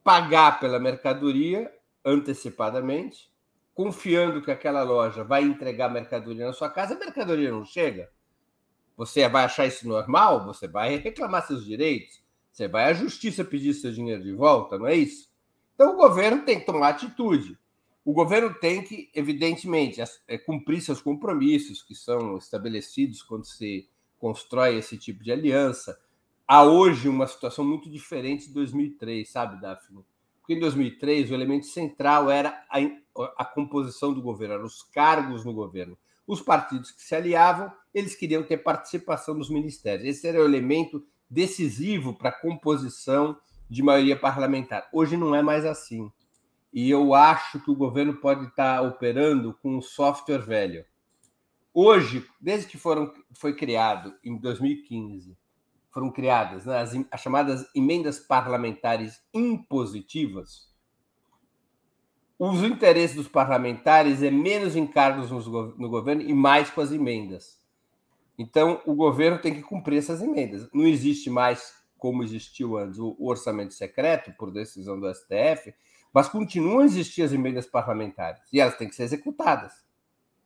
pagar pela mercadoria antecipadamente, confiando que aquela loja vai entregar mercadoria na sua casa, a mercadoria não chega. Você vai achar isso normal? Você vai reclamar seus direitos? Você vai à justiça pedir seu dinheiro de volta, não é isso? Então o governo tem que tomar atitude. O governo tem que, evidentemente, é, cumprir seus compromissos que são estabelecidos quando se constrói esse tipo de aliança. Há hoje uma situação muito diferente de 2003, sabe, Daphne? Porque em 2003 o elemento central era a, a composição do governo, eram os cargos no governo. Os partidos que se aliavam, eles queriam ter participação nos ministérios. Esse era o elemento decisivo para a composição de maioria parlamentar. Hoje não é mais assim. E eu acho que o governo pode estar operando com um software velho. Hoje, desde que foram, foi criado em 2015, foram criadas né, as, as chamadas emendas parlamentares impositivas, os interesses dos parlamentares é menos encargos no governo e mais com as emendas. Então, o governo tem que cumprir essas emendas. Não existe mais, como existiu antes, o orçamento secreto, por decisão do STF, mas continuam a existir as emendas parlamentares e elas têm que ser executadas.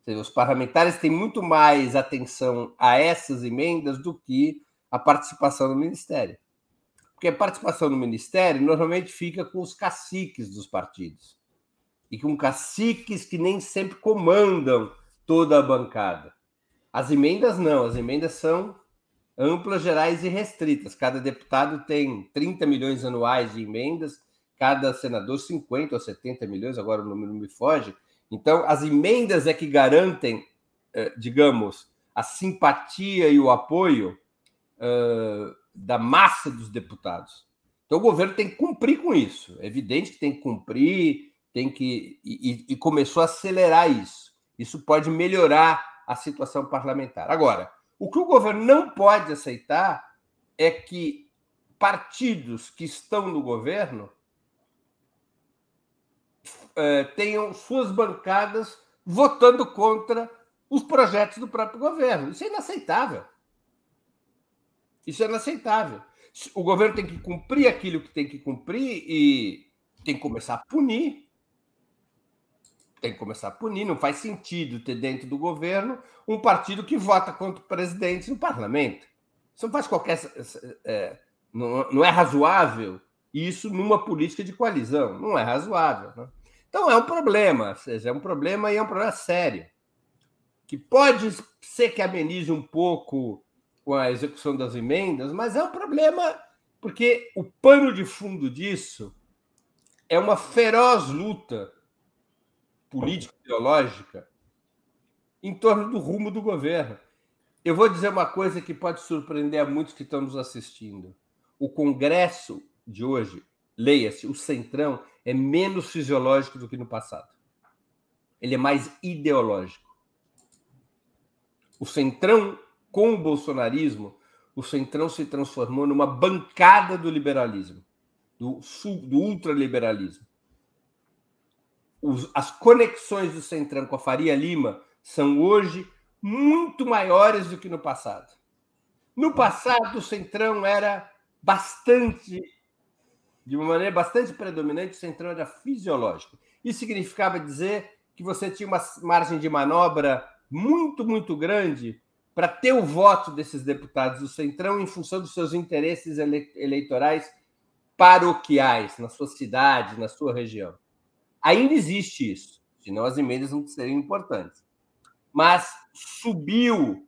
Seja, os parlamentares têm muito mais atenção a essas emendas do que a participação no ministério. Porque a participação no ministério normalmente fica com os caciques dos partidos e com caciques que nem sempre comandam toda a bancada. As emendas não, as emendas são amplas, gerais e restritas. Cada deputado tem 30 milhões anuais de emendas, cada senador 50 ou 70 milhões, agora o número me foge. Então, as emendas é que garantem, eh, digamos, a simpatia e o apoio uh, da massa dos deputados. Então, o governo tem que cumprir com isso. É evidente que tem que cumprir, tem que e, e começou a acelerar isso. Isso pode melhorar a situação parlamentar. Agora, o que o governo não pode aceitar é que partidos que estão no governo é, tenham suas bancadas votando contra os projetos do próprio governo. Isso é inaceitável. Isso é inaceitável. O governo tem que cumprir aquilo que tem que cumprir e tem que começar a punir tem que começar a punir. Não faz sentido ter dentro do governo um partido que vota contra o presidente no parlamento. Isso não faz qualquer. É, não, não, é razoável isso numa política de coalizão. Não é razoável. Né? Então é um problema, ou seja, é um problema e é um problema sério. Que pode ser que amenize um pouco com a execução das emendas, mas é um problema porque o pano de fundo disso é uma feroz luta política ideológica em torno do rumo do governo. Eu vou dizer uma coisa que pode surpreender a muitos que estão nos assistindo. O Congresso de hoje, leia-se, o Centrão, é menos fisiológico do que no passado. Ele é mais ideológico. O Centrão, com o bolsonarismo, o Centrão se transformou numa bancada do liberalismo, do, do ultraliberalismo os, as conexões do Centrão com a Faria Lima são hoje muito maiores do que no passado. No passado, o Centrão era bastante de uma maneira bastante predominante, o centrão era fisiológico. Isso significava dizer que você tinha uma margem de manobra muito, muito grande para ter o voto desses deputados do Centrão em função dos seus interesses eleitorais paroquiais, na sua cidade, na sua região. Ainda existe isso, senão as emendas não seriam importantes. Mas subiu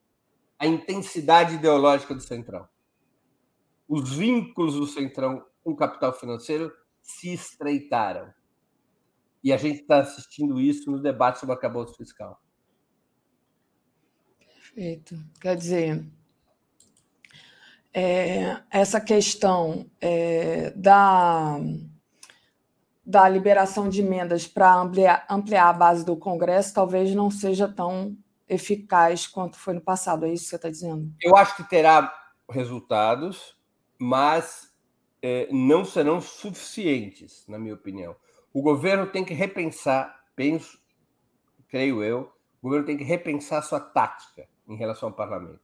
a intensidade ideológica do Centrão. Os vínculos do Centrão com o capital financeiro se estreitaram. E a gente está assistindo isso no debate sobre arcabouço fiscal. Perfeito. Quer dizer, é, essa questão é, da, da liberação de emendas para ampliar, ampliar a base do Congresso talvez não seja tão eficaz quanto foi no passado. É isso que você está dizendo? Eu acho que terá resultados, mas é, não serão suficientes, na minha opinião. O governo tem que repensar, penso, creio eu, o governo tem que repensar sua tática em relação ao parlamento.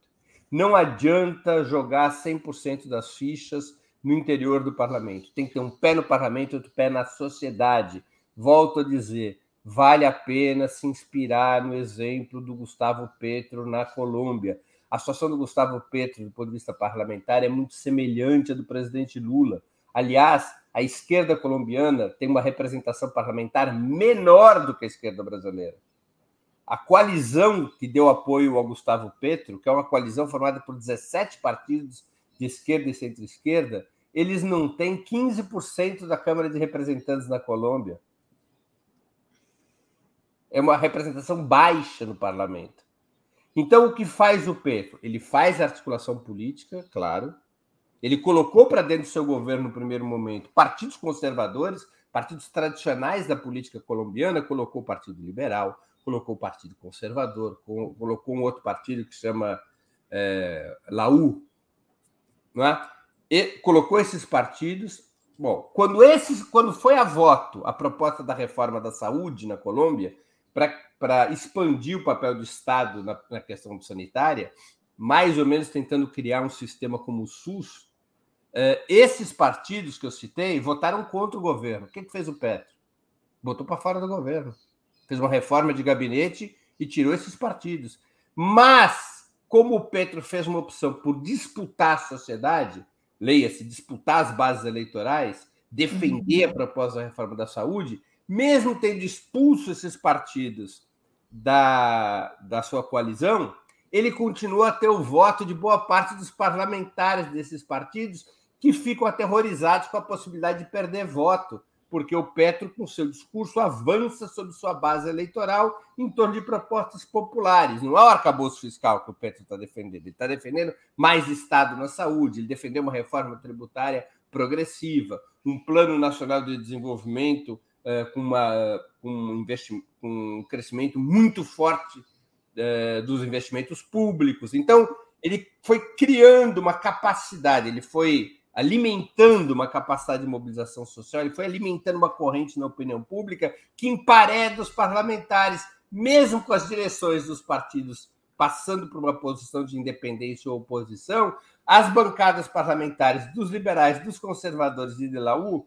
Não adianta jogar 100% das fichas no interior do parlamento. Tem que ter um pé no parlamento e outro pé na sociedade. Volto a dizer, vale a pena se inspirar no exemplo do Gustavo Petro na Colômbia. A situação do Gustavo Petro, do ponto de vista parlamentar, é muito semelhante à do presidente Lula. Aliás, a esquerda colombiana tem uma representação parlamentar menor do que a esquerda brasileira. A coalizão que deu apoio ao Gustavo Petro, que é uma coalizão formada por 17 partidos de esquerda e centro-esquerda, eles não têm 15% da Câmara de Representantes na Colômbia. É uma representação baixa no parlamento. Então, o que faz o Petro? Ele faz articulação política, claro, ele colocou para dentro do seu governo, no primeiro momento, partidos conservadores, partidos tradicionais da política colombiana, colocou o Partido Liberal, colocou o Partido Conservador, colocou um outro partido que chama é, Laú, não é? e colocou esses partidos. Bom, quando, esses, quando foi a voto a proposta da reforma da saúde na Colômbia, para expandir o papel do Estado na, na questão sanitária, mais ou menos tentando criar um sistema como o SUS, é, esses partidos que eu citei votaram contra o governo. O que, que fez o Petro? Botou para fora do governo. Fez uma reforma de gabinete e tirou esses partidos. Mas, como o Petro fez uma opção por disputar a sociedade, leia-se, disputar as bases eleitorais, defender a proposta da reforma da saúde, mesmo tendo expulso esses partidos da, da sua coalizão, ele continua a ter o voto de boa parte dos parlamentares desses partidos que ficam aterrorizados com a possibilidade de perder voto, porque o Petro, com seu discurso, avança sobre sua base eleitoral em torno de propostas populares. Não é o arcabouço fiscal que o Petro está defendendo, ele está defendendo mais Estado na saúde, ele defendeu uma reforma tributária progressiva, um plano nacional de desenvolvimento eh, com, uma, com, um com um crescimento muito forte eh, dos investimentos públicos. Então, ele foi criando uma capacidade, ele foi alimentando uma capacidade de mobilização social, ele foi alimentando uma corrente na opinião pública que empareda os parlamentares, mesmo com as direções dos partidos passando por uma posição de independência ou oposição, as bancadas parlamentares dos liberais, dos conservadores e de Laú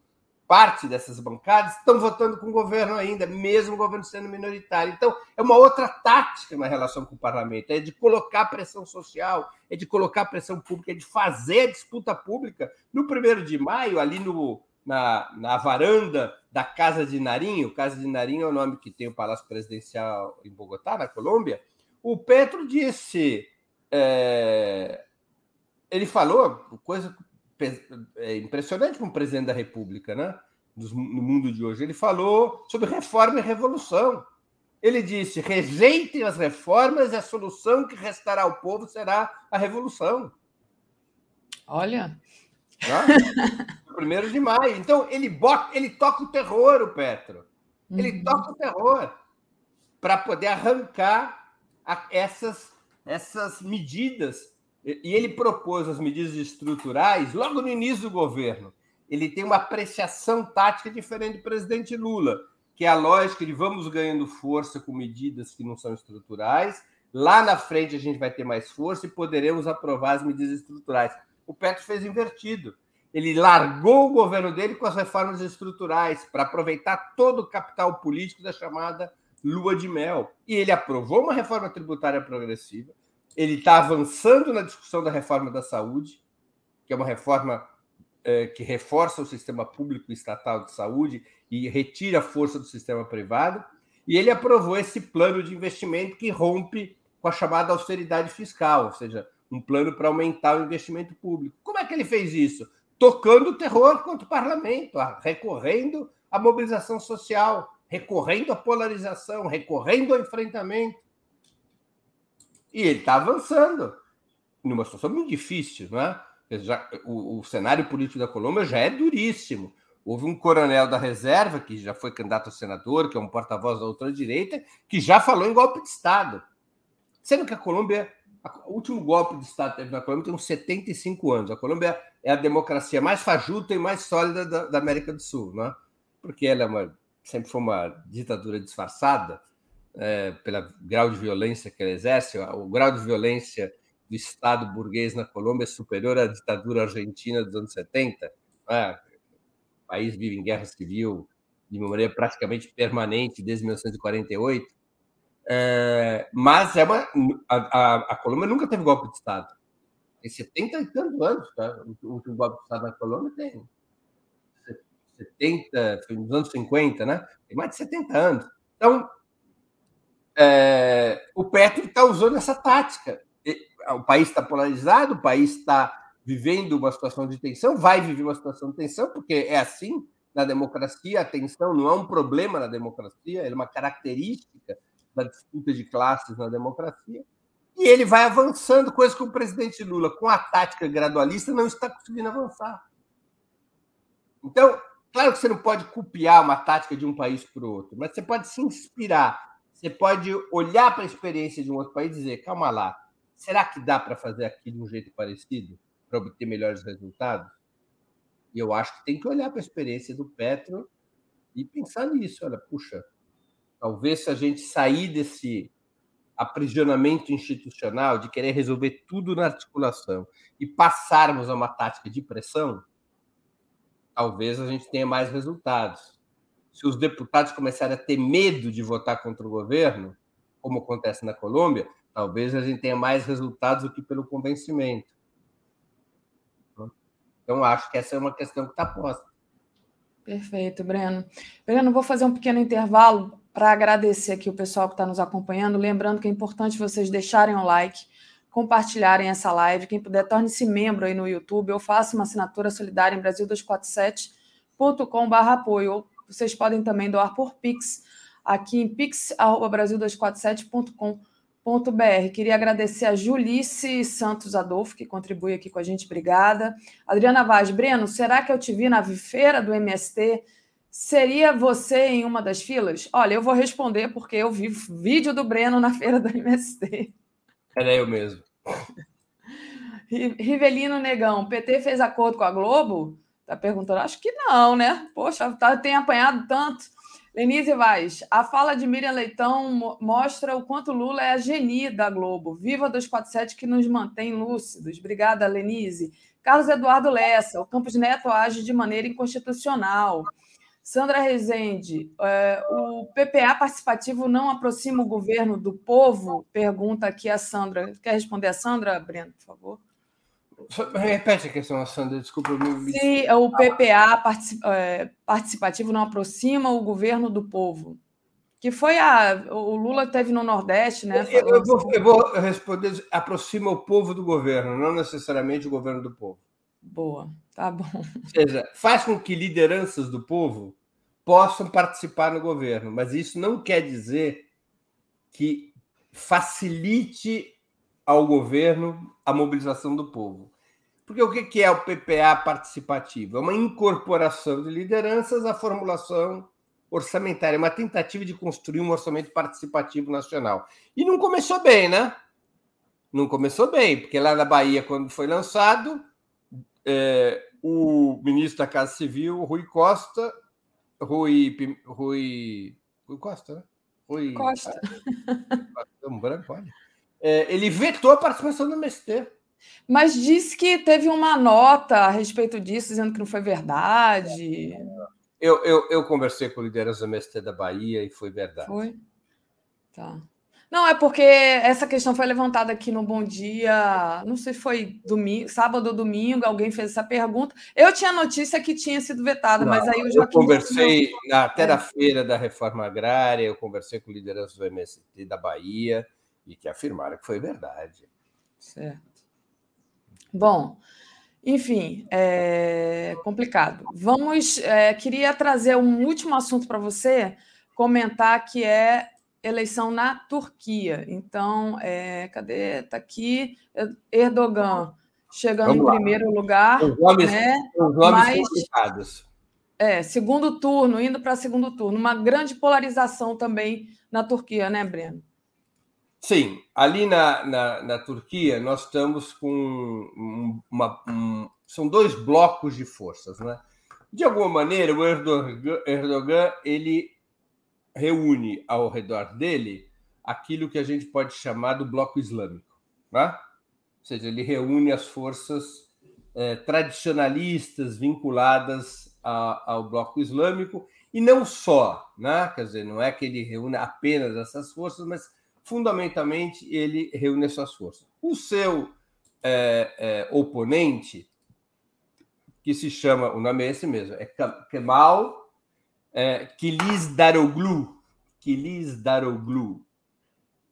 parte dessas bancadas estão votando com o governo ainda, mesmo o governo sendo minoritário. Então, é uma outra tática na relação com o parlamento: é de colocar pressão social, é de colocar pressão pública, é de fazer a disputa pública. No primeiro de maio, ali no, na, na varanda da Casa de Narinho, Casa de Narinho é o nome que tem o Palácio Presidencial em Bogotá, na Colômbia, o Petro disse. É, ele falou coisa é impressionante como presidente da República, né? No mundo de hoje. Ele falou sobre reforma e revolução. Ele disse: rejeitem as reformas e a solução que restará ao povo será a revolução. Olha. No primeiro de maio. Então, ele, bota, ele toca o terror, o Petro. Ele uhum. toca o terror para poder arrancar essas, essas medidas e ele propôs as medidas estruturais logo no início do governo. Ele tem uma apreciação tática diferente do presidente Lula, que é a lógica de vamos ganhando força com medidas que não são estruturais. Lá na frente a gente vai ter mais força e poderemos aprovar as medidas estruturais. O Petro fez invertido. Ele largou o governo dele com as reformas estruturais para aproveitar todo o capital político da chamada lua de mel. E ele aprovou uma reforma tributária progressiva. Ele está avançando na discussão da reforma da saúde, que é uma reforma é, que reforça o sistema público e estatal de saúde e retira a força do sistema privado. E ele aprovou esse plano de investimento que rompe com a chamada austeridade fiscal, ou seja, um plano para aumentar o investimento público. Como é que ele fez isso? tocando o terror contra o parlamento, recorrendo à mobilização social, recorrendo à polarização, recorrendo ao enfrentamento. E ele está avançando numa situação muito difícil, não é? Já, o, o, cenário político da Colômbia já é duríssimo. Houve um coronel da reserva, que já foi candidato a senador, que é um porta-voz da ultradireita, que já falou em golpe de Estado. Sendo que a Colômbia o último golpe de Estado teve na Colômbia tem uns 75 anos. A Colômbia é a democracia mais fajuta e mais sólida da, da América do Sul, né? porque ela é uma, sempre foi uma ditadura disfarçada é, grau de violência que ela exerce. O grau de violência do Estado burguês na Colômbia é superior à ditadura argentina dos anos 70. Né? O país vive em guerra civil de uma maneira praticamente permanente desde 1948. É, mas é uma, a, a, a, Colômbia nunca teve golpe de Estado. Tem 70 e tantos anos, tá? O último golpe de Estado na Colômbia tem 70, foi nos anos 50, né? Tem mais de 70 anos. Então, é, o Petro está usando essa tática. O país está polarizado, o país está vivendo uma situação de tensão, vai viver uma situação de tensão, porque é assim na democracia, a tensão não é um problema na democracia, é uma característica da disputa de classes na democracia. E ele vai avançando, coisa que o presidente Lula, com a tática gradualista, não está conseguindo avançar. Então, claro que você não pode copiar uma tática de um país para o outro, mas você pode se inspirar. Você pode olhar para a experiência de um outro país e dizer: calma lá, será que dá para fazer aqui de um jeito parecido para obter melhores resultados? E eu acho que tem que olhar para a experiência do Petro e pensar nisso. Olha, puxa, Talvez se a gente sair desse aprisionamento institucional, de querer resolver tudo na articulação e passarmos a uma tática de pressão, talvez a gente tenha mais resultados. Se os deputados começarem a ter medo de votar contra o governo, como acontece na Colômbia, talvez a gente tenha mais resultados do que pelo convencimento. Então, acho que essa é uma questão que está posta. Perfeito, Breno. Breno, vou fazer um pequeno intervalo para agradecer aqui o pessoal que está nos acompanhando. Lembrando que é importante vocês deixarem o like, compartilharem essa live. Quem puder, torne-se membro aí no YouTube ou faça uma assinatura solidária em Brasil247.com.br apoio. Vocês podem também doar por Pix aqui em pix.brasil247.com.br. Queria agradecer a Julice Santos Adolfo, que contribui aqui com a gente. Obrigada. Adriana Vaz, Breno, será que eu te vi na feira do MST? Seria você em uma das filas? Olha, eu vou responder porque eu vi vídeo do Breno na feira do MST. Era eu mesmo. Rivelino Negão, PT fez acordo com a Globo? Tá perguntando, acho que não, né? Poxa, tá, tem apanhado tanto. Lenise Vaz, a fala de Miriam Leitão mostra o quanto Lula é a geni da Globo. Viva 247 que nos mantém lúcidos. Obrigada, Lenise. Carlos Eduardo Lessa, o Campos Neto age de maneira inconstitucional. Sandra Rezende, é, o PPA participativo não aproxima o governo do povo? Pergunta aqui a Sandra. Quer responder a Sandra, Breno, por favor? Repete a questão, Sandra, desculpa. Me... Se o PPA é, participativo não aproxima o governo do povo. Que foi a. O Lula teve no Nordeste, né? Eu, eu, vou, eu vou responder: aproxima o povo do governo, não necessariamente o governo do povo. Boa, tá bom. Ou seja, faz com que lideranças do povo possam participar no governo, mas isso não quer dizer que facilite ao governo a mobilização do povo. Porque o que é o PPA participativo? É uma incorporação de lideranças à formulação orçamentária, uma tentativa de construir um orçamento participativo nacional. E não começou bem, né? Não começou bem, porque lá na Bahia, quando foi lançado, é, o ministro da Casa Civil, Rui Costa, Rui, Rui, Rui Costa, né? Rui Costa. um branco, olha. É, ele vetou a participação do MST. Mas disse que teve uma nota a respeito disso, dizendo que não foi verdade. Eu, eu, eu conversei com o liderança do MST da Bahia e foi verdade. Foi? Tá. Não, é porque essa questão foi levantada aqui no Bom Dia, não sei se foi domingo, sábado ou domingo, alguém fez essa pergunta. Eu tinha notícia que tinha sido vetada, não, mas aí eu já. Eu conversei na, até na feira da reforma agrária, eu conversei com liderança do MST da Bahia e que afirmaram que foi verdade. Certo. Bom, enfim, é complicado. Vamos. É, queria trazer um último assunto para você comentar que é eleição na Turquia. Então, é, cadê? Está aqui Erdogan chegando em primeiro lugar. Os nomes, né? os nomes mas, é, segundo turno, indo para segundo turno. Uma grande polarização também na Turquia, né, Breno? Sim, ali na, na, na Turquia nós estamos com uma, um, são dois blocos de forças, né? De alguma maneira, o Erdogan, Erdogan ele reúne ao redor dele aquilo que a gente pode chamar do bloco islâmico. Né? Ou seja, ele reúne as forças é, tradicionalistas vinculadas a, ao bloco islâmico, e não só, né? quer dizer, não é que ele reúne apenas essas forças, mas fundamentalmente ele reúne essas forças. O seu é, é, oponente, que se chama, o nome é esse mesmo, é Kemal é, Kilis Daroglu, Daroglu,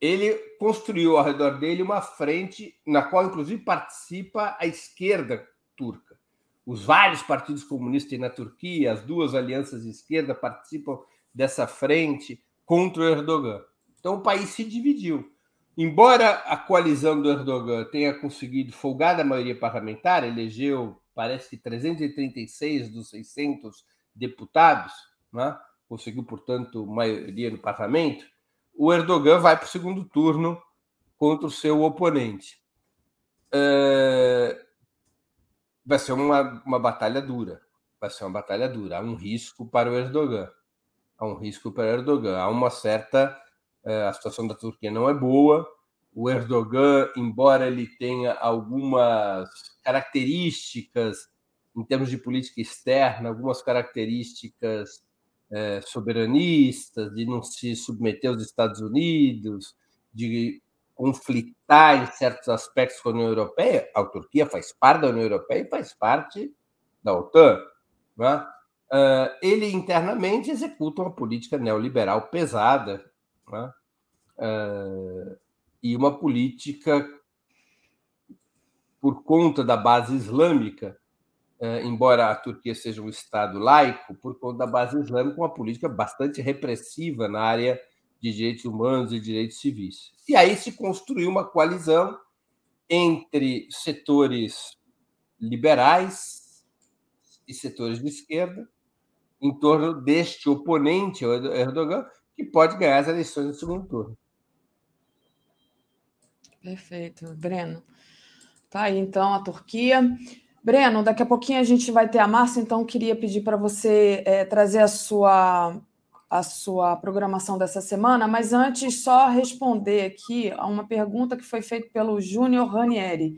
ele construiu ao redor dele uma frente na qual, inclusive, participa a esquerda turca. Os vários partidos comunistas na Turquia, as duas alianças de esquerda participam dessa frente contra o Erdogan. Então o país se dividiu. Embora a coalizão do Erdogan tenha conseguido folgada maioria parlamentar, elegeu, parece que 336 dos 600 deputados, né? conseguiu, portanto, maioria no parlamento, o Erdogan vai para o segundo turno contra o seu oponente. É... Vai ser uma, uma batalha dura. Vai ser uma batalha dura. Há um risco para o Erdogan. Há um risco para o Erdogan. Há uma certa. É, a situação da Turquia não é boa. O Erdogan, embora ele tenha algumas características em termos de política externa, algumas características é, soberanistas, de não se submeter aos Estados Unidos, de conflitar em certos aspectos com a União Europeia. A Turquia faz parte da União Europeia e faz parte da OTAN. Né? Uh, ele internamente executa uma política neoliberal pesada né? uh, e uma política por conta da base islâmica eh, embora a Turquia seja um Estado laico, por conta da base islâmica, uma política bastante repressiva na área de direitos humanos e direitos civis. E aí se construiu uma coalizão entre setores liberais e setores de esquerda em torno deste oponente, Erdogan, que pode ganhar as eleições no segundo turno. Perfeito, Breno. Tá aí então a Turquia. Breno, daqui a pouquinho a gente vai ter a Márcia, então queria pedir para você é, trazer a sua, a sua programação dessa semana, mas antes só responder aqui a uma pergunta que foi feita pelo Júnior Ranieri.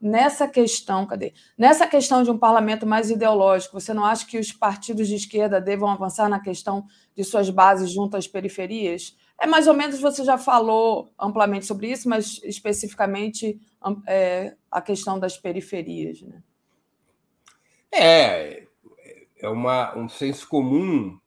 Nessa questão, cadê? Nessa questão de um parlamento mais ideológico, você não acha que os partidos de esquerda devam avançar na questão de suas bases junto às periferias? É mais ou menos, você já falou amplamente sobre isso, mas especificamente é, a questão das periferias, né? É, é uma, um senso comum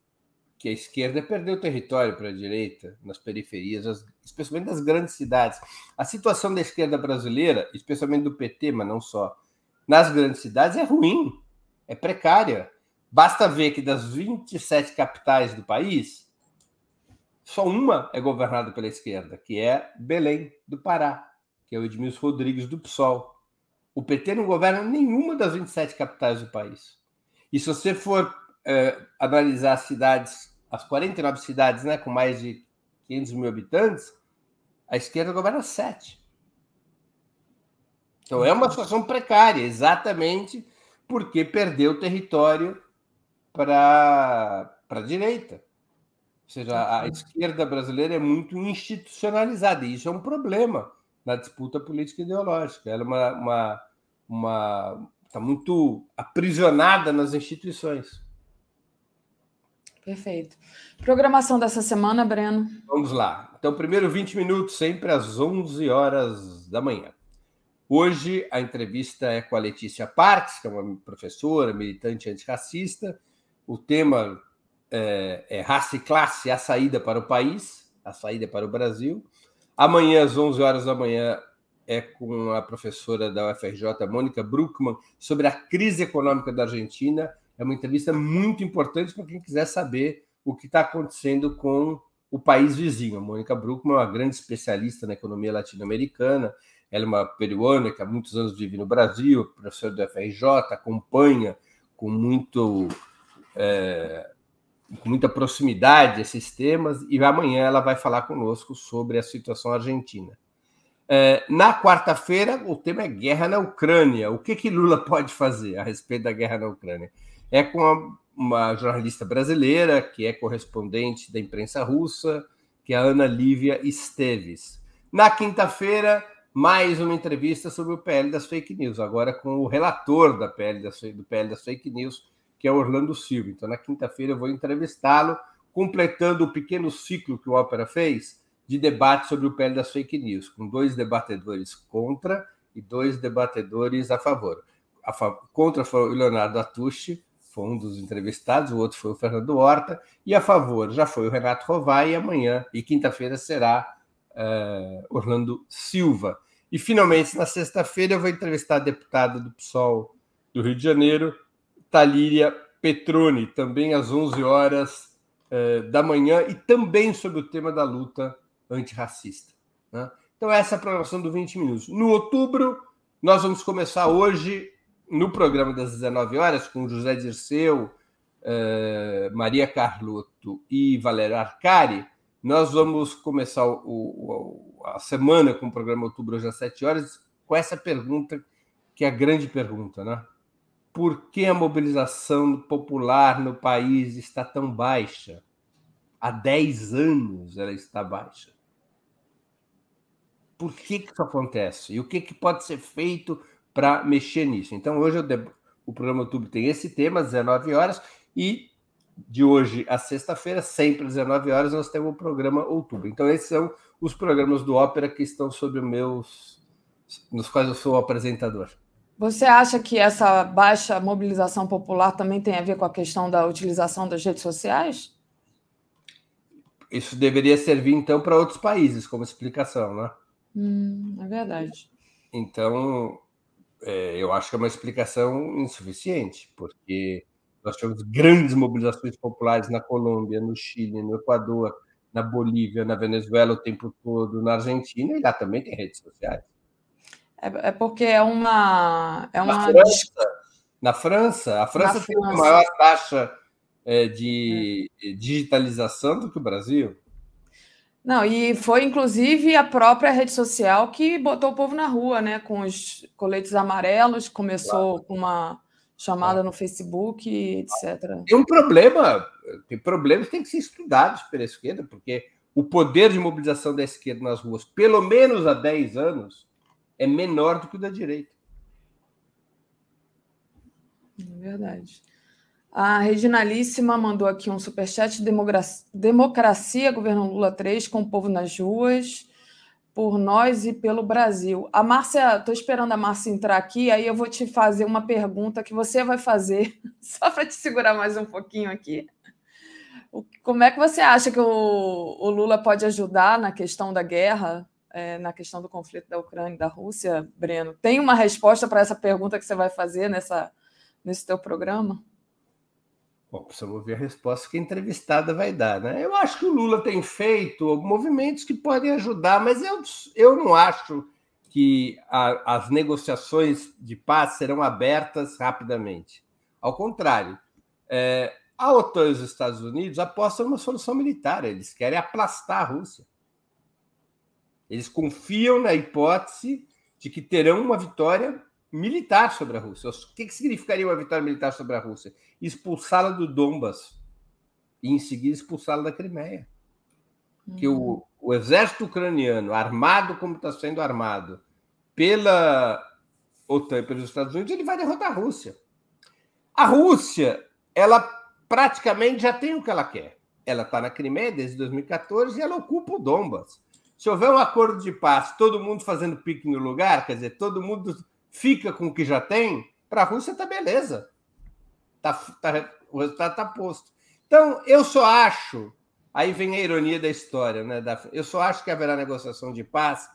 que a esquerda perdeu território para a direita nas periferias, especialmente das grandes cidades. A situação da esquerda brasileira, especialmente do PT, mas não só, nas grandes cidades é ruim, é precária. Basta ver que das 27 capitais do país, só uma é governada pela esquerda, que é Belém, do Pará, que é o Edmilson Rodrigues do PSOL. O PT não governa nenhuma das 27 capitais do país. E se você for é, analisar cidades, as 49 cidades né, com mais de 500 mil habitantes, a esquerda governa sete. Então é uma situação precária, exatamente porque perdeu território para a direita. Ou seja, a esquerda brasileira é muito institucionalizada, e isso é um problema na disputa política e ideológica. Ela é uma, uma, uma está muito aprisionada nas instituições. Perfeito. Programação dessa semana, Breno? Vamos lá. Então, primeiro 20 minutos, sempre às 11 horas da manhã. Hoje, a entrevista é com a Letícia Parques, que é uma professora, militante antirracista. O tema é, é Raça e Classe, a saída para o país, a saída para o Brasil. Amanhã, às 11 horas da manhã, é com a professora da UFRJ, Mônica Bruckmann, sobre a crise econômica da Argentina é uma entrevista muito importante para quem quiser saber o que está acontecendo com o país vizinho. A Mônica Bruckmann é uma grande especialista na economia latino-americana. Ela é uma peruana que há muitos anos vive no Brasil, professora do FRJ, acompanha com muito é, com muita proximidade esses temas e amanhã ela vai falar conosco sobre a situação argentina. É, na quarta-feira, o tema é guerra na Ucrânia. O que, que Lula pode fazer a respeito da guerra na Ucrânia? É com uma jornalista brasileira, que é correspondente da imprensa russa, que é a Ana Lívia Esteves. Na quinta-feira, mais uma entrevista sobre o PL das fake news, agora com o relator da PL das, do PL das fake news, que é Orlando Silva. Então, na quinta-feira, eu vou entrevistá-lo, completando o pequeno ciclo que o Ópera fez de debate sobre o PL das fake news, com dois debatedores contra e dois debatedores a favor. A favor contra foi o Leonardo Atucci, foi um dos entrevistados, o outro foi o Fernando Horta, e a favor já foi o Renato Rovai, e amanhã e quinta-feira será uh, Orlando Silva. E finalmente, na sexta-feira, eu vou entrevistar a deputada do PSOL do Rio de Janeiro, Talíria Petroni, também às 11 horas uh, da manhã, e também sobre o tema da luta antirracista. Né? Então, essa é a programação do 20 Minutos. No outubro, nós vamos começar hoje no programa das 19 horas, com José Dirceu, uh, Maria Carlotto e Valério Arcari, nós vamos começar o, o, a semana com o programa Outubro hoje às 7 horas com essa pergunta, que é a grande pergunta, né? Por que a mobilização popular no país está tão baixa? Há 10 anos ela está baixa. Por que, que isso acontece? E o que, que pode ser feito para mexer nisso. Então, hoje o programa YouTube tem esse tema, às 19 horas, e de hoje a sexta-feira, sempre às 19 horas, nós temos o programa Outubro. Então, esses são os programas do Ópera que estão sobre meus. nos quais eu sou o apresentador. Você acha que essa baixa mobilização popular também tem a ver com a questão da utilização das redes sociais? Isso deveria servir, então, para outros países, como explicação, né? Hum, é verdade. Então, é, eu acho que é uma explicação insuficiente, porque nós tivemos grandes mobilizações populares na Colômbia, no Chile, no Equador, na Bolívia, na Venezuela o tempo todo, na Argentina, e lá também tem redes sociais. É, é porque é uma. É uma... Na, França, na França, a França na tem França. uma maior taxa é, de é. digitalização do que o Brasil. Não, e foi inclusive a própria rede social que botou o povo na rua, né? Com os coletes amarelos, começou com uma chamada no Facebook, etc. Tem um problema, tem problemas que têm que ser estudados pela esquerda, porque o poder de mobilização da esquerda nas ruas, pelo menos há 10 anos, é menor do que o da direita. É verdade. A Reginalíssima mandou aqui um superchat de democracia, governo Lula 3, com o povo nas ruas, por nós e pelo Brasil. A Márcia, estou esperando a Márcia entrar aqui, aí eu vou te fazer uma pergunta que você vai fazer, só para te segurar mais um pouquinho aqui. Como é que você acha que o, o Lula pode ajudar na questão da guerra, é, na questão do conflito da Ucrânia e da Rússia, Breno? Tem uma resposta para essa pergunta que você vai fazer nessa, nesse teu programa? Bom, precisamos ouvir a resposta que a entrevistada vai dar. Né? Eu acho que o Lula tem feito movimentos que podem ajudar, mas eu, eu não acho que a, as negociações de paz serão abertas rapidamente. Ao contrário, é, a OTAN e os Estados Unidos apostam numa solução militar, eles querem aplastar a Rússia. Eles confiam na hipótese de que terão uma vitória militar sobre a Rússia. O que, que significaria uma vitória militar sobre a Rússia? Expulsá-la do Donbas e, em seguida, expulsá-la da Crimeia. que o, o exército ucraniano, armado como está sendo armado pela OTAN e pelos Estados Unidos, ele vai derrotar a Rússia. A Rússia, ela praticamente já tem o que ela quer. Ela está na Crimeia desde 2014 e ela ocupa o Donbas. Se houver um acordo de paz, todo mundo fazendo pique no lugar, quer dizer, todo mundo fica com o que já tem, para a Rússia está beleza. Tá, tá, o resultado está posto. Então, eu só acho, aí vem a ironia da história, né? eu só acho que haverá negociação de paz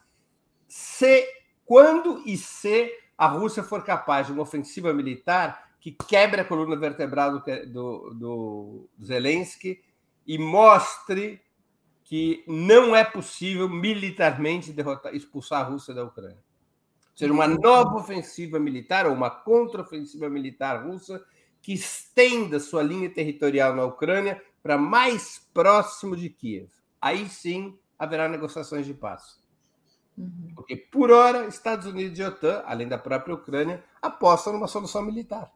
se, quando e se a Rússia for capaz de uma ofensiva militar que quebre a coluna vertebral do, do, do Zelensky e mostre que não é possível militarmente derrotar, expulsar a Rússia da Ucrânia. Seja, uma nova ofensiva militar ou uma contraofensiva militar russa que estenda sua linha territorial na Ucrânia para mais próximo de Kiev. Aí sim haverá negociações de paz. Uhum. Porque, por hora, Estados Unidos e OTAN, além da própria Ucrânia, apostam numa solução militar.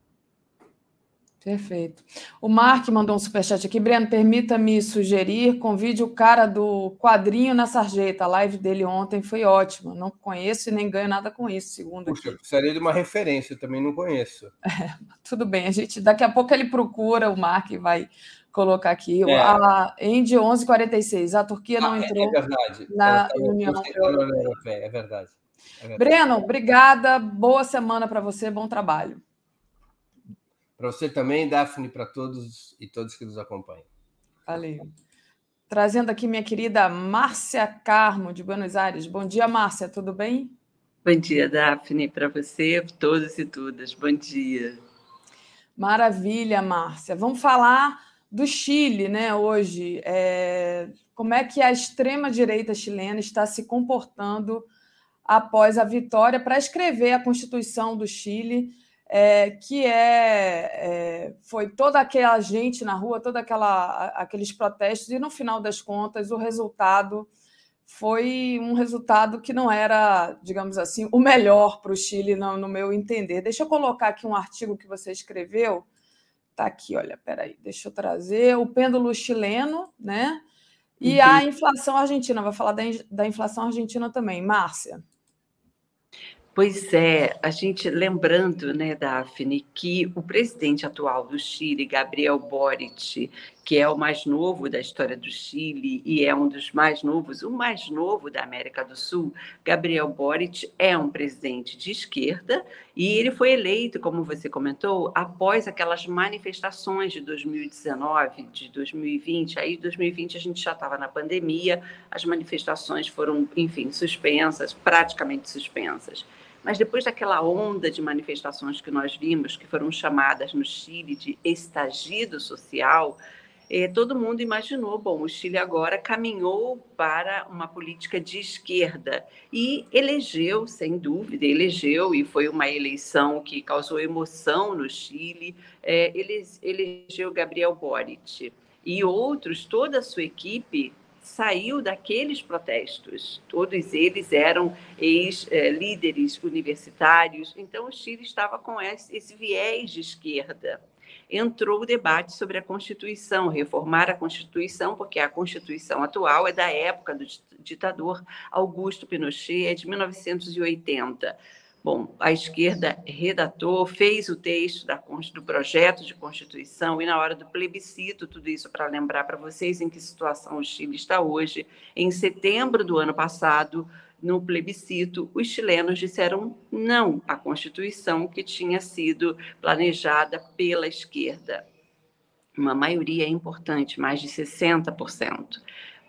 Perfeito. O Mark mandou um superchat aqui. Breno, permita-me sugerir, convide o cara do quadrinho na sarjeta. A live dele ontem foi ótima. Não conheço e nem ganho nada com isso, segundo Puxa, aqui. precisaria de uma referência, eu também não conheço. É, tudo bem, a gente daqui a pouco ele procura, o Mark vai colocar aqui. É. A End 1146, a Turquia não ah, é, entrou é verdade. na é, União Europeia. É verdade. É verdade. Breno, obrigada. Boa semana para você, bom trabalho. Para você também, Daphne, para todos e todos que nos acompanham. Valeu. Trazendo aqui minha querida Márcia Carmo, de Buenos Aires. Bom dia, Márcia, tudo bem? Bom dia, Daphne, para você, todos e todas. Bom dia. Maravilha, Márcia. Vamos falar do Chile, né, hoje. É... Como é que a extrema-direita chilena está se comportando após a vitória para escrever a Constituição do Chile é, que é, é, foi toda aquela gente na rua, toda aquela aqueles protestos e no final das contas o resultado foi um resultado que não era, digamos assim, o melhor para o Chile, no, no, meu entender. Deixa eu colocar aqui um artigo que você escreveu. Tá aqui, olha, peraí, deixa eu trazer o pêndulo chileno, né? E uhum. a inflação argentina. Vai falar da, da inflação argentina também, Márcia. Pois é, a gente lembrando, né, Daphne, que o presidente atual do Chile, Gabriel Boric, que é o mais novo da história do Chile e é um dos mais novos, o mais novo da América do Sul, Gabriel Boric é um presidente de esquerda e ele foi eleito, como você comentou, após aquelas manifestações de 2019, de 2020. Aí, 2020 a gente já estava na pandemia, as manifestações foram, enfim, suspensas, praticamente suspensas. Mas depois daquela onda de manifestações que nós vimos, que foram chamadas no Chile de estagido social, eh, todo mundo imaginou, bom, o Chile agora caminhou para uma política de esquerda e elegeu, sem dúvida, elegeu, e foi uma eleição que causou emoção no Chile, eh, elegeu Gabriel Boric. E outros, toda a sua equipe saiu daqueles protestos. Todos eles eram ex-líderes universitários, então o Chile estava com esse viés de esquerda. Entrou o debate sobre a Constituição, reformar a Constituição, porque a Constituição atual é da época do ditador Augusto Pinochet, é de 1980 Bom, a esquerda redatou, fez o texto da, do projeto de Constituição e, na hora do plebiscito, tudo isso para lembrar para vocês em que situação o Chile está hoje. Em setembro do ano passado, no plebiscito, os chilenos disseram não à Constituição que tinha sido planejada pela esquerda. Uma maioria importante, mais de 60%.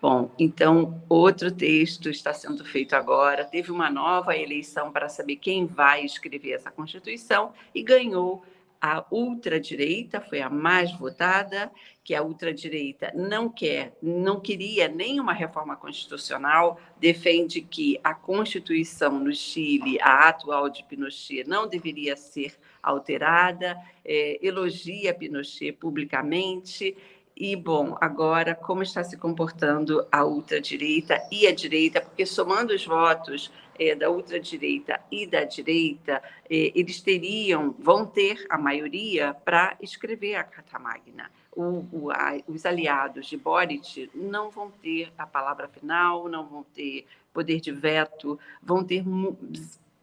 Bom, então, outro texto está sendo feito agora. Teve uma nova eleição para saber quem vai escrever essa Constituição e ganhou a ultradireita, foi a mais votada, que a ultradireita não quer, não queria nenhuma reforma constitucional, defende que a Constituição no Chile, a atual de Pinochet, não deveria ser alterada, é, elogia Pinochet publicamente e, bom, agora, como está se comportando a ultradireita e a direita, porque somando os votos é, da ultradireita e da direita, é, eles teriam, vão ter a maioria para escrever a Carta Magna. O, o, a, os aliados de Boric não vão ter a palavra final, não vão ter poder de veto, vão ter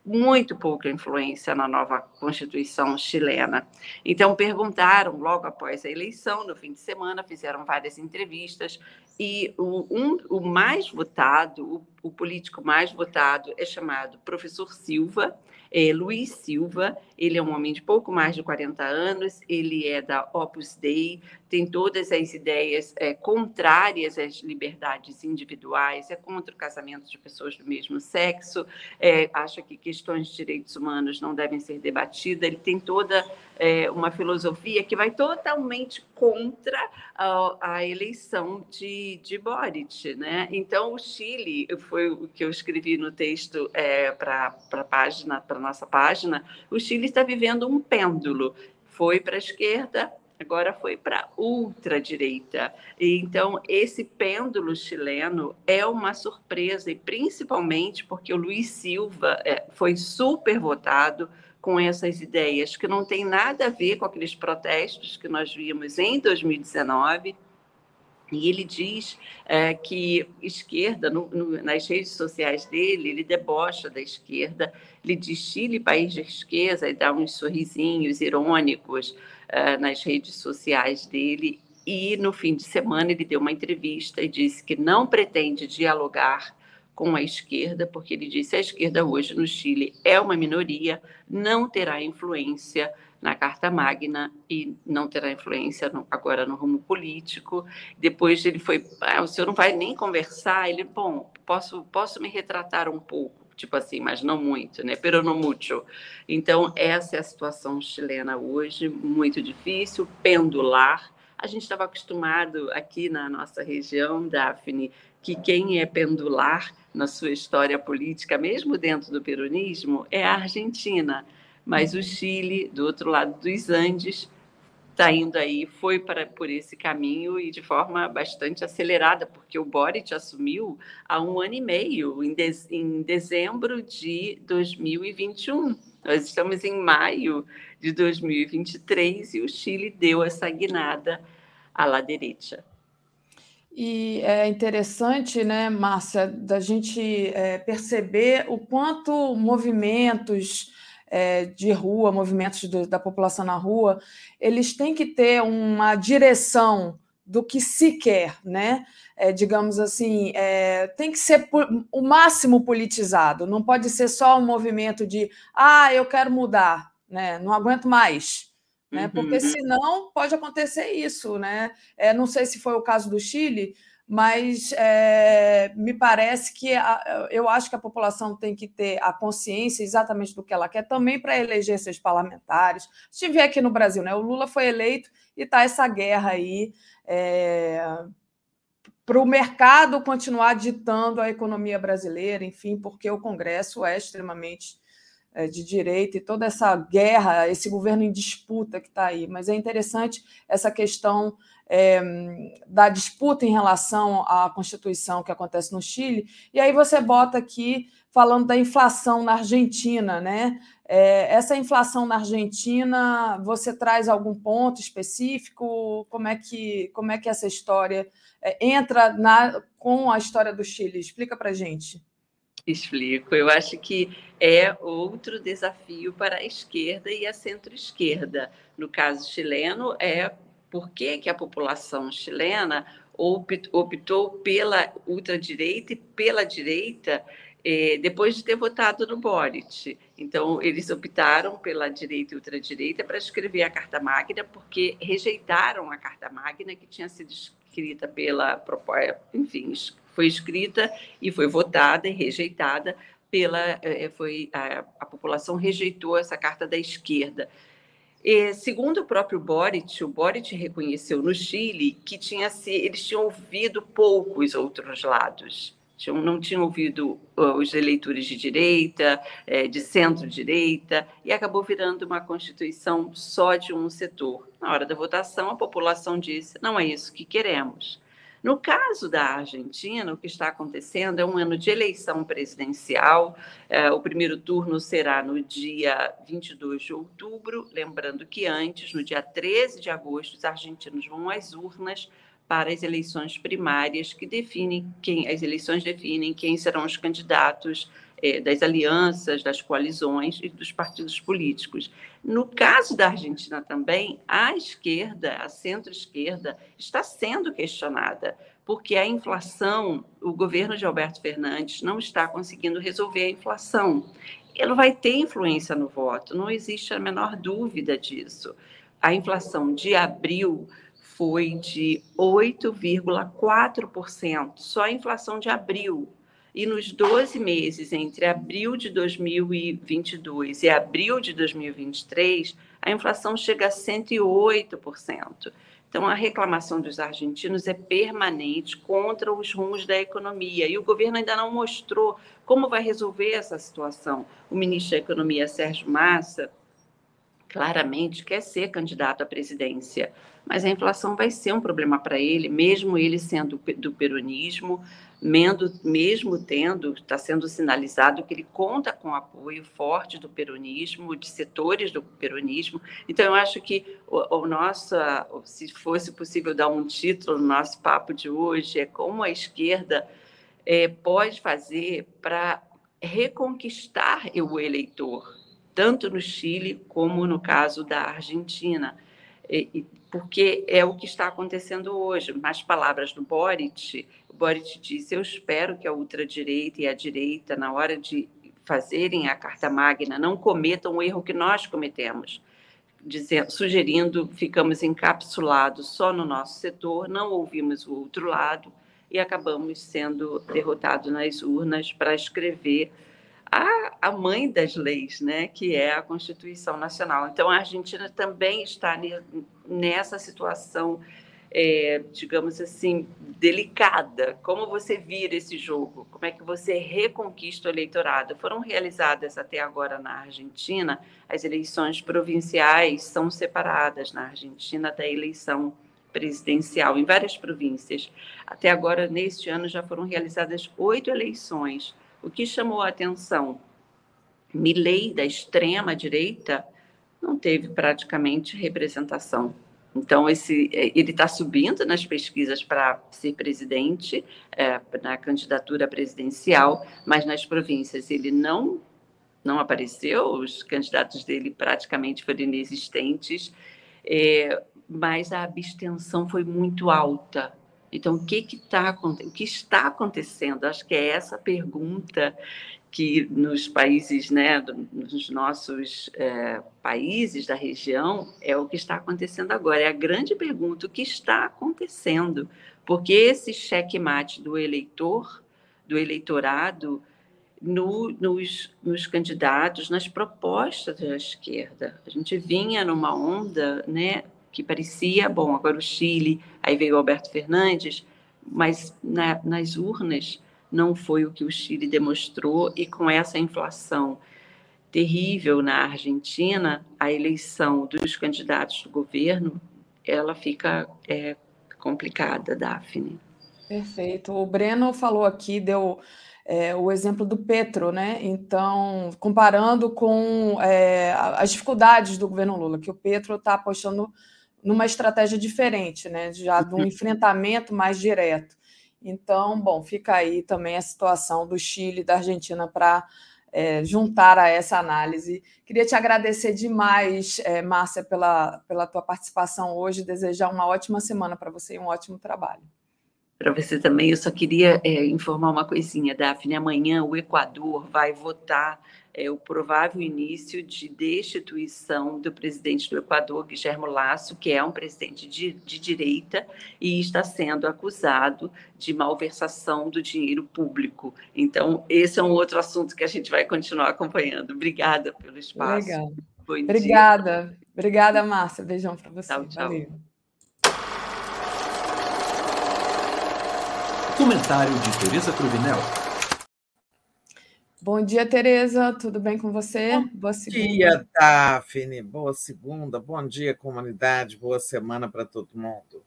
muito pouca influência na nova Constituição chilena. Então, perguntaram logo após a eleição, no fim de semana, fizeram várias entrevistas, e o, um, o mais votado, o, o político mais votado, é chamado Professor Silva, é, Luiz Silva, ele é um homem de pouco mais de 40 anos, ele é da Opus Dei, tem todas as ideias é, contrárias às liberdades individuais, é contra o casamento de pessoas do mesmo sexo, é, acha que questões de direitos humanos não devem ser debatidas, ele tem toda é, uma filosofia que vai totalmente contra a, a eleição de, de Boric. Né? Então, o Chile, foi o que eu escrevi no texto é, para a página, para nossa página, o Chile está vivendo um pêndulo. Foi para a esquerda, agora foi para ultradireita. Então, esse pêndulo chileno é uma surpresa, e principalmente porque o Luiz Silva é, foi super votado, com essas ideias que não tem nada a ver com aqueles protestos que nós vimos em 2019. E ele diz é, que esquerda, no, no, nas redes sociais dele, ele debocha da esquerda, ele diz Chile, país de esquerda, e dá uns sorrisinhos irônicos é, nas redes sociais dele. E no fim de semana ele deu uma entrevista e disse que não pretende dialogar com a esquerda, porque ele disse que a esquerda hoje no Chile é uma minoria, não terá influência na Carta Magna e não terá influência no, agora no rumo político. Depois ele foi, ah, o senhor não vai nem conversar? Ele, bom, posso, posso me retratar um pouco, tipo assim, mas não muito, né? Pero no mucho. Então, essa é a situação chilena hoje, muito difícil, pendular. A gente estava acostumado aqui na nossa região, Daphne, que quem é pendular na sua história política, mesmo dentro do peronismo, é a Argentina. Mas o Chile, do outro lado dos Andes, está indo aí, foi para, por esse caminho e de forma bastante acelerada, porque o Boric assumiu há um ano e meio, em, de, em dezembro de 2021. Nós estamos em maio de 2023 e o Chile deu essa guinada à la direita. E é interessante, né, Márcia, da gente é, perceber o quanto movimentos é, de rua, movimentos do, da população na rua, eles têm que ter uma direção do que se quer, né? É, digamos assim, é, tem que ser o máximo politizado, não pode ser só um movimento de ah, eu quero mudar, né? não aguento mais né? Porque uhum. senão pode acontecer isso, né? É, não sei se foi o caso do Chile, mas é, me parece que a, eu acho que a população tem que ter a consciência exatamente do que ela quer também para eleger seus parlamentares. Se tiver aqui no Brasil, né? O Lula foi eleito e está essa guerra aí. É, para o mercado continuar ditando a economia brasileira, enfim, porque o Congresso é extremamente é, de direita e toda essa guerra, esse governo em disputa que está aí. Mas é interessante essa questão é, da disputa em relação à Constituição que acontece no Chile. E aí você bota aqui falando da inflação na Argentina, né? É, essa inflação na Argentina, você traz algum ponto específico? Como é que, como é que essa história é, entra na, com a história do Chile? Explica para gente. Explico. Eu acho que é outro desafio para a esquerda e a centro-esquerda. No caso chileno, é por que, que a população chilena optou pela ultradireita e pela direita eh, depois de ter votado no Boric. Então, eles optaram pela direita e ultradireita para escrever a Carta Magna, porque rejeitaram a Carta Magna que tinha sido escrita pela, enfim, foi escrita e foi votada e rejeitada pela eh, foi a, a população rejeitou essa carta da esquerda. E, segundo o próprio Boric, o Boric reconheceu no Chile que tinha se eles tinham ouvido pouco os outros lados não tinham ouvido os eleitores de direita, é, de centro-direita, e acabou virando uma Constituição só de um setor. Na hora da votação, a população disse: não é isso que queremos. No caso da Argentina, o que está acontecendo é um ano de eleição presidencial. É, o primeiro turno será no dia 22 de outubro. Lembrando que antes, no dia 13 de agosto, os argentinos vão às urnas para as eleições primárias que definem quem as eleições definem quem serão os candidatos é, das alianças, das coalizões e dos partidos políticos. No caso da Argentina também, a esquerda, a centro-esquerda, está sendo questionada, porque a inflação, o governo de Alberto Fernandes não está conseguindo resolver a inflação. Ele vai ter influência no voto, não existe a menor dúvida disso. A inflação de abril foi de 8,4%, só a inflação de abril. E nos 12 meses entre abril de 2022 e abril de 2023, a inflação chega a 108%. Então, a reclamação dos argentinos é permanente contra os rumos da economia. E o governo ainda não mostrou como vai resolver essa situação. O ministro da Economia, Sérgio Massa, claramente quer ser candidato à presidência, mas a inflação vai ser um problema para ele, mesmo ele sendo do peronismo, mesmo tendo, está sendo sinalizado que ele conta com apoio forte do peronismo, de setores do peronismo. Então, eu acho que o, o nosso, se fosse possível dar um título no nosso papo de hoje, é como a esquerda é, pode fazer para reconquistar o eleitor tanto no Chile como no caso da Argentina, porque é o que está acontecendo hoje. Nas palavras do Boric, o Boric disse: Eu espero que a ultradireita e a direita, na hora de fazerem a Carta Magna, não cometam o erro que nós cometemos. Dizendo, sugerindo, ficamos encapsulados só no nosso setor, não ouvimos o outro lado e acabamos sendo derrotados nas urnas para escrever a, a mãe das leis, né, que é a Constituição Nacional. Então, a Argentina também está nessa situação, é, digamos assim, delicada. Como você vira esse jogo? Como é que você reconquista o eleitorado? Foram realizadas até agora na Argentina, as eleições provinciais são separadas na Argentina da eleição presidencial em várias províncias. Até agora, neste ano, já foram realizadas oito eleições o que chamou a atenção? Milley, da extrema-direita, não teve praticamente representação. Então, esse, é, ele está subindo nas pesquisas para ser presidente, é, na candidatura presidencial, mas nas províncias ele não, não apareceu, os candidatos dele praticamente foram inexistentes, é, mas a abstenção foi muito alta. Então, o que, que, tá, o que está acontecendo? Acho que é essa pergunta que nos países, né, nos nossos é, países da região, é o que está acontecendo agora. É a grande pergunta: o que está acontecendo? Porque esse checkmate do eleitor, do eleitorado, no, nos, nos, candidatos, nas propostas da esquerda. A gente vinha numa onda né, que parecia, bom, agora o Chile, aí veio Alberto Fernandes, mas na, nas urnas não foi o que o Chile demonstrou, e com essa inflação terrível na Argentina, a eleição dos candidatos do governo, ela fica é, complicada, Daphne. Perfeito. O Breno falou aqui, deu é, o exemplo do Petro, né? Então, comparando com é, as dificuldades do governo Lula, que o Petro está apostando numa estratégia diferente, né? Já de um enfrentamento mais direto. Então, bom, fica aí também a situação do Chile e da Argentina para é, juntar a essa análise. Queria te agradecer demais, é, Márcia, pela, pela tua participação hoje, desejar uma ótima semana para você e um ótimo trabalho. Para você também, eu só queria é, informar uma coisinha, Daphne. Amanhã o Equador vai votar é, o provável início de destituição do presidente do Equador, Guilherme Lasso, que é um presidente de, de direita e está sendo acusado de malversação do dinheiro público. Então, esse é um outro assunto que a gente vai continuar acompanhando. Obrigada pelo espaço. Legal. Bom Obrigada. Dia. Obrigada, Márcia. Beijão para você. Tchau, tchau. Valeu. Comentário de Tereza Cruvinel. Bom dia, Tereza. Tudo bem com você? Bom Boa segunda. dia, Daphne. Boa segunda. Bom dia, comunidade. Boa semana para todo mundo.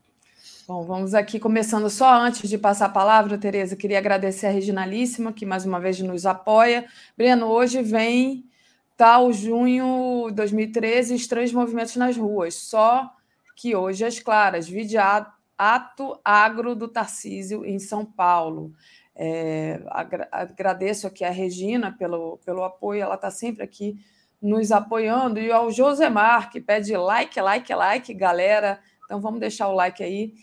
Bom, vamos aqui começando só antes de passar a palavra, Tereza. Queria agradecer a Reginalíssima, que mais uma vez nos apoia. Breno, hoje vem tal junho 2013, estranhos movimentos nas ruas. Só que hoje as claras, vide ato agro do Tarcísio em São Paulo. É, agradeço aqui a Regina pelo, pelo apoio, ela está sempre aqui nos apoiando, e ao Josemar, que pede like, like, like, galera. Então vamos deixar o like aí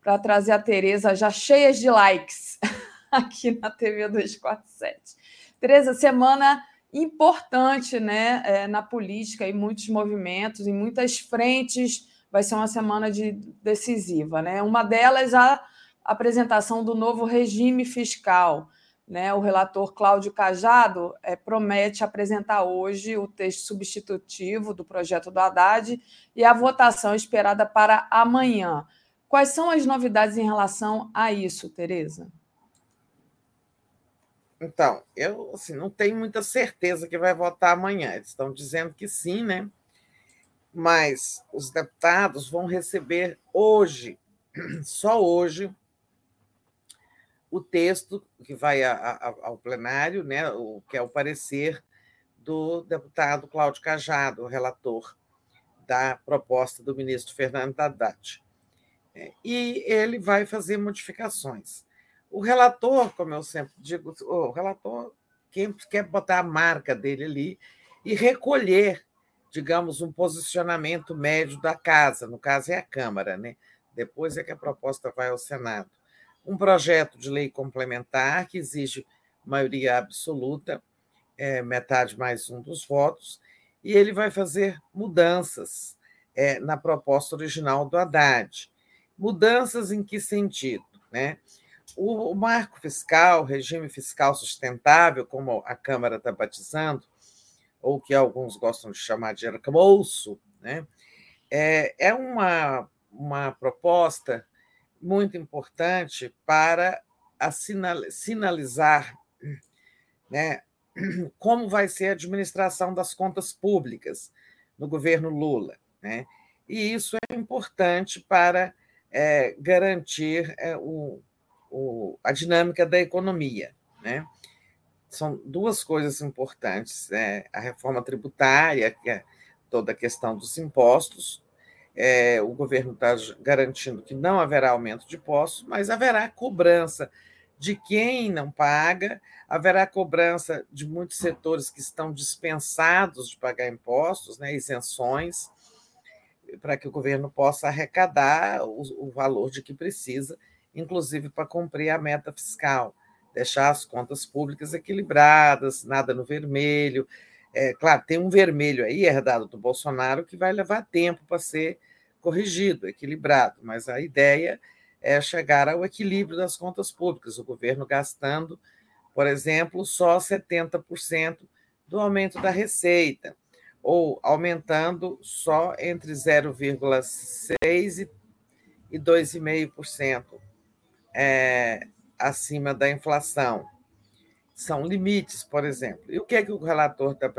para trazer a Tereza já cheias de likes aqui na TV 247. Tereza, semana importante né, é, na política, em muitos movimentos, em muitas frentes. Vai ser uma semana de, decisiva. Né? Uma delas, a apresentação do novo regime fiscal. Né? O relator Cláudio Cajado é, promete apresentar hoje o texto substitutivo do projeto do Haddad e a votação esperada para amanhã. Quais são as novidades em relação a isso, Tereza? Então, eu assim, não tenho muita certeza que vai votar amanhã. Eles estão dizendo que sim, né? Mas os deputados vão receber hoje, só hoje, o texto que vai a, a, ao plenário, né, o, que é o parecer do deputado Cláudio Cajado, relator da proposta do ministro Fernando Haddad. É, e ele vai fazer modificações. O relator, como eu sempre digo, o relator quem quer botar a marca dele ali e recolher, digamos, um posicionamento médio da casa, no caso é a Câmara, né? Depois é que a proposta vai ao Senado um projeto de lei complementar que exige maioria absoluta, é, metade mais um dos votos, e ele vai fazer mudanças é, na proposta original do Haddad. Mudanças em que sentido? Né? O, o marco fiscal, regime fiscal sustentável, como a Câmara está batizando, ou que alguns gostam de chamar de arcabouço, né? é, é uma, uma proposta muito importante para a sinalizar né, como vai ser a administração das contas públicas no governo Lula. Né? E isso é importante para é, garantir é, o, o, a dinâmica da economia. Né? São duas coisas importantes: né? a reforma tributária, que é toda a questão dos impostos, é, o governo está garantindo que não haverá aumento de impostos, mas haverá cobrança de quem não paga, haverá cobrança de muitos setores que estão dispensados de pagar impostos, né, isenções, para que o governo possa arrecadar o, o valor de que precisa, inclusive para cumprir a meta fiscal, deixar as contas públicas equilibradas, nada no vermelho. É, claro, tem um vermelho aí herdado do Bolsonaro que vai levar tempo para ser corrigido, equilibrado, mas a ideia é chegar ao equilíbrio das contas públicas, o governo gastando, por exemplo, só 70% do aumento da receita, ou aumentando só entre 0,6% e 2,5% é, acima da inflação. São limites, por exemplo. E o que é que o relator está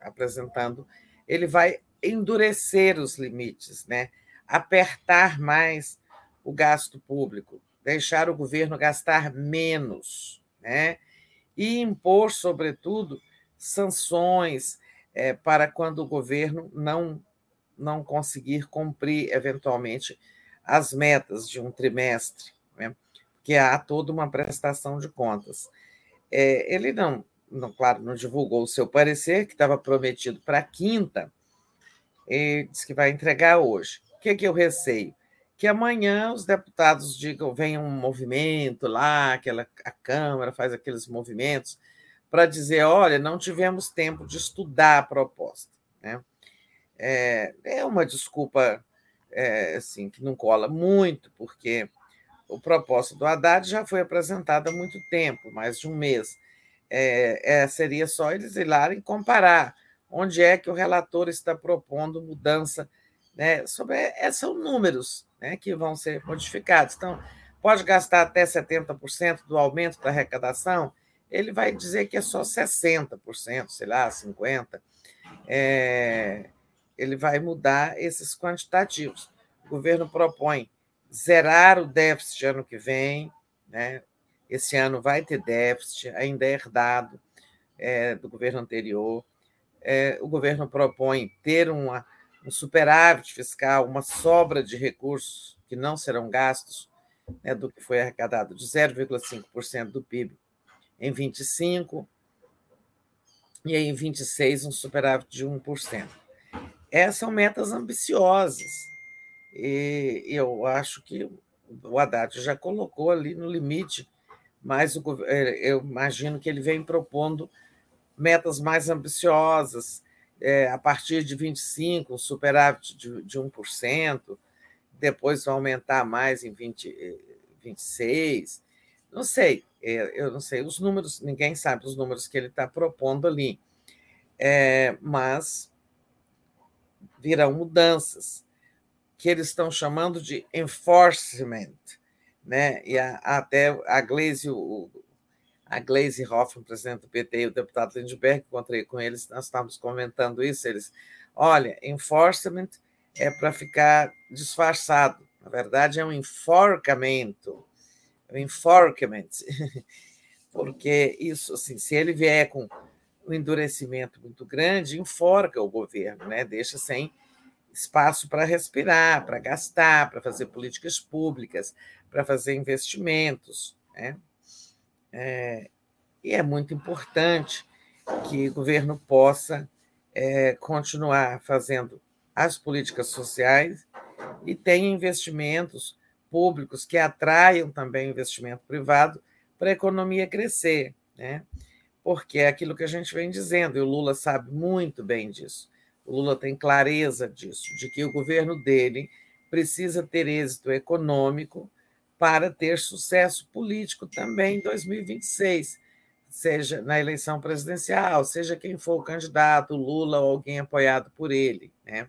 apresentando? Ele vai endurecer os limites, né? apertar mais o gasto público, deixar o governo gastar menos, né? e impor, sobretudo, sanções é, para quando o governo não, não conseguir cumprir, eventualmente, as metas de um trimestre, né? porque há toda uma prestação de contas. É, ele não, não, claro, não divulgou o seu parecer, que estava prometido para quinta, e diz que vai entregar hoje. O que, é que eu receio? Que amanhã os deputados digam, venha um movimento lá, aquela, a Câmara faz aqueles movimentos para dizer, olha, não tivemos tempo de estudar a proposta. Né? É, é uma desculpa é, assim, que não cola muito, porque o propósito do Haddad já foi apresentado há muito tempo, mais de um mês. É, é, seria só eles ir lá e comparar onde é que o relator está propondo mudança, né, sobre é, são números né, que vão ser modificados. Então, pode gastar até 70% do aumento da arrecadação, ele vai dizer que é só 60%, sei lá, 50%. É, ele vai mudar esses quantitativos. O governo propõe zerar o déficit ano que vem, né? esse ano vai ter déficit, ainda é herdado é, do governo anterior. É, o governo propõe ter uma, um superávit fiscal, uma sobra de recursos que não serão gastos né, do que foi arrecadado, de 0,5% do PIB em 25 e em 26 um superávit de 1%. Essas são metas ambiciosas. E eu acho que o Haddad já colocou ali no limite, mas é, eu imagino que ele vem propondo metas mais ambiciosas, é, a partir de 25, um superávit de, de 1%, depois vai aumentar mais em 20, 26. Não sei, é, eu não sei os números, ninguém sabe os números que ele está propondo ali, é, mas virão mudanças que eles estão chamando de enforcement, né? E a, até a Glaze, o, a Glaze Hoffman, presidente do PT, e o deputado Lindbergh, encontrei com eles, nós estávamos comentando isso, eles, olha, enforcement é para ficar disfarçado, na verdade é um enforcamento, um enforcement, porque isso, assim, se ele vier com um endurecimento muito grande, enforca o governo, né? deixa sem espaço para respirar, para gastar, para fazer políticas públicas, para fazer investimentos. Né? É, e é muito importante que o governo possa é, continuar fazendo as políticas sociais e tenha investimentos públicos que atraiam também investimento privado para a economia crescer. Né? porque é aquilo que a gente vem dizendo, e o Lula sabe muito bem disso. O Lula tem clareza disso, de que o governo dele precisa ter êxito econômico para ter sucesso político também em 2026, seja na eleição presidencial, seja quem for o candidato, Lula ou alguém apoiado por ele, né?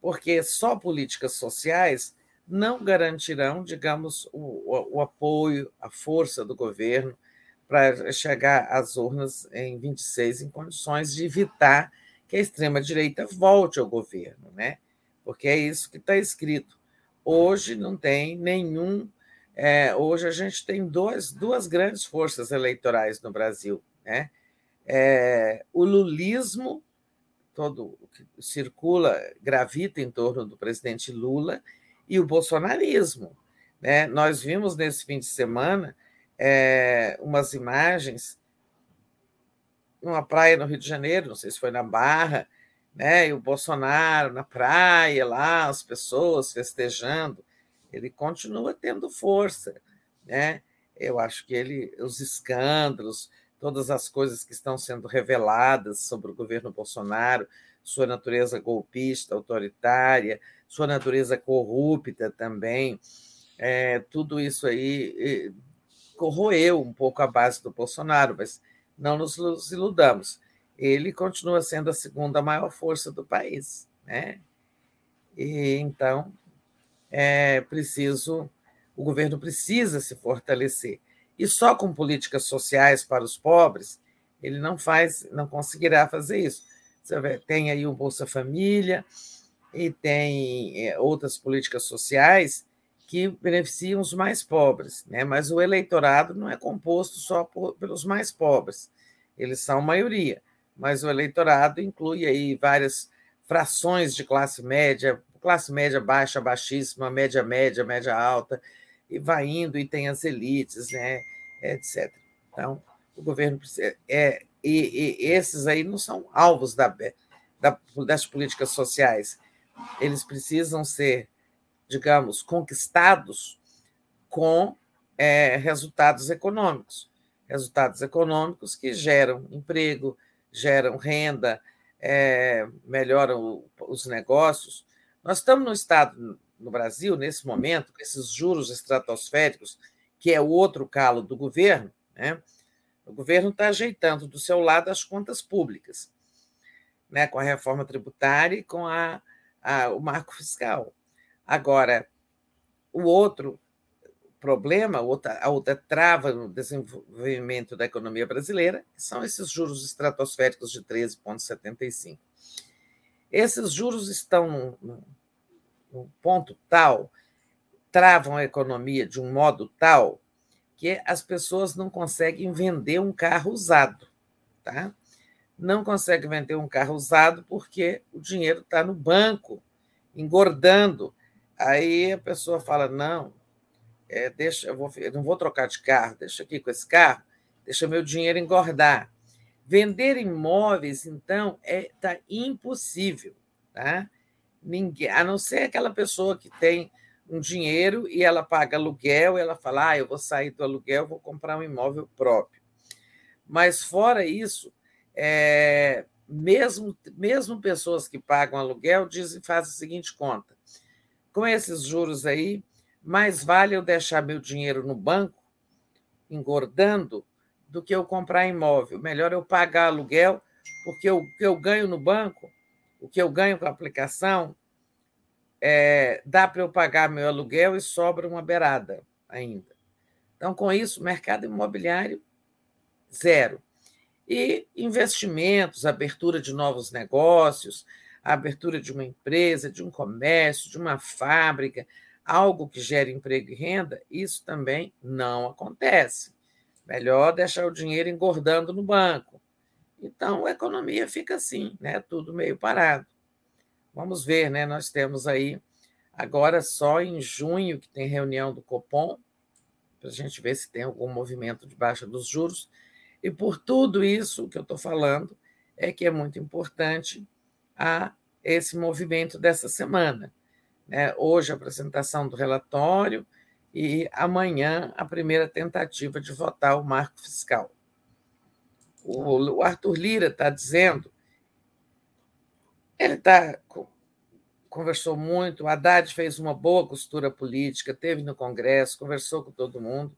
Porque só políticas sociais não garantirão, digamos, o, o apoio, a força do governo para chegar às urnas em 26 em condições de evitar que a extrema-direita volte ao governo, né? porque é isso que está escrito. Hoje não tem nenhum. É, hoje a gente tem dois, duas grandes forças eleitorais no Brasil. Né? É, o lulismo, todo que circula, gravita em torno do presidente Lula, e o bolsonarismo. Né? Nós vimos nesse fim de semana é, umas imagens numa praia no Rio de Janeiro, não sei se foi na Barra, né? E o Bolsonaro na praia lá, as pessoas festejando, ele continua tendo força, né? Eu acho que ele, os escândalos, todas as coisas que estão sendo reveladas sobre o governo Bolsonaro, sua natureza golpista, autoritária, sua natureza corrupta também, é, tudo isso aí corroeu um pouco a base do Bolsonaro, mas não nos iludamos. Ele continua sendo a segunda maior força do país. Né? E, então, é preciso, o governo precisa se fortalecer. E só com políticas sociais para os pobres, ele não faz, não conseguirá fazer isso. Você tem aí o Bolsa Família e tem é, outras políticas sociais que beneficiam os mais pobres, né? mas o eleitorado não é composto só por, pelos mais pobres, eles são maioria, mas o eleitorado inclui aí várias frações de classe média, classe média baixa, baixíssima, média média, média alta, e vai indo e tem as elites, né? etc. Então, o governo precisa. É, e, e esses aí não são alvos da, da, das políticas sociais, eles precisam ser digamos, conquistados com é, resultados econômicos. Resultados econômicos que geram emprego, geram renda, é, melhoram os negócios. Nós estamos no estado, no Brasil, nesse momento, com esses juros estratosféricos, que é o outro calo do governo, né? o governo está ajeitando do seu lado as contas públicas, né? com a reforma tributária e com a, a, o marco fiscal. Agora, o outro problema, outra, a outra trava no desenvolvimento da economia brasileira, são esses juros estratosféricos de 13,75. Esses juros estão num ponto tal, travam a economia de um modo tal, que as pessoas não conseguem vender um carro usado. Tá? Não conseguem vender um carro usado porque o dinheiro está no banco, engordando. Aí a pessoa fala: não, é, deixa, eu, vou, eu não vou trocar de carro, deixa aqui com esse carro, deixa meu dinheiro engordar. Vender imóveis, então, é tá impossível, tá? Ninguém, a não ser aquela pessoa que tem um dinheiro e ela paga aluguel, ela fala: ah, eu vou sair do aluguel, vou comprar um imóvel próprio. Mas fora isso, é, mesmo, mesmo pessoas que pagam aluguel dizem, fazem a seguinte conta: com esses juros aí, mais vale eu deixar meu dinheiro no banco, engordando, do que eu comprar imóvel. Melhor eu pagar aluguel, porque o que eu ganho no banco, o que eu ganho com a aplicação, é, dá para eu pagar meu aluguel e sobra uma beirada ainda. Então, com isso, mercado imobiliário, zero. E investimentos, abertura de novos negócios, abertura de uma empresa, de um comércio, de uma fábrica, algo que gere emprego e renda, isso também não acontece. Melhor deixar o dinheiro engordando no banco. Então, a economia fica assim, né? tudo meio parado. Vamos ver, né? Nós temos aí, agora só em junho, que tem reunião do Copom, para a gente ver se tem algum movimento de baixa dos juros. E por tudo isso que eu estou falando, é que é muito importante a esse movimento dessa semana. Né? Hoje, a apresentação do relatório, e amanhã a primeira tentativa de votar o marco fiscal. O, Arthur Lira está dizendo, ele tá, conversou muito, o Haddad fez uma boa costura política, teve no Congresso, conversou com todo mundo.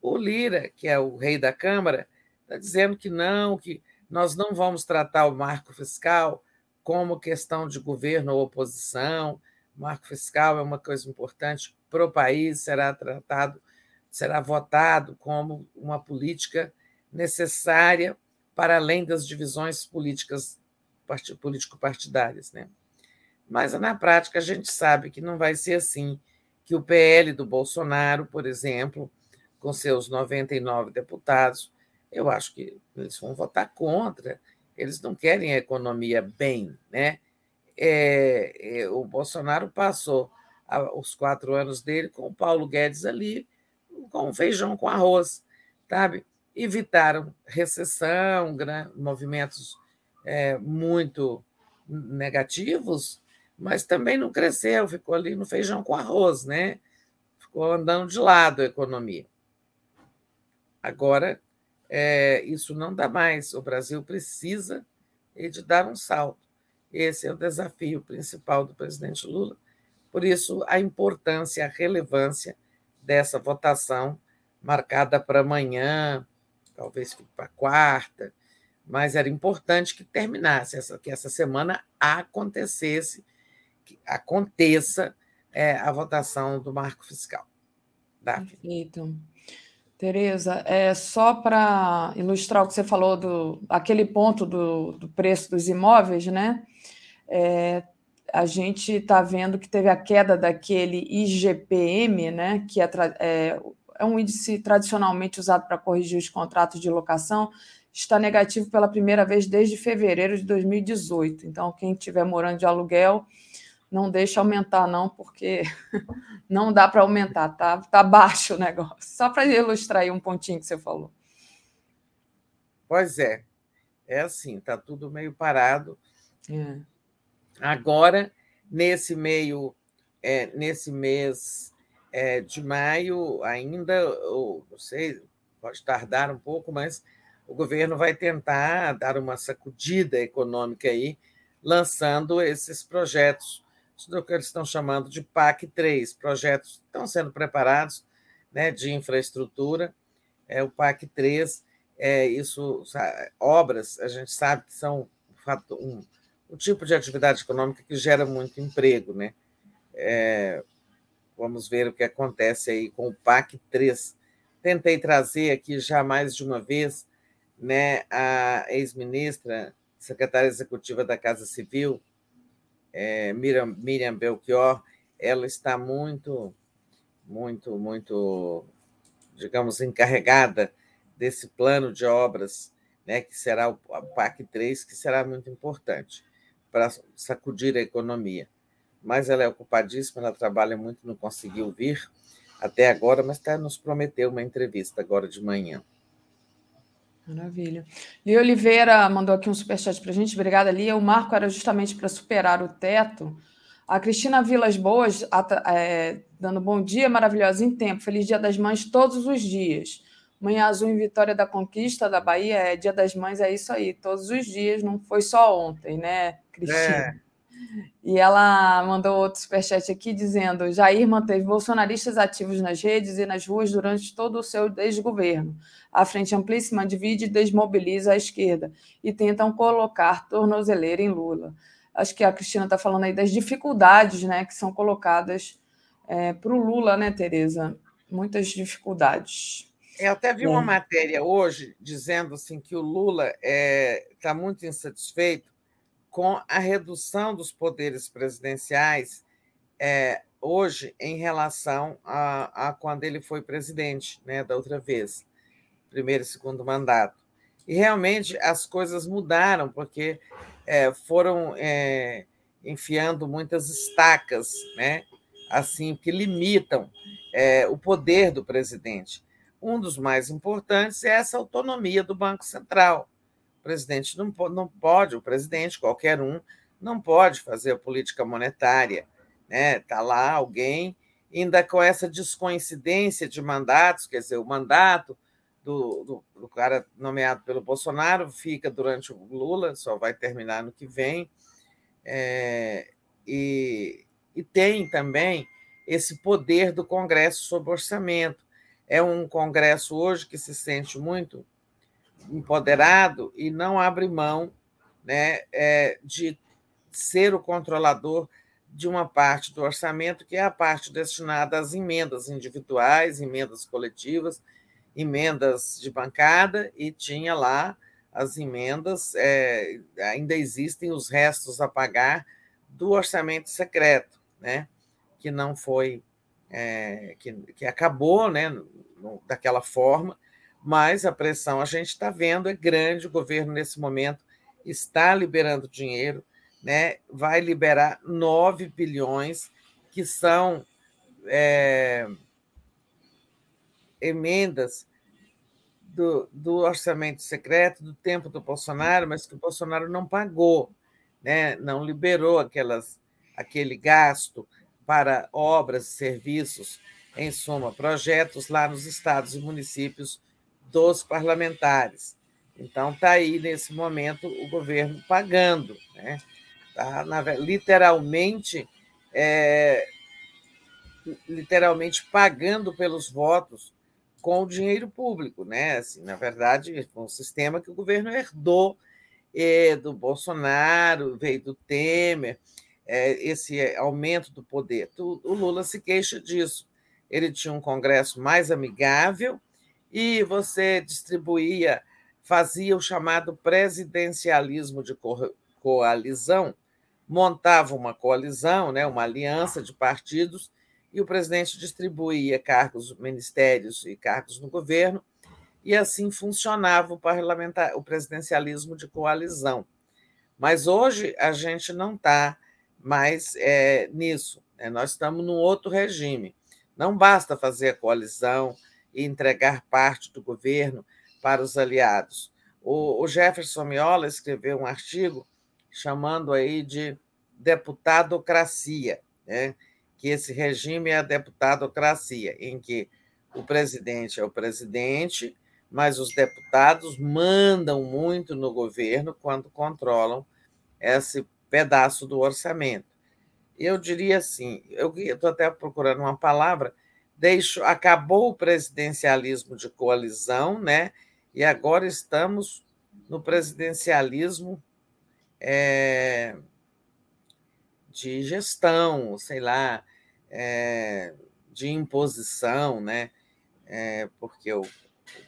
O Lira, que é o rei da Câmara, está dizendo que não, que nós não vamos tratar o marco fiscal como questão de governo ou oposição. O marco fiscal é uma coisa importante para o país será tratado, será votado como uma política necessária para além das divisões políticas político-partidárias. Né? Mas, na prática, a gente sabe que não vai ser assim, que o PL do Bolsonaro, por exemplo, com seus 99 deputados, eu acho que eles vão votar contra, eles não querem a economia bem. Né? É, é, o Bolsonaro passou os quatro anos dele com o Paulo Guedes ali, com feijão com arroz, sabe? Evitaram recessão, movimentos é, muito negativos, mas também não cresceu, ficou ali no feijão com arroz, né? Ficou andando de lado a economia. Agora, é, isso não dá mais. O Brasil precisa de dar um salto. Esse é o desafio principal do presidente Lula por isso, a importância, a relevância dessa votação marcada para amanhã, talvez para quarta, mas era importante que terminasse, essa, que essa semana acontecesse, que aconteça é, a votação do marco fiscal. Perfeito. Tereza, é, só para ilustrar o que você falou do aquele ponto do, do preço dos imóveis, né? É, a gente está vendo que teve a queda daquele IGPM, né, que é, é, é um índice tradicionalmente usado para corrigir os contratos de locação, está negativo pela primeira vez desde fevereiro de 2018. Então, quem estiver morando de aluguel, não deixa aumentar, não, porque não dá para aumentar, tá, tá baixo o negócio. Só para ilustrar aí um pontinho que você falou. Pois é, é assim, está tudo meio parado. É. Agora, nesse meio, é, nesse mês é, de maio, ainda, ou, não sei, pode tardar um pouco, mas o governo vai tentar dar uma sacudida econômica aí, lançando esses projetos, do que eles estão chamando de PAC 3, projetos que estão sendo preparados né, de infraestrutura. É, o PAC 3, é, isso, obras, a gente sabe que são um, o tipo de atividade econômica que gera muito emprego. Né? É, Vamos ver o que acontece aí com o PAC 3. Tentei trazer aqui já mais de uma vez né, a ex-ministra, secretária executiva da Casa Civil, é, Miriam, Miriam Belchior, ela está muito, muito, muito, digamos, encarregada desse plano de obras, né, que será o PAC 3, que será muito importante para sacudir a economia mas ela é ocupadíssima, ela trabalha muito, não conseguiu vir até agora, mas tá, nos prometeu uma entrevista agora de manhã. Maravilha. Lia Oliveira mandou aqui um superchat para a gente. Obrigada, Lia. O marco era justamente para superar o teto. A Cristina Vilas Boas, é, dando bom dia, maravilhosa em tempo. Feliz Dia das Mães todos os dias. Manhã Azul em Vitória da Conquista da Bahia é Dia das Mães, é isso aí, todos os dias, não foi só ontem, né, Cristina? É. E ela mandou outro superchat aqui dizendo: Jair manteve bolsonaristas ativos nas redes e nas ruas durante todo o seu desgoverno. A Frente Amplíssima divide e desmobiliza a esquerda e tentam colocar tornozeleira em Lula. Acho que a Cristina está falando aí das dificuldades né, que são colocadas é, para o Lula, né, Tereza? Muitas dificuldades. Eu até vi é. uma matéria hoje dizendo assim, que o Lula está é, tá muito insatisfeito com a redução dos poderes presidenciais é, hoje em relação a, a, quando ele foi presidente, né, da outra vez, primeiro e segundo mandato. E realmente as coisas mudaram, porque é, foram é, enfiando muitas estacas, né, assim, que limitam é, o poder do presidente. Um dos mais importantes é essa autonomia do Banco Central presidente não, não pode, o presidente, qualquer um, não pode fazer a política monetária. Né? Está lá alguém, ainda com essa descoincidência de mandatos, quer dizer, o mandato do, do, do, cara nomeado pelo Bolsonaro fica durante o Lula, só vai terminar no que vem. É, e, e tem também esse poder do Congresso sobre orçamento. É um Congresso hoje que se sente muito empoderado e não abre mão né, é, de ser o controlador de uma parte do orçamento, que é a parte destinada às emendas individuais, emendas coletivas, emendas de bancada, e tinha lá as emendas, é, ainda existem os restos a pagar do orçamento secreto, né, que não foi, é, que, que acabou né, no, daquela forma, mas a pressão a gente está vendo é grande. O governo, nesse momento, está liberando dinheiro, né? vai liberar 9 bilhões, que são é, emendas do, do, orçamento secreto do tempo do Bolsonaro, mas que o Bolsonaro não pagou, né? não liberou aquelas, aquele gasto para obras e serviços, em suma, projetos lá nos estados e municípios dos parlamentares. Então, está aí, nesse momento, o governo pagando, né? Tá, na, literalmente, é, literalmente pagando pelos votos com o dinheiro público. Né? Assim, na verdade, um sistema que o governo herdou é, do Bolsonaro, veio do Temer, é, esse aumento do poder. O Lula se queixa disso. Ele tinha um Congresso mais amigável, e você distribuía, fazia o chamado presidencialismo de coalizão, montava uma coalizão, né, uma aliança de partidos, e o presidente distribuía cargos, ministérios e cargos no governo, e assim funcionava o, parlamentar, o presidencialismo de coalizão. Mas hoje a gente não está mais é, nisso, né? nós estamos num outro regime. Não basta fazer a coalizão, e entregar parte do governo para os aliados. O, Jefferson Miola escreveu um artigo chamando aí de deputadocracia, né? que esse regime é a deputadocracia, em que o presidente é o presidente, mas os deputados mandam muito no governo quando controlam esse pedaço do orçamento. Eu diria assim, eu estou até procurando uma palavra, deixou, acabou o presidencialismo de coalizão, né? E agora estamos no presidencialismo é, de gestão, sei lá, é, de imposição, né? É, porque eu,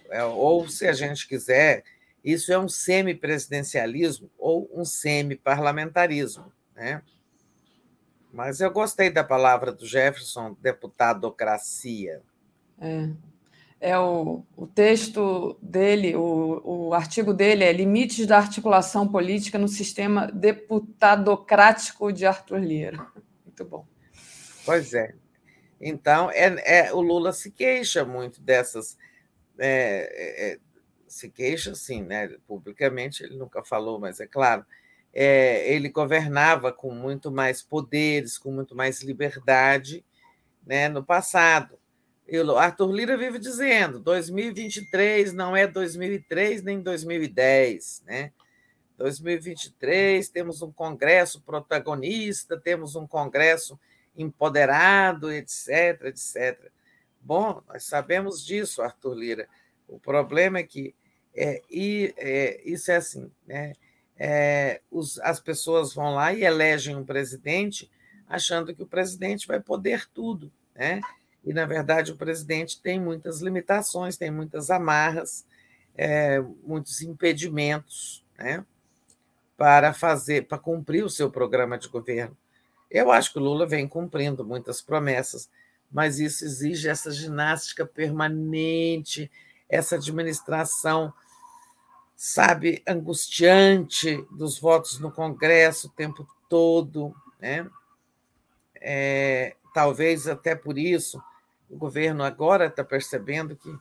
é, ou se a gente quiser, isso é um semipresidencialismo ou um semi-parlamentarismo, né? Mas eu gostei da palavra do Jefferson, deputadocracia. É, é o, o texto dele, o, o artigo dele é Limites da Articulação Política no Sistema Deputadocrático de Arthur Lira. Muito bom. Pois é. Então, é, é o Lula se queixa muito dessas. É, é, se queixa, sim, né? publicamente ele nunca falou, mas é claro é, ele governava com muito mais poderes, com muito mais liberdade né, no passado. E o Arthur Lira vive dizendo: 2023 não é 2003 nem 2010. Né? 2023 temos um Congresso protagonista, temos um Congresso empoderado, etc, etc. Bom, nós sabemos disso, Arthur Lira. O problema é que é, e, é, isso é assim, né? é, os, as pessoas vão lá e elegem um presidente achando que o presidente vai poder tudo, né? E na verdade o presidente tem muitas limitações, tem muitas amarras, é, muitos impedimentos, né? Para fazer, para cumprir o seu programa de governo. Eu acho que o Lula vem cumprindo muitas promessas, mas isso exige essa ginástica permanente, essa administração sabe, angustiante dos votos no Congresso o tempo todo, né? É, talvez até por isso o governo agora está percebendo que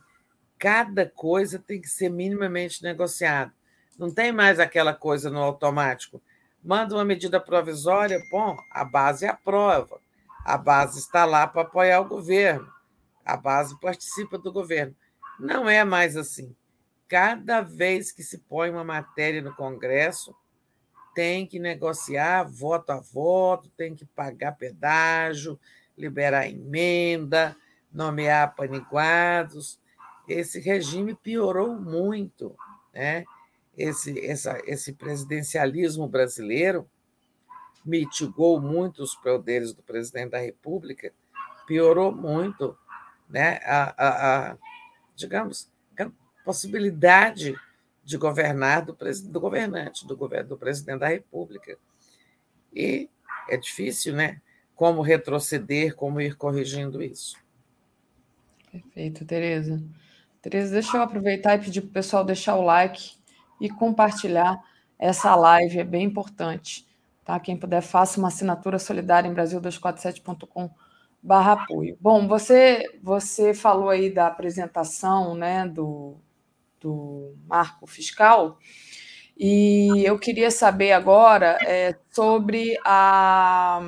cada coisa tem que ser minimamente negociada. Não tem mais aquela coisa no automático. Manda uma medida provisória, bom, a base aprova. A base está lá para apoiar o governo. A base participa do governo. Não é mais assim cada vez que se põe uma matéria no Congresso, tem que negociar voto a voto, tem que pagar pedágio, liberar emenda, nomear paniguados. Esse regime piorou muito. Né? Esse, essa, esse presidencialismo brasileiro mitigou muito os poderes do presidente da República, piorou muito né? a, a, a digamos, possibilidade de governar do, do governante, do, do presidente da República. E é difícil, né? Como retroceder, como ir corrigindo isso. Perfeito, Tereza. Tereza, deixa eu aproveitar e pedir para o pessoal deixar o like e compartilhar essa live, é bem importante. Tá? Quem puder, faça uma assinatura solidária em Brasil247.com barra apoio. Bom, você, você falou aí da apresentação né, do, do marco fiscal. E eu queria saber agora é, sobre a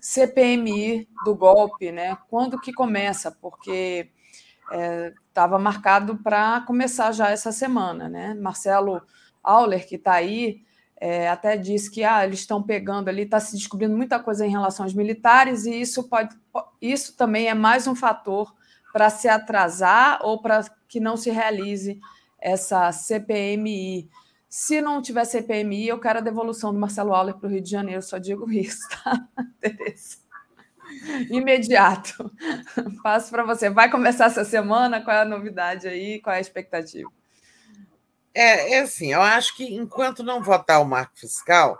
CPMI do golpe, né? Quando que começa? Porque estava é, marcado para começar já essa semana, né? Marcelo Auler, que está aí, é, até disse que ah, eles estão pegando ali, está se descobrindo muita coisa em relação aos militares, e isso pode, isso também é mais um fator para se atrasar ou para que não se realize essa CPMI. Se não tiver CPMI, eu quero a devolução do Marcelo Auler para o Rio de Janeiro, só digo isso, tá, Tereza? Imediato. Passo para você. Vai começar essa semana? Qual é a novidade aí? Qual é a expectativa? É, é assim, eu acho que enquanto não votar o marco fiscal,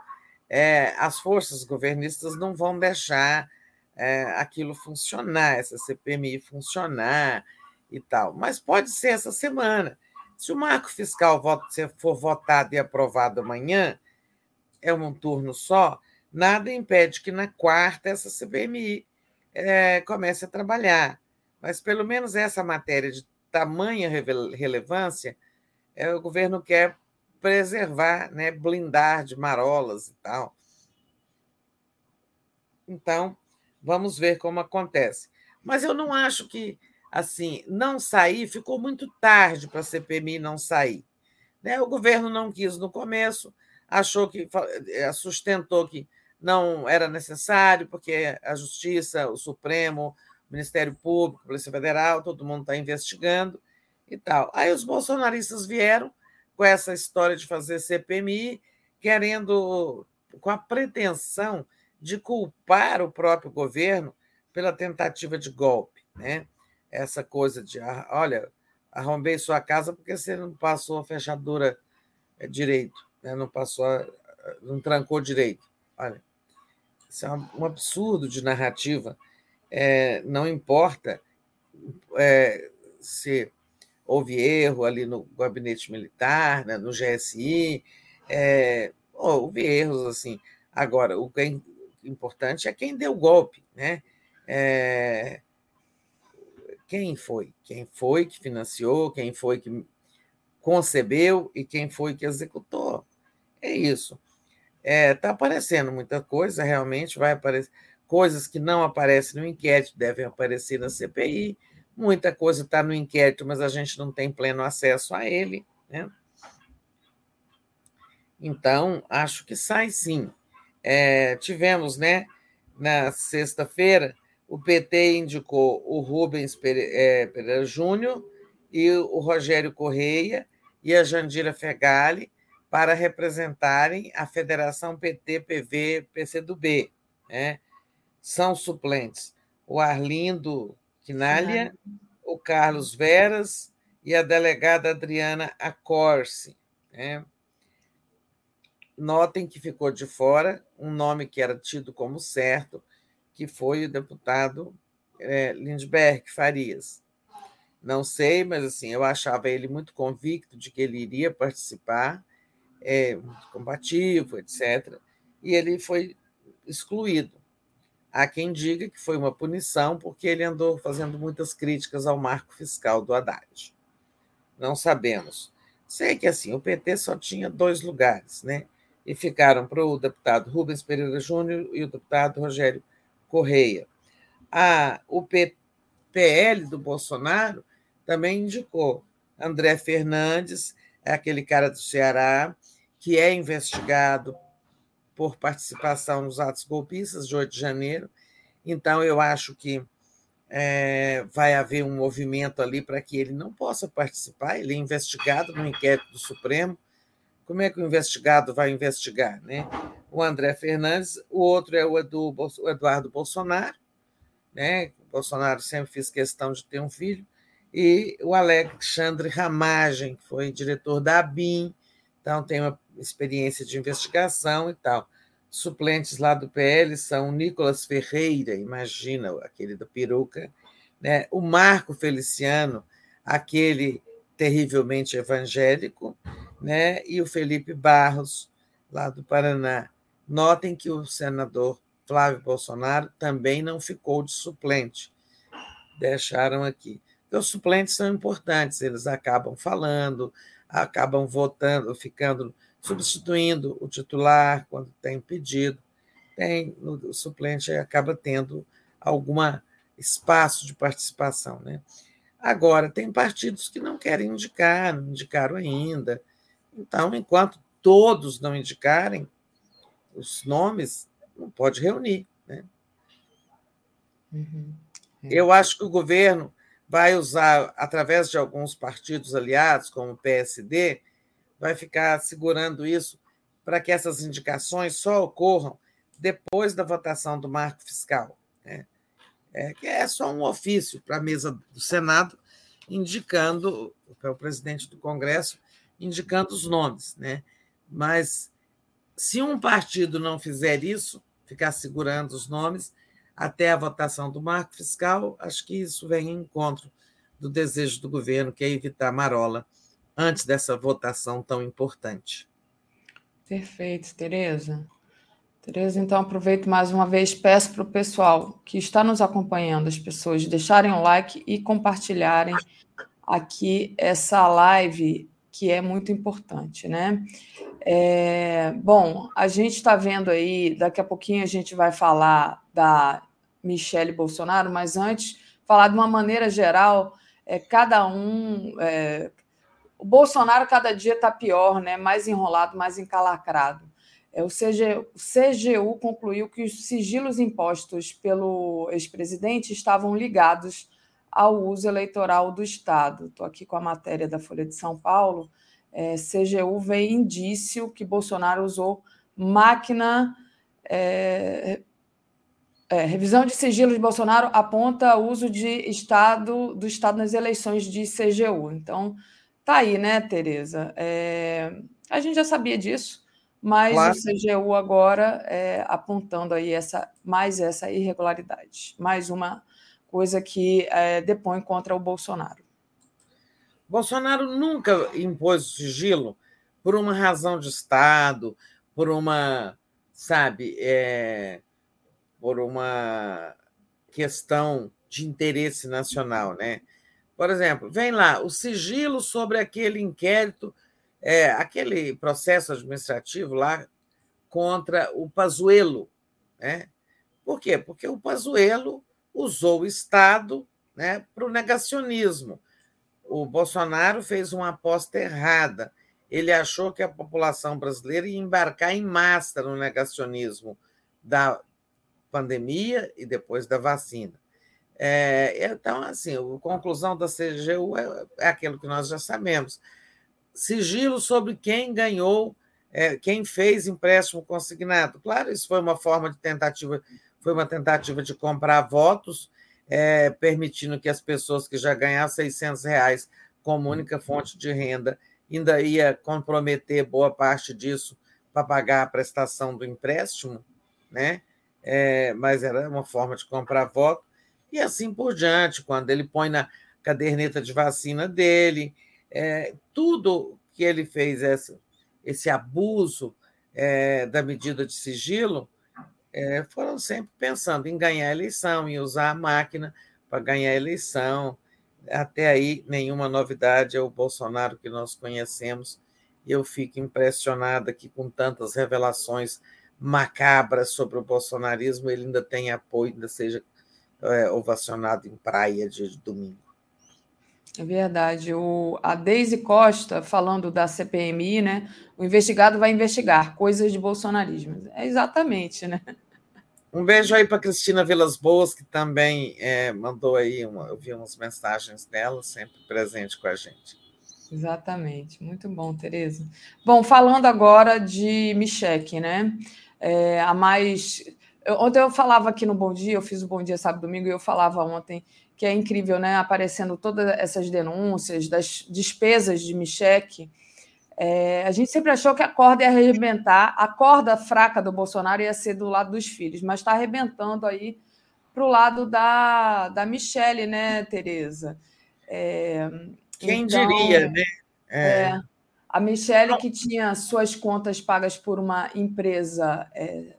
é, as forças governistas não vão deixar é, aquilo funcionar, essa CPMI funcionar e tal. Mas pode ser essa semana. Se o marco fiscal for votado e aprovado amanhã, é um turno só, nada impede que na quarta essa CPMI é, comece a trabalhar. Mas pelo menos essa matéria de tamanha relevância, é, o governo quer preservar, né, blindar de marolas e tal. Então, vamos ver como acontece. Mas eu não acho que assim, não sair, ficou muito tarde para a CPMI não sair. Né? O governo não quis no começo, achou que eh, sustentou que não era necessário, porque a Justiça, o Supremo, o Ministério Público, a Polícia Federal, todo mundo está investigando e tal. Aí os bolsonaristas vieram com essa história de fazer CPMI, querendo, com a pretensão de culpar o próprio governo pela tentativa de golpe. né? Essa coisa de, ah, olha, arrombei sua casa porque você não passou a fechadura eh, direito, né? não passou, a, não trancou direito. Olha, isso é um absurdo de narrativa. É, não importa é, se houve erro ali no gabinete militar, né, no GSI, é, houve erros assim. Agora, o que é importante é quem deu o golpe, né? É, quem foi? Quem foi que financiou? Quem foi que concebeu e quem foi que executou? É isso. Está é, tá aparecendo muita coisa, realmente vai aparecer. Coisas que não aparecem no inquérito devem aparecer na CPI. Muita coisa está no inquérito, mas a gente não tem pleno acesso a ele. Né? Então, acho que sai sim. É, tivemos, né, na sexta-feira, o PT indicou o Rubens é, Pereira Júnior e o Rogério Correia e a Jandira Fegali para representarem a Federação PT-PV-PCdoB. Né? São suplentes o Arlindo Quinalha, o Carlos Veras e a delegada Adriana Acorce. Né? Notem que ficou de fora um nome que era tido como certo, que foi o deputado é, Lindbergh Farias. Não sei, mas assim, eu achava ele muito convicto de que ele iria participar, é, muito combativo, etc. E ele foi excluído. Há quem diga que foi uma punição porque ele andou fazendo muitas críticas ao marco fiscal do Haddad. Não sabemos. Sei que assim, o PT só tinha dois lugares, né? E ficaram para o deputado Rubens Pereira Júnior e o deputado Rogério Correia. Ah, o PL do Bolsonaro também indicou André Fernandes, é aquele cara do Ceará, que é investigado por participação nos atos golpistas de 8 de janeiro. Então, eu acho que é, vai haver um movimento ali para que ele não possa participar. Ele é investigado no inquérito do Supremo. Como é que o investigado vai investigar? Né? O André Fernandes, o outro é o, Edu, o Eduardo Bolsonaro. Né? O Bolsonaro sempre fez questão de ter um filho. E o Alexandre Ramagem, que foi diretor da ABIN, então tem uma experiência de investigação e tal. Suplentes lá do PL são Nicolas Ferreira, imagina, aquele da peruca, né? o Marco Feliciano, aquele terrivelmente evangélico, né? e o Felipe Barros, lá do Paraná. Notem que o senador Flávio Bolsonaro também não ficou de suplente. Deixaram aqui. Então, os suplentes são importantes, eles acabam falando, acabam votando, ficando substituindo o titular quando tem pedido. Tem, o suplente acaba tendo algum espaço de participação. Né? Agora, tem partidos que não querem indicar, não indicaram ainda. Então, enquanto todos não indicarem os nomes, não pode reunir. Né? Uhum. É. Eu acho que o governo vai usar, através de alguns partidos aliados, como o PSD, vai ficar segurando isso para que essas indicações só ocorram depois da votação do marco fiscal. Né? É, que é só um ofício para a mesa do Senado, indicando, para o presidente do Congresso, indicando os nomes. Né? Mas se um partido não fizer isso, ficar segurando os nomes até a votação do marco fiscal, acho que isso vem em encontro do desejo do governo, que é evitar marola antes dessa votação tão importante. Perfeito, Tereza. Tereza, então aproveito mais uma vez, peço para o pessoal que está nos acompanhando, as pessoas deixarem o like e compartilharem aqui essa live que é muito importante, né? É, bom, a gente está vendo aí, daqui a pouquinho a gente vai falar da Michele Bolsonaro, mas antes, falar de uma maneira geral, é, cada um, é, o Bolsonaro cada dia está pior, né? mais enrolado, mais encalacrado. É, o, o CGU concluiu que os sigilos impostos pelo ex-presidente estavam ligados ao uso eleitoral do Estado. Estou aqui com a matéria da Folha de São Paulo. É, CGU vê indício que Bolsonaro usou máquina é, É, revisão de sigilo de Bolsonaro aponta uso de Estado do Estado nas eleições de CGU. Então, tá aí, né, Tereza? É, a gente já sabia disso, mas claro. o CGU agora é, apontando aí essa, mais essa irregularidade, mais uma coisa que é, depõe contra o Bolsonaro. Bolsonaro nunca impôs o sigilo por uma razão de Estado, por uma, sabe, é, por uma questão de interesse nacional, né? Por exemplo, vem lá o sigilo sobre aquele inquérito, é, aquele processo administrativo lá contra o Pazuello, né? Por quê? Porque o Pazuello usou o Estado né, para o negacionismo. O Bolsonaro fez uma aposta errada. Ele achou que a população brasileira ia embarcar em massa no negacionismo da pandemia e depois da vacina. É, então, assim, a conclusão da CGU é, é aquilo que nós já sabemos. Sigilo sobre quem ganhou, é, quem fez empréstimo consignado. Claro, isso foi uma forma de tentativa, foi uma tentativa de comprar votos, é, permitindo que as pessoas que já ganhavam 600 reais como única fonte de renda ainda ia comprometer boa parte disso para pagar a prestação do empréstimo, né? é, mas era uma forma de comprar voto, e assim por diante, quando ele põe na caderneta de vacina dele, é, tudo que ele fez, esse, esse abuso é, da medida de sigilo, é, foram sempre pensando em ganhar a eleição, em usar a máquina para ganhar a eleição. Até aí, nenhuma novidade, é o Bolsonaro que nós conhecemos. Eu fico impressionado aqui com tantas revelações macabra sobre o bolsonarismo, ele ainda tem apoio, ainda seja é, ovacionado em praia de domingo. É verdade. O, a Deise Costa, falando da CPMI, né? O investigado vai investigar coisas de bolsonarismo. É exatamente, né? Um beijo aí para Cristina Vilas Boas, que também é, mandou aí, uma, eu vi umas mensagens dela, sempre presente com a gente. Exatamente, muito bom, Tereza. Bom, falando agora de Michele, né? é, a mais. Ontem eu falava aqui no Bom Dia, eu fiz o Bom Dia sábado domingo, e eu falava ontem que é incrível, né? Aparecendo todas essas denúncias das despesas de Micheque. É, a gente sempre achou que a corda ia arrebentar, a corda fraca do Bolsonaro ia ser do lado dos filhos, mas está arrebentando aí para o lado da, da Michelle, né, Tereza? É, Quem então, diria, né? É. é. A Michelle, que tinha suas contas pagas por uma empresa é,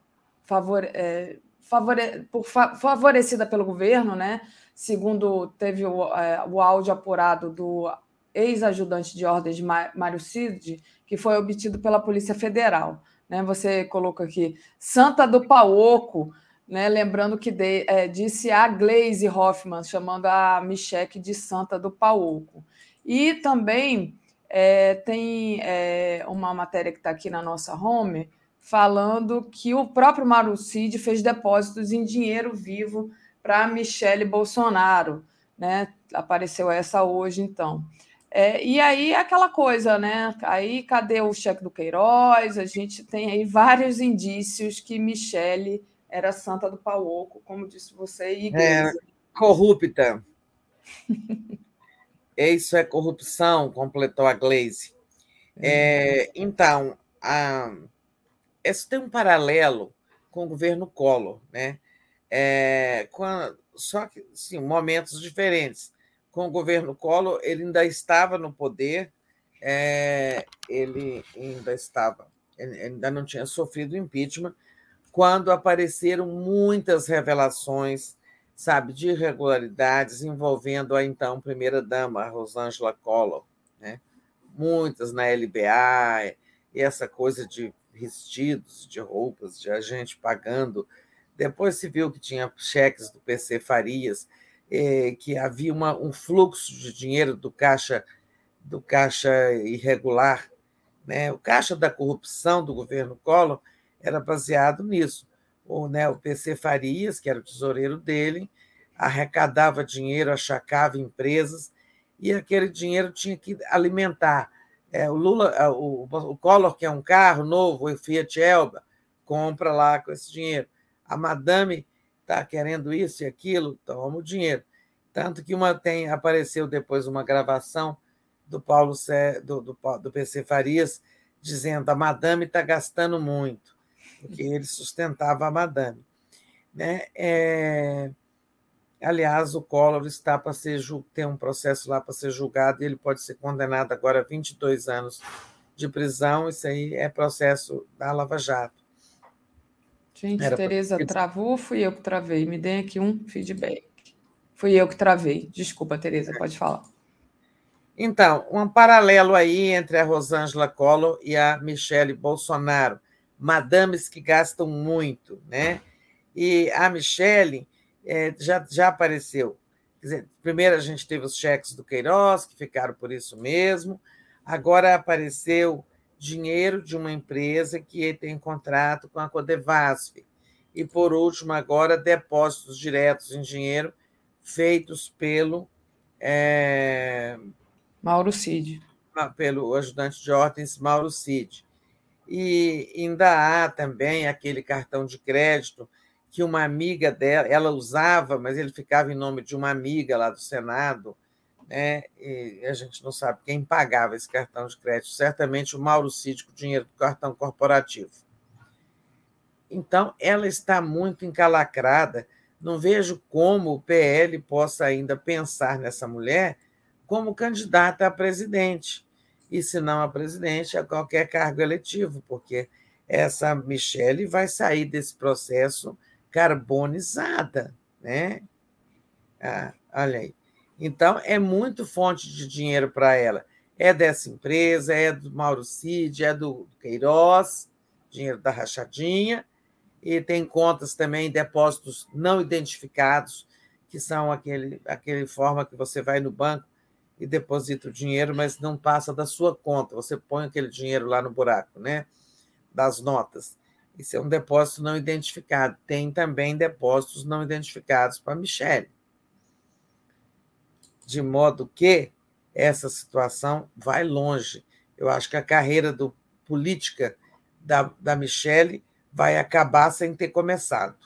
favor, é, favore, por, favorecida pelo governo, né? segundo teve o, é, o áudio apurado do ex-ajudante de ordens Mário Cid, que foi obtido pela Polícia Federal. Né? Você colocou aqui Santa do Paoco, né? lembrando que de, é, disse a Glaze Hoffman, chamando a Michelle de Santa do Paoco. E também é, tem é, uma matéria que está aqui na nossa home falando que o próprio Marucide fez depósitos em dinheiro vivo para Michele Bolsonaro. Né? Apareceu essa hoje, então. É, e aí aquela coisa, né? Aí cadê o cheque do Queiroz? A gente tem aí vários indícios que Michele era santa do pau oco, como disse você, e É, corrupta. Isso é corrupção, completou a Glaze. É, então, a, isso tem um paralelo com o governo Collor, né? É, só que, sim, momentos diferentes. Com o governo Collor, ele ainda estava no poder, é, ele ainda estava, ele ainda não tinha sofrido impeachment, quando apareceram muitas revelações sabe, de irregularidades envolvendo a então primeira-dama, Rosângela Collor, né? muitas na LBA, e essa coisa de vestidos, de roupas, de agente pagando. Depois se viu que tinha cheques do PC Farias, eh, que havia uma, um fluxo de dinheiro do caixa do caixa irregular, né? O caixa da corrupção do governo Collor era baseado nisso o, né, o PC Farias, que era o tesoureiro dele, arrecadava dinheiro, achacava empresas, e aquele dinheiro tinha que alimentar. É, o Lula, é, o, o Collor, que é um carro novo, o Fiat Elba, compra lá com esse dinheiro. A Madame está querendo isso e aquilo, toma o dinheiro. Tanto que uma tem apareceu depois uma gravação do Paulo do, do, do PC Farias dizendo a madame está gastando muito, porque ele sustentava a madame. Né? É... Aliás, o Collor está para ser tem um processo lá para ser julgado e ele pode ser condenado agora a 22 anos de prisão. Isso aí é processo da Lava Jato. Gente, Era Tereza pra... travou, fui eu que travei. Me dê aqui um feedback. Fui eu que travei. Desculpa, Tereza, pode falar. Então, um paralelo aí entre a Rosângela Collor e a Michele Bolsonaro, madames que gastam muito, né? E a Michele é, já, já apareceu. Quer dizer, primeiro a gente teve os cheques do Queiroz, que ficaram por isso mesmo, agora apareceu dinheiro de uma empresa que tem contrato com a Codevasf. E, por último, agora, depósitos diretos em dinheiro feitos pelo. É... Mauro Cid. Pelo ajudante de ordens, Mauro Cid. E ainda há também aquele cartão de crédito que uma amiga dela, ela usava, mas ele ficava em nome de uma amiga lá do Senado, né? E a gente não sabe quem pagava esse cartão de crédito, certamente o Mauro Cid com o dinheiro do cartão corporativo. Então, ela está muito encalacrada. Não vejo como o PL possa ainda pensar nessa mulher como candidata a presidente, e se não a presidente, a qualquer cargo eletivo, porque essa Michele vai sair desse processo carbonizada, né? Ah, olha aí. Então, é muito fonte de dinheiro para ela. É dessa empresa, é do Mauro Cid, é do Queiroz, dinheiro da rachadinha, e tem contas também, depósitos não identificados, que são aquele, aquele forma que você vai no banco e deposita o dinheiro, mas não passa da sua conta. Você põe aquele dinheiro lá no buraco, né? Das notas. Isso é um depósito não identificado. Tem também depósitos não identificados para a Michelle. De modo que essa situação vai longe. Eu acho que a carreira do política da, da Michelle vai acabar sem ter começado.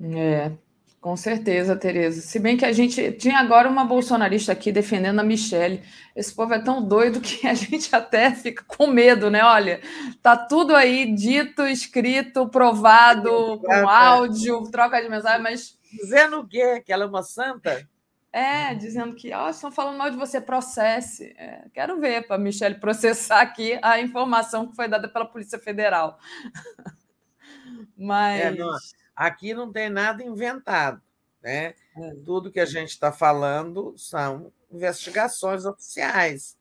É, com certeza, Tereza. Se bem que a gente tinha agora uma bolsonarista aqui defendendo a Michelle. Esse povo é tão doido que a gente até fica com medo, né? Olha, tá tudo aí dito, escrito, provado, com áudio, troca de mensagem, mas. Dizendo o quê? Que ela é uma santa? É, dizendo que oh, estão falando mal de você, processe. É, quero ver para a Michelle processar aqui a informação que foi dada pela Polícia Federal. Mas. É, não Aqui não tem nada inventado. Né? É. Tudo que a gente está falando são investigações oficiais.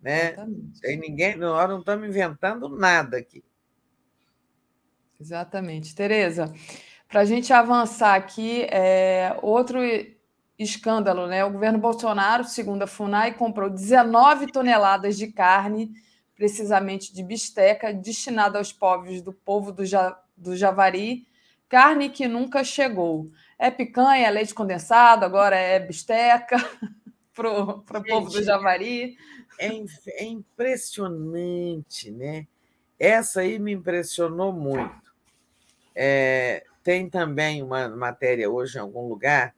Né? Tem ninguém, nós não estamos inventando nada aqui. Exatamente. Tereza, para a gente avançar aqui, é, outro escândalo, né? O governo Bolsonaro, segundo a FUNAI, comprou 19 toneladas de carne, precisamente de bisteca, destinada aos povos do povo do, ja, do Javari, Carne que nunca chegou. É picanha, é leite condensado, agora é bisteca para o povo do Javari. É, é impressionante, né? Essa aí me impressionou muito. É, tem também uma matéria hoje em algum lugar,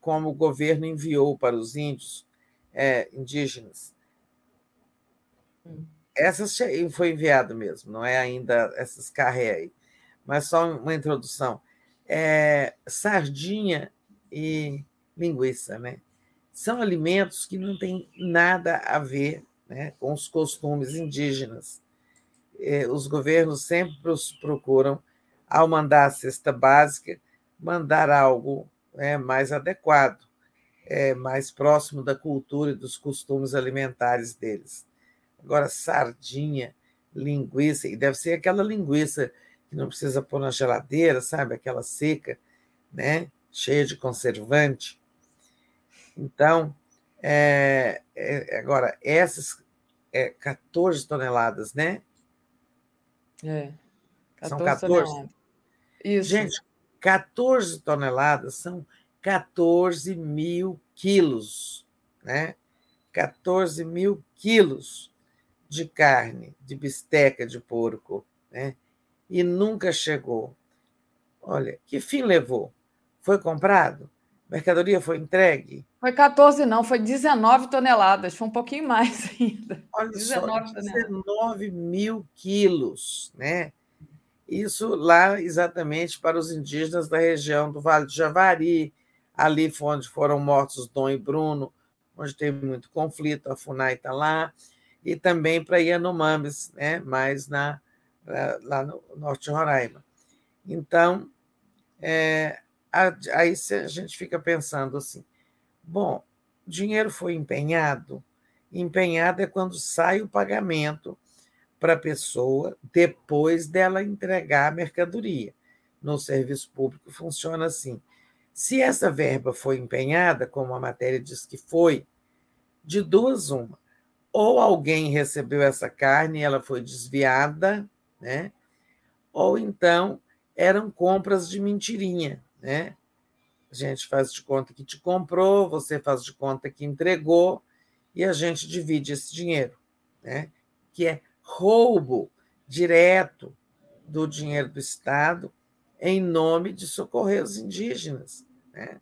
como o governo enviou para os índios é, indígenas. Hum. Essa foi enviado mesmo, não é ainda essas carré aí mas só uma introdução. É, sardinha e linguiça, né? São alimentos que não têm nada a ver né, com os costumes indígenas. É, os governos sempre procuram, ao mandar a cesta básica, mandar algo né, mais adequado, é, mais próximo da cultura e dos costumes alimentares deles. Agora, sardinha, linguiça, e deve ser aquela linguiça que não precisa pôr na geladeira, sabe? Aquela seca, né? Cheia de conservante. Então, é, é, agora, essas é, 14 toneladas, né? É. 14 são 14. Toneladas. Isso. Gente, 14 toneladas são 14 mil quilos, né? 14 mil quilos de carne, de bisteca de porco, né? E nunca chegou. Olha, que fim levou? Foi comprado? Mercadoria foi entregue? Foi 14, não, foi 19 toneladas, foi um pouquinho mais ainda. Olha 19 só, 19 mil quilos, né? Isso lá exatamente para os indígenas da região do Vale do Javari, ali foi onde foram mortos Dom e Bruno, onde teve muito conflito, a FUNAI está lá, e também para Yanomamis, né? mais na, lá no norte de Roraima. Então, é, aí a gente fica pensando assim: bom, dinheiro foi empenhado. Empenhado é quando sai o pagamento para a pessoa depois dela entregar a mercadoria. No serviço público funciona assim. Se essa verba foi empenhada, como a matéria diz que foi, de duas uma. Ou alguém recebeu essa carne e ela foi desviada, né? ou então eram compras de mentirinha. Né? A gente faz de conta que te comprou, você faz de conta que entregou, e a gente divide esse dinheiro, né? que é roubo direto do dinheiro do Estado em nome de socorrer os indígenas. Né?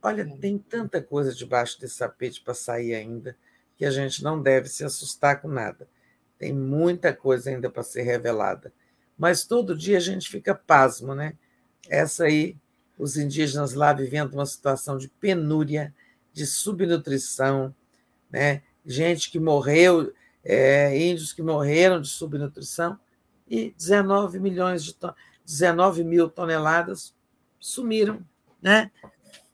Olha, tem tanta coisa debaixo desse tapete para sair ainda que a gente não deve se assustar com nada. Tem muita coisa ainda para ser revelada. Mas todo dia a gente fica pasmo, né? Essa aí, os indígenas lá vivendo uma situação de penúria, de subnutrição, né? gente que morreu, é, índios que morreram de subnutrição, e 19 milhões de 19 mil toneladas sumiram, né?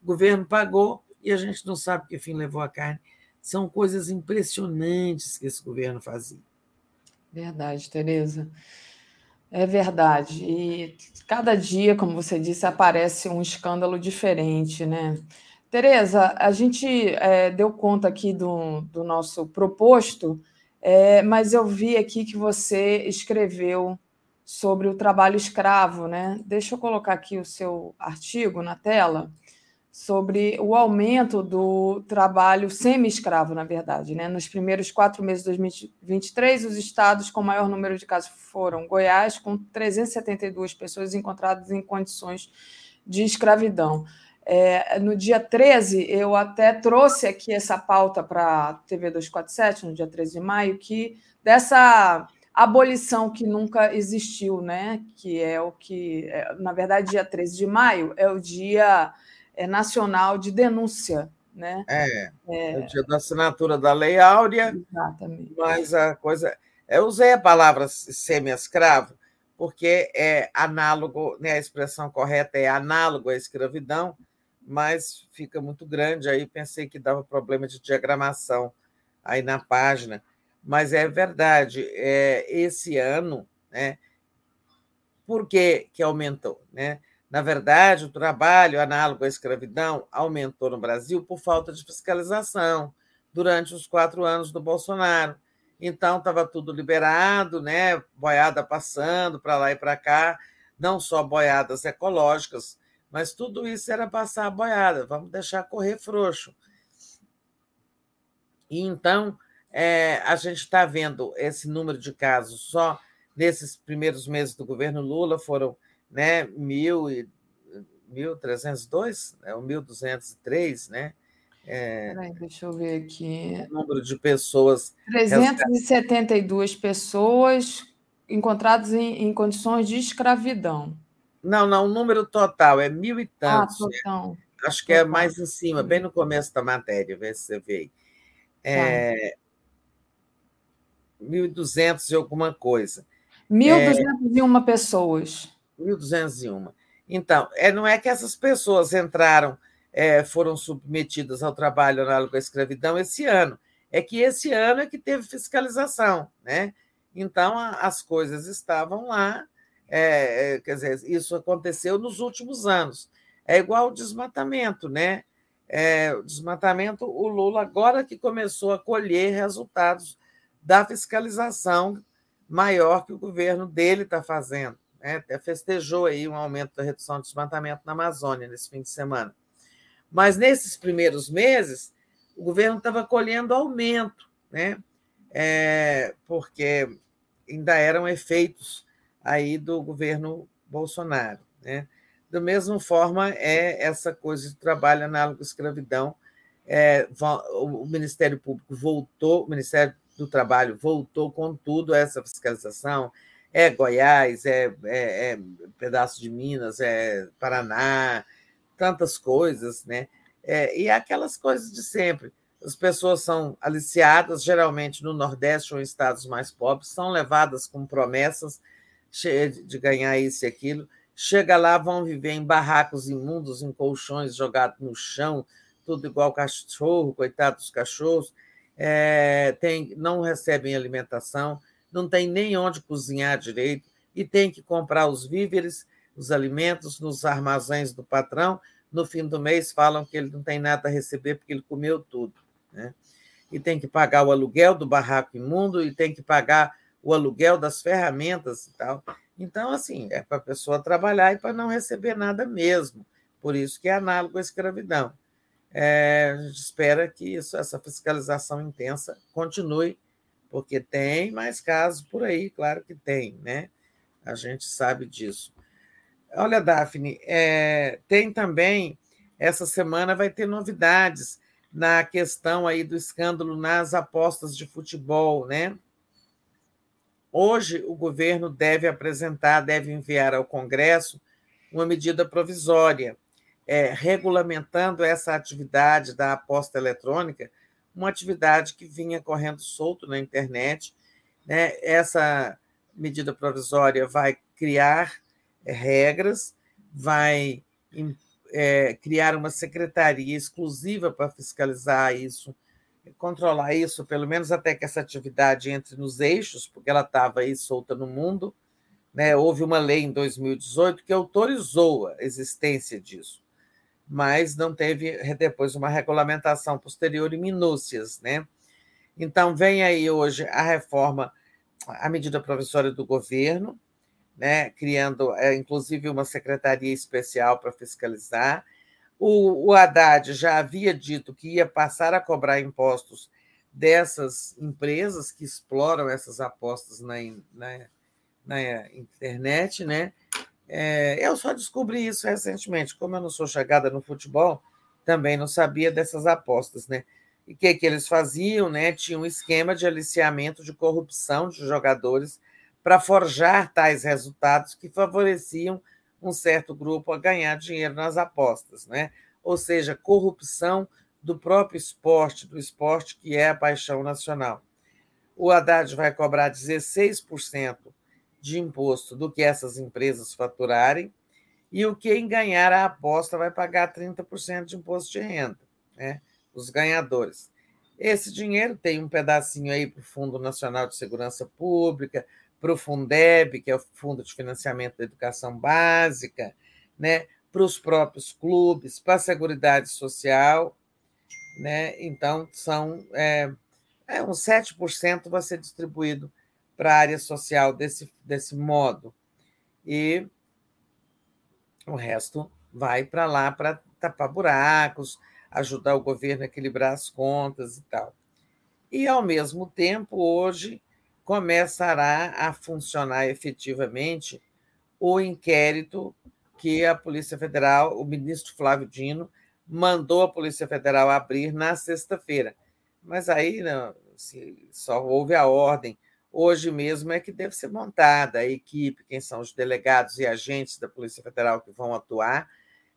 O governo pagou e a gente não sabe que fim levou a carne. São coisas impressionantes que esse governo fazia. Verdade, Tereza. É verdade. E cada dia, como você disse, aparece um escândalo diferente, né? Tereza, a gente é, deu conta aqui do, do nosso proposto, é, mas eu vi aqui que você escreveu sobre o trabalho escravo, né? Deixa eu colocar aqui o seu artigo na tela sobre o aumento do trabalho semi-escravo, na verdade. Né? Nos primeiros quatro meses de 2023, os estados com maior número de casos foram Goiás, com 372 pessoas encontradas em condições de escravidão. É, no dia 13, eu até trouxe aqui essa pauta para a TV 247, no dia 13 de maio, que dessa abolição que nunca existiu, né? Que é o que, é, na verdade, dia 13 de maio é o dia nacional de denúncia, né? É, é, é o dia da assinatura da Lei Áurea. Exatamente. Mas a coisa. Eu usei a palavra semi-escravo, porque é análogo, né, a expressão correta é análogo à escravidão, mas fica muito grande. Aí pensei que dava problema de diagramação aí na página mas é verdade. É, esse ano, né, por que, que aumentou? Né? Na verdade, o trabalho análogo à escravidão aumentou no Brasil por falta de fiscalização durante os quatro anos do Bolsonaro. Então, estava tudo liberado, né? boiada passando para lá e para cá, não só boiadas ecológicas, mas tudo isso era passar a boiada, vamos deixar correr frouxo. E então, é, a gente está vendo esse número de casos só nesses primeiros meses do governo Lula foram né, mil e 1.302, é o 1.203, né? É, Peraí, deixa eu ver aqui. O número de pessoas. 372 pessoas encontradas em, em, condições de escravidão. Não, não, o número total é mil e tantos. Ah, total. Acho que é total. é mais em cima, bem no começo da matéria, vê se você vê. É, tá. 1.200 e alguma coisa. 1.201 é, pessoas. 1.201. Então, é, não é que essas pessoas entraram, é, foram submetidas ao trabalho análogo à escravidão esse ano, é que esse ano é que teve fiscalização, né? Então, a, as coisas estavam lá, é, é, quer dizer, isso aconteceu nos últimos anos. É igual o desmatamento, né? É, o desmatamento, o Lula agora que começou a colher resultados da fiscalização maior que o governo dele está fazendo. Né? Até festejou aí um aumento da redução de desmatamento na Amazônia nesse fim de semana. Mas nesses primeiros meses, o governo estava colhendo aumento, né? É, porque ainda eram efeitos aí do governo Bolsonaro. Né? Da mesma forma, é essa coisa de trabalho análogo à escravidão. É, o Ministério Público voltou, o Ministério do Trabalho voltou com tudo essa fiscalização. É Goiás, é, é, é pedaço de Minas, é Paraná, tantas coisas, né? É, e aquelas coisas de sempre. As pessoas são aliciadas, geralmente no Nordeste ou em estados mais pobres, são levadas com promessas de ganhar isso e aquilo. Chega lá, vão viver em barracos imundos, em colchões jogados no chão, tudo igual cachorro, coitado dos cachorros. É, tem, não recebem alimentação, não tem nem onde cozinhar direito e tem que comprar os víveres, os alimentos nos armazéns do patrão no fim do mês falam que ele não tem nada a receber porque ele comeu tudo. Né? E tem que pagar o aluguel do barraco imundo e tem que pagar o aluguel das ferramentas e tal. Então, assim, é para a pessoa trabalhar e para não receber nada mesmo. Por isso que é análogo à escravidão. É, a gente espera que isso, essa fiscalização intensa continue, porque tem mais casos por aí, claro que tem, né? A gente sabe disso. Olha, Daphne, é, tem também, essa semana vai ter novidades na questão aí do escândalo nas apostas de futebol, né? Hoje, o governo deve apresentar, deve enviar ao Congresso uma medida provisória, é, regulamentando essa atividade da aposta eletrônica, uma atividade que vinha correndo solto na internet. Né? Essa medida provisória vai criar regras, vai é, criar uma secretaria exclusiva para fiscalizar isso, controlar isso, pelo menos até que essa atividade entre nos eixos, porque ela estava aí solta no mundo. Né? Houve uma lei em 2018 que autorizou a existência disso, mas não teve depois uma regulamentação posterior e minúcias. Né? Então, vem aí hoje a reforma, a medida provisória do governo, né, criando, é, inclusive, uma secretaria especial para fiscalizar. O, o Haddad já havia dito que ia passar a cobrar impostos dessas empresas que exploram essas apostas na, na, na internet, né? É, eu só descobri isso recentemente. Como eu não sou chegada no futebol, também não sabia dessas apostas, né? E o que, que eles faziam, né? Tinha um esquema de aliciamento de corrupção de jogadores para forjar tais resultados que favoreciam um certo grupo a ganhar dinheiro nas apostas, né? ou seja, corrupção do próprio esporte, do esporte que é a paixão nacional. O Haddad vai cobrar 16% de imposto do que essas empresas faturarem, e o quem ganhar a aposta vai pagar 30% de imposto de renda, né? os ganhadores. Esse dinheiro tem um pedacinho aí para o Fundo Nacional de Segurança Pública, para o Fundeb, que é o Fundo de Financiamento da Educação Básica, né, para os próprios clubes, para a Seguridade Social. Né? Então, são é, é, uns 7% vai ser distribuído para a área social desse, desse modo. E o resto vai para lá para tapar buracos, ajudar o governo a equilibrar as contas e tal. E, ao mesmo tempo, hoje, começará a funcionar efetivamente o inquérito que a Polícia Federal, o ministro Flávio Dino, mandou a Polícia Federal abrir na sexta-feira. Mas aí não, só houve a ordem. Hoje mesmo é que deve ser montada a equipe, quem são os delegados e agentes da Polícia Federal que vão atuar.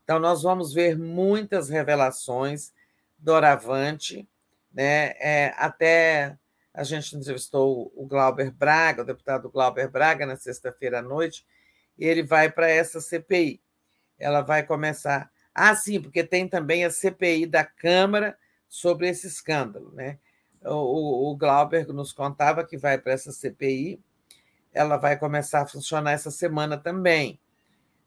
Então, nós vamos ver muitas revelações doravante, né? É, até a gente entrevistou o Glauber Braga, o deputado Glauber Braga, na sexta-feira à noite, e ele vai para essa CPI. Ela vai começar. Ah, sim, porque tem também a CPI da Câmara sobre esse escândalo. Né? O, o Glauber nos contava que vai para essa CPI, ela vai começar a funcionar essa semana também.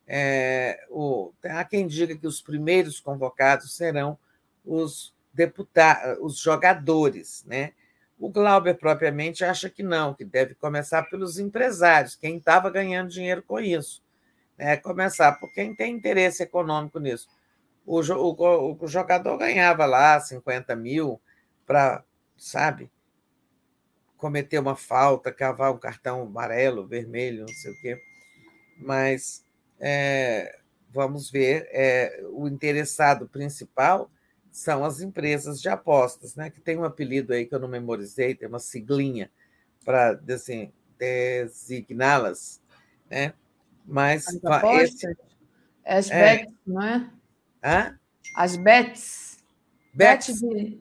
É, o, há quem diga que os primeiros convocados serão os deputados, os jogadores, né? O Glauber, propriamente, acha que não, que deve começar pelos empresários, quem estava ganhando dinheiro com isso. É, começar por quem tem interesse econômico nisso. O, o, o jogador ganhava lá 50 mil para, sabe, cometer uma falta, cavar um cartão amarelo, vermelho, não sei o quê. Mas é, vamos ver, é, o interessado principal são as empresas de apostas, né? que tem um apelido aí que eu não memorizei, tem uma siglinha para assim, designá-las, né? Mas As apostas? Esse... As é. bets, não é? Hã? As bets. Bet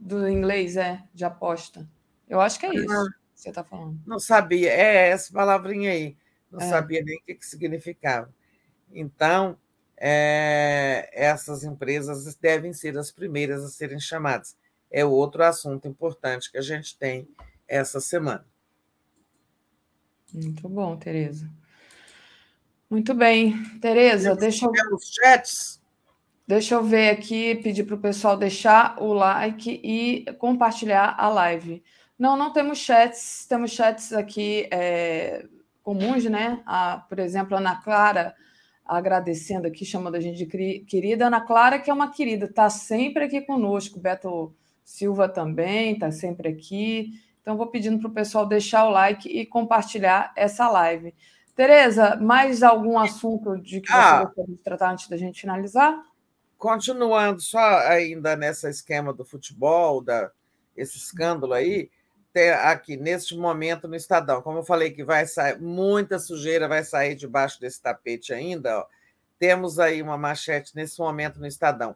do inglês, é, de aposta. Eu acho que é isso ah, que você está falando. Não sabia, é essa palavrinha aí. Não é. sabia nem o que, que significava. Então, é, essas empresas devem ser as primeiras a serem chamadas. É outro assunto importante que a gente tem essa semana. Muito bom, Tereza. Muito bem. Tereza, deixa eu. Os chats. Deixa eu ver aqui, pedir para o pessoal deixar o like e compartilhar a live. Não, não temos chats, temos chats aqui é, comuns, né? A, por exemplo, a Ana Clara agradecendo aqui, chamando a gente de querida. Ana Clara, que é uma querida, está sempre aqui conosco. Beto Silva também está sempre aqui. Então, vou pedindo para o pessoal deixar o like e compartilhar essa live. Tereza, mais algum assunto de que ah, você gostaria de tratar antes da gente finalizar? Continuando só ainda nessa esquema do futebol, da, esse escândalo aí, aqui neste momento no Estadão, como eu falei que vai sair, muita sujeira vai sair debaixo desse tapete ainda, ó, temos aí uma manchete nesse momento no Estadão.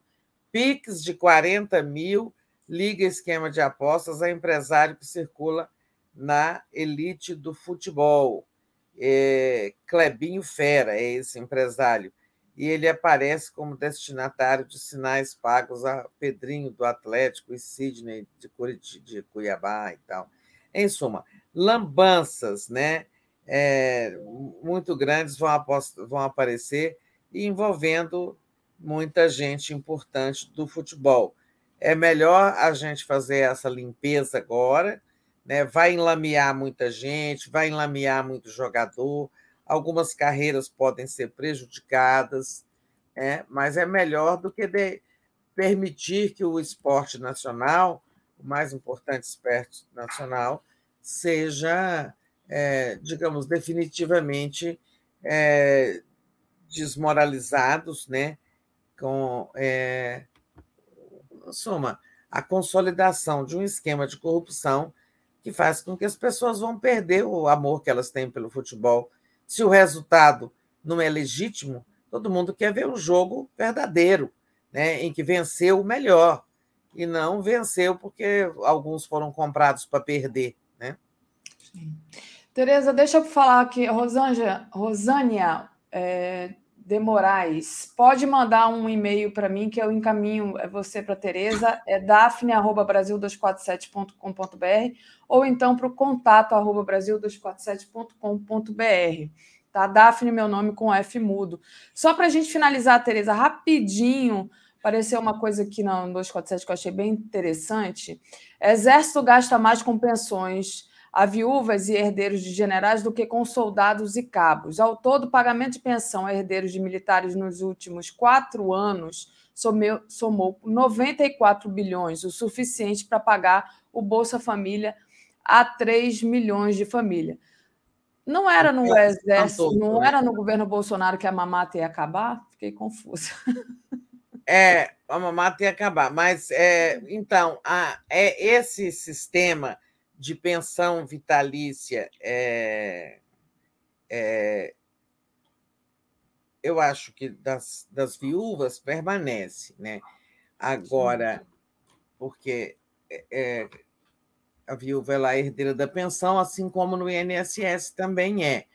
Pix de 40 mil liga esquema de apostas a empresário que circula na elite do futebol. É, Clebinho Fera é esse empresário, e ele aparece como destinatário de sinais pagos a Pedrinho do Atlético e Sidney de, de Cuiabá e tal. Em suma, lambanças né, é, muito grandes vão, vão aparecer envolvendo muita gente importante do futebol. É melhor a gente fazer essa limpeza agora, né? vai enlamear muita gente, vai enlamear muito jogador, algumas carreiras podem ser prejudicadas, né? mas é melhor do que permitir que o esporte nacional, o mais importante esporte nacional, seja, é, digamos, definitivamente é, desmoralizados, né? com, é, suma, a consolidação de um esquema de corrupção que faz com que as pessoas vão perder o amor que elas têm pelo futebol. Se o resultado não é legítimo, todo mundo quer ver um jogo verdadeiro, né, em que venceu o melhor e não venceu porque alguns foram comprados para perder, né? Sim. Tereza, deixa eu falar aqui, Rosângela, Rosânia, é, de Moraes, pode mandar um e-mail para mim que eu encaminho é você para Tereza, é dafne.brasil247.com.br ou então para o contato arroba brasil247.com.br. Tá? Dafne, meu nome com F mudo. Só para a gente finalizar, Tereza, rapidinho, apareceu uma coisa aqui no 247 que eu achei bem interessante. Exército gasta mais com pensões a viúvas e herdeiros de generais do que com soldados e cabos. Ao todo, o pagamento de pensão a herdeiros de militares nos últimos quatro anos somou, somou 94 bilhões, o suficiente para pagar o Bolsa Família a 3 milhões de família. Não era no exército, não era no governo Bolsonaro que a mamata ia acabar? Fiquei confusa. É, a mamata ia acabar, mas é, então a, é esse sistema de pensão vitalícia é, é, eu acho que das, das viúvas permanece, né? Agora, porque é, é, a viúva ela é herdeira da pensão, assim como no INSS também é.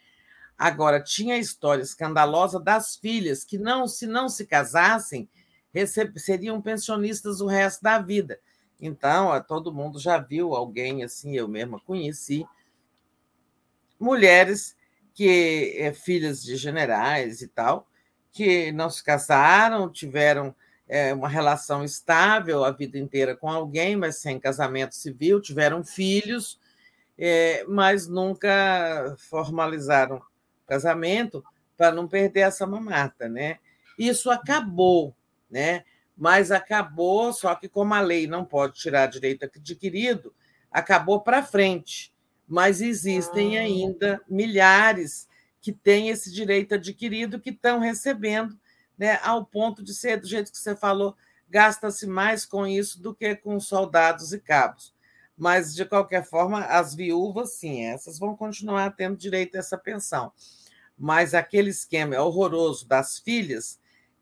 Agora, tinha a história escandalosa das filhas que não, se não se casassem, receb- seriam pensionistas o resto da vida. Então, todo mundo já viu alguém assim, eu mesma conheci, mulheres que é, filhas de generais e tal, que não se casaram, tiveram é, uma relação estável a vida inteira com alguém, mas sem casamento civil, tiveram filhos, é, mas nunca formalizaram casamento para não perder essa mamata, né? Isso acabou, né? Mas acabou, só que como a lei não pode tirar direito adquirido, acabou para frente. Mas existem ah. ainda milhares que têm esse direito adquirido, que estão recebendo, né, ao ponto de ser, do jeito que você falou, gasta-se mais com isso do que com soldados e cabos. Mas, de qualquer forma, as viúvas, sim, essas vão continuar tendo direito a essa pensão. Mas aquele esquema horroroso das filhas,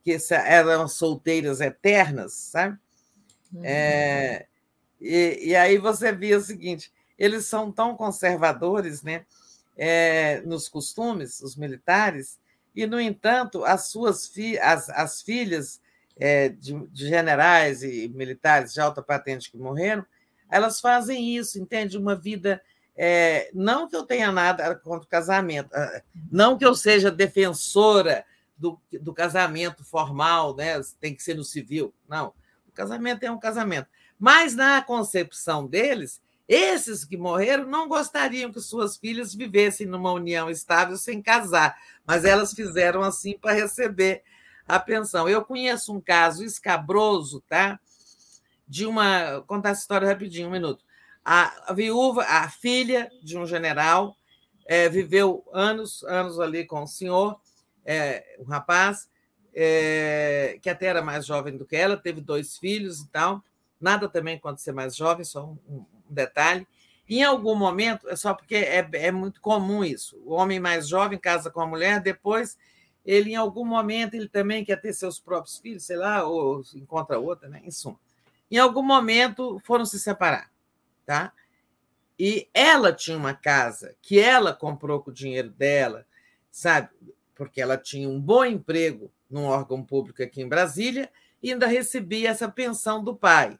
que eram solteiras eternas, sabe? Uhum. É, e, e, aí você via o seguinte: eles são tão conservadores né, é, nos costumes, os militares, e, no entanto, as suas fi as, as filhas é, de, de, generais e militares de alta patente que morreram, elas fazem isso, entende? Uma vida. É, não que eu tenha nada contra o casamento, ah, não que eu seja defensora do, do casamento formal, né? tem que ser no civil. Não. O casamento é um casamento. Mas, na concepção deles, esses que morreram não gostariam que suas filhas vivessem numa união estável sem casar, mas elas fizeram assim para receber a pensão. Eu conheço um caso escabroso, tá? De uma. Vou contar essa história rapidinho, um minuto. A, viúva, a filha de um general, é, viveu anos, anos ali com o senhor, é, um rapaz, é, que até era mais jovem do que ela, teve dois filhos e tal. Nada também quando ser mais jovem, só um, um detalhe. Em algum momento, é só porque é, é muito comum isso. O homem mais jovem casa com a mulher, depois ele, em algum momento, ele também quer ter seus próprios filhos, sei lá, ou encontra outra, né? Em suma. Em algum momento foram se separar, tá? E ela tinha uma casa que ela comprou com o dinheiro dela, sabe? Porque ela tinha um bom emprego num órgão público aqui em Brasília e ainda recebia essa pensão do pai.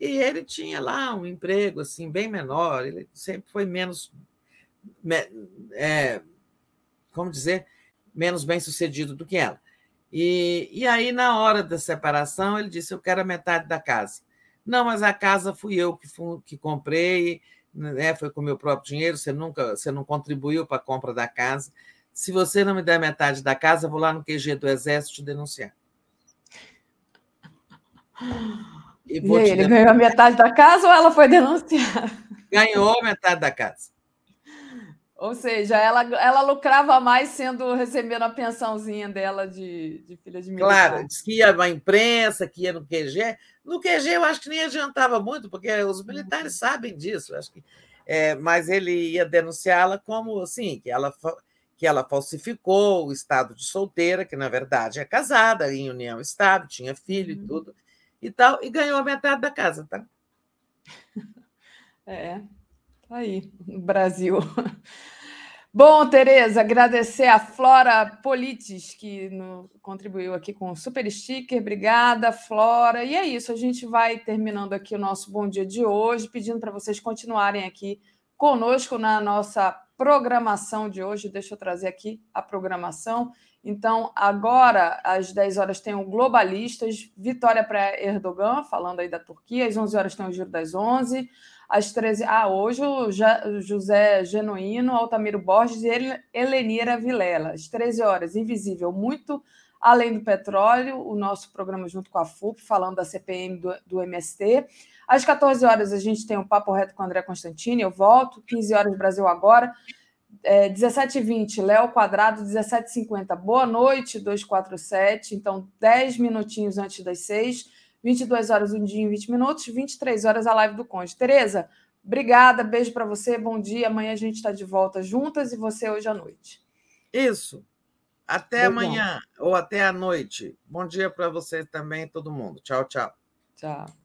E ele tinha lá um emprego assim bem menor, ele sempre foi menos, é, como dizer, menos bem sucedido do que ela. E, e aí, na hora da separação, ele disse: Eu quero a metade da casa. Não, mas a casa fui eu que, fui, que comprei, né, foi com meu próprio dinheiro, você nunca você não contribuiu para a compra da casa. Se você não me der metade da casa, eu vou lá no QG do Exército te denunciar. E, e aí, ele ganhou a metade da casa ou ela foi denunciar? Ganhou metade da casa. Ou seja, ela, ela lucrava mais sendo recebendo a pensãozinha dela de, de filha de militar. Claro, disse que ia na imprensa, que ia no QG. No QG eu acho que nem adiantava muito, porque os militares sabem disso. Acho que, é, mas ele ia denunciá-la como assim, que ela, que ela falsificou o estado de solteira, que na verdade é casada, em união estável, tinha filho uhum. e tudo, e tal, e ganhou a metade da casa, tá? É, Tá aí, Brasil. Bom, Tereza, agradecer a Flora Polites, que no, contribuiu aqui com o super sticker. Obrigada, Flora. E é isso, a gente vai terminando aqui o nosso Bom Dia de hoje, pedindo para vocês continuarem aqui conosco na nossa programação de hoje. Deixa eu trazer aqui a programação. Então, agora, às 10 horas, tem o Globalistas, vitória para Erdogan, falando aí da Turquia. Às 11 horas tem o Giro das 11 às 13 Ah, hoje o José Genuíno, Altamiro Borges e Helenira Vilela. Às 13 horas, Invisível, muito além do petróleo, o nosso programa junto com a FUP, falando da CPM do, do MST. Às 14 horas, a gente tem o um Papo Reto com o André Constantini, eu volto. 15 horas, Brasil Agora. É, 17h20, Léo Quadrado, 17h50. Boa noite, 247. Então, 10 minutinhos antes das 6 22 horas um dia em 20 minutos, 23 horas a live do Conde. Tereza, obrigada, beijo para você, bom dia. Amanhã a gente está de volta juntas e você hoje à noite. Isso. Até amanhã ou até à noite. Bom dia para você também, todo mundo. Tchau, tchau. Tchau.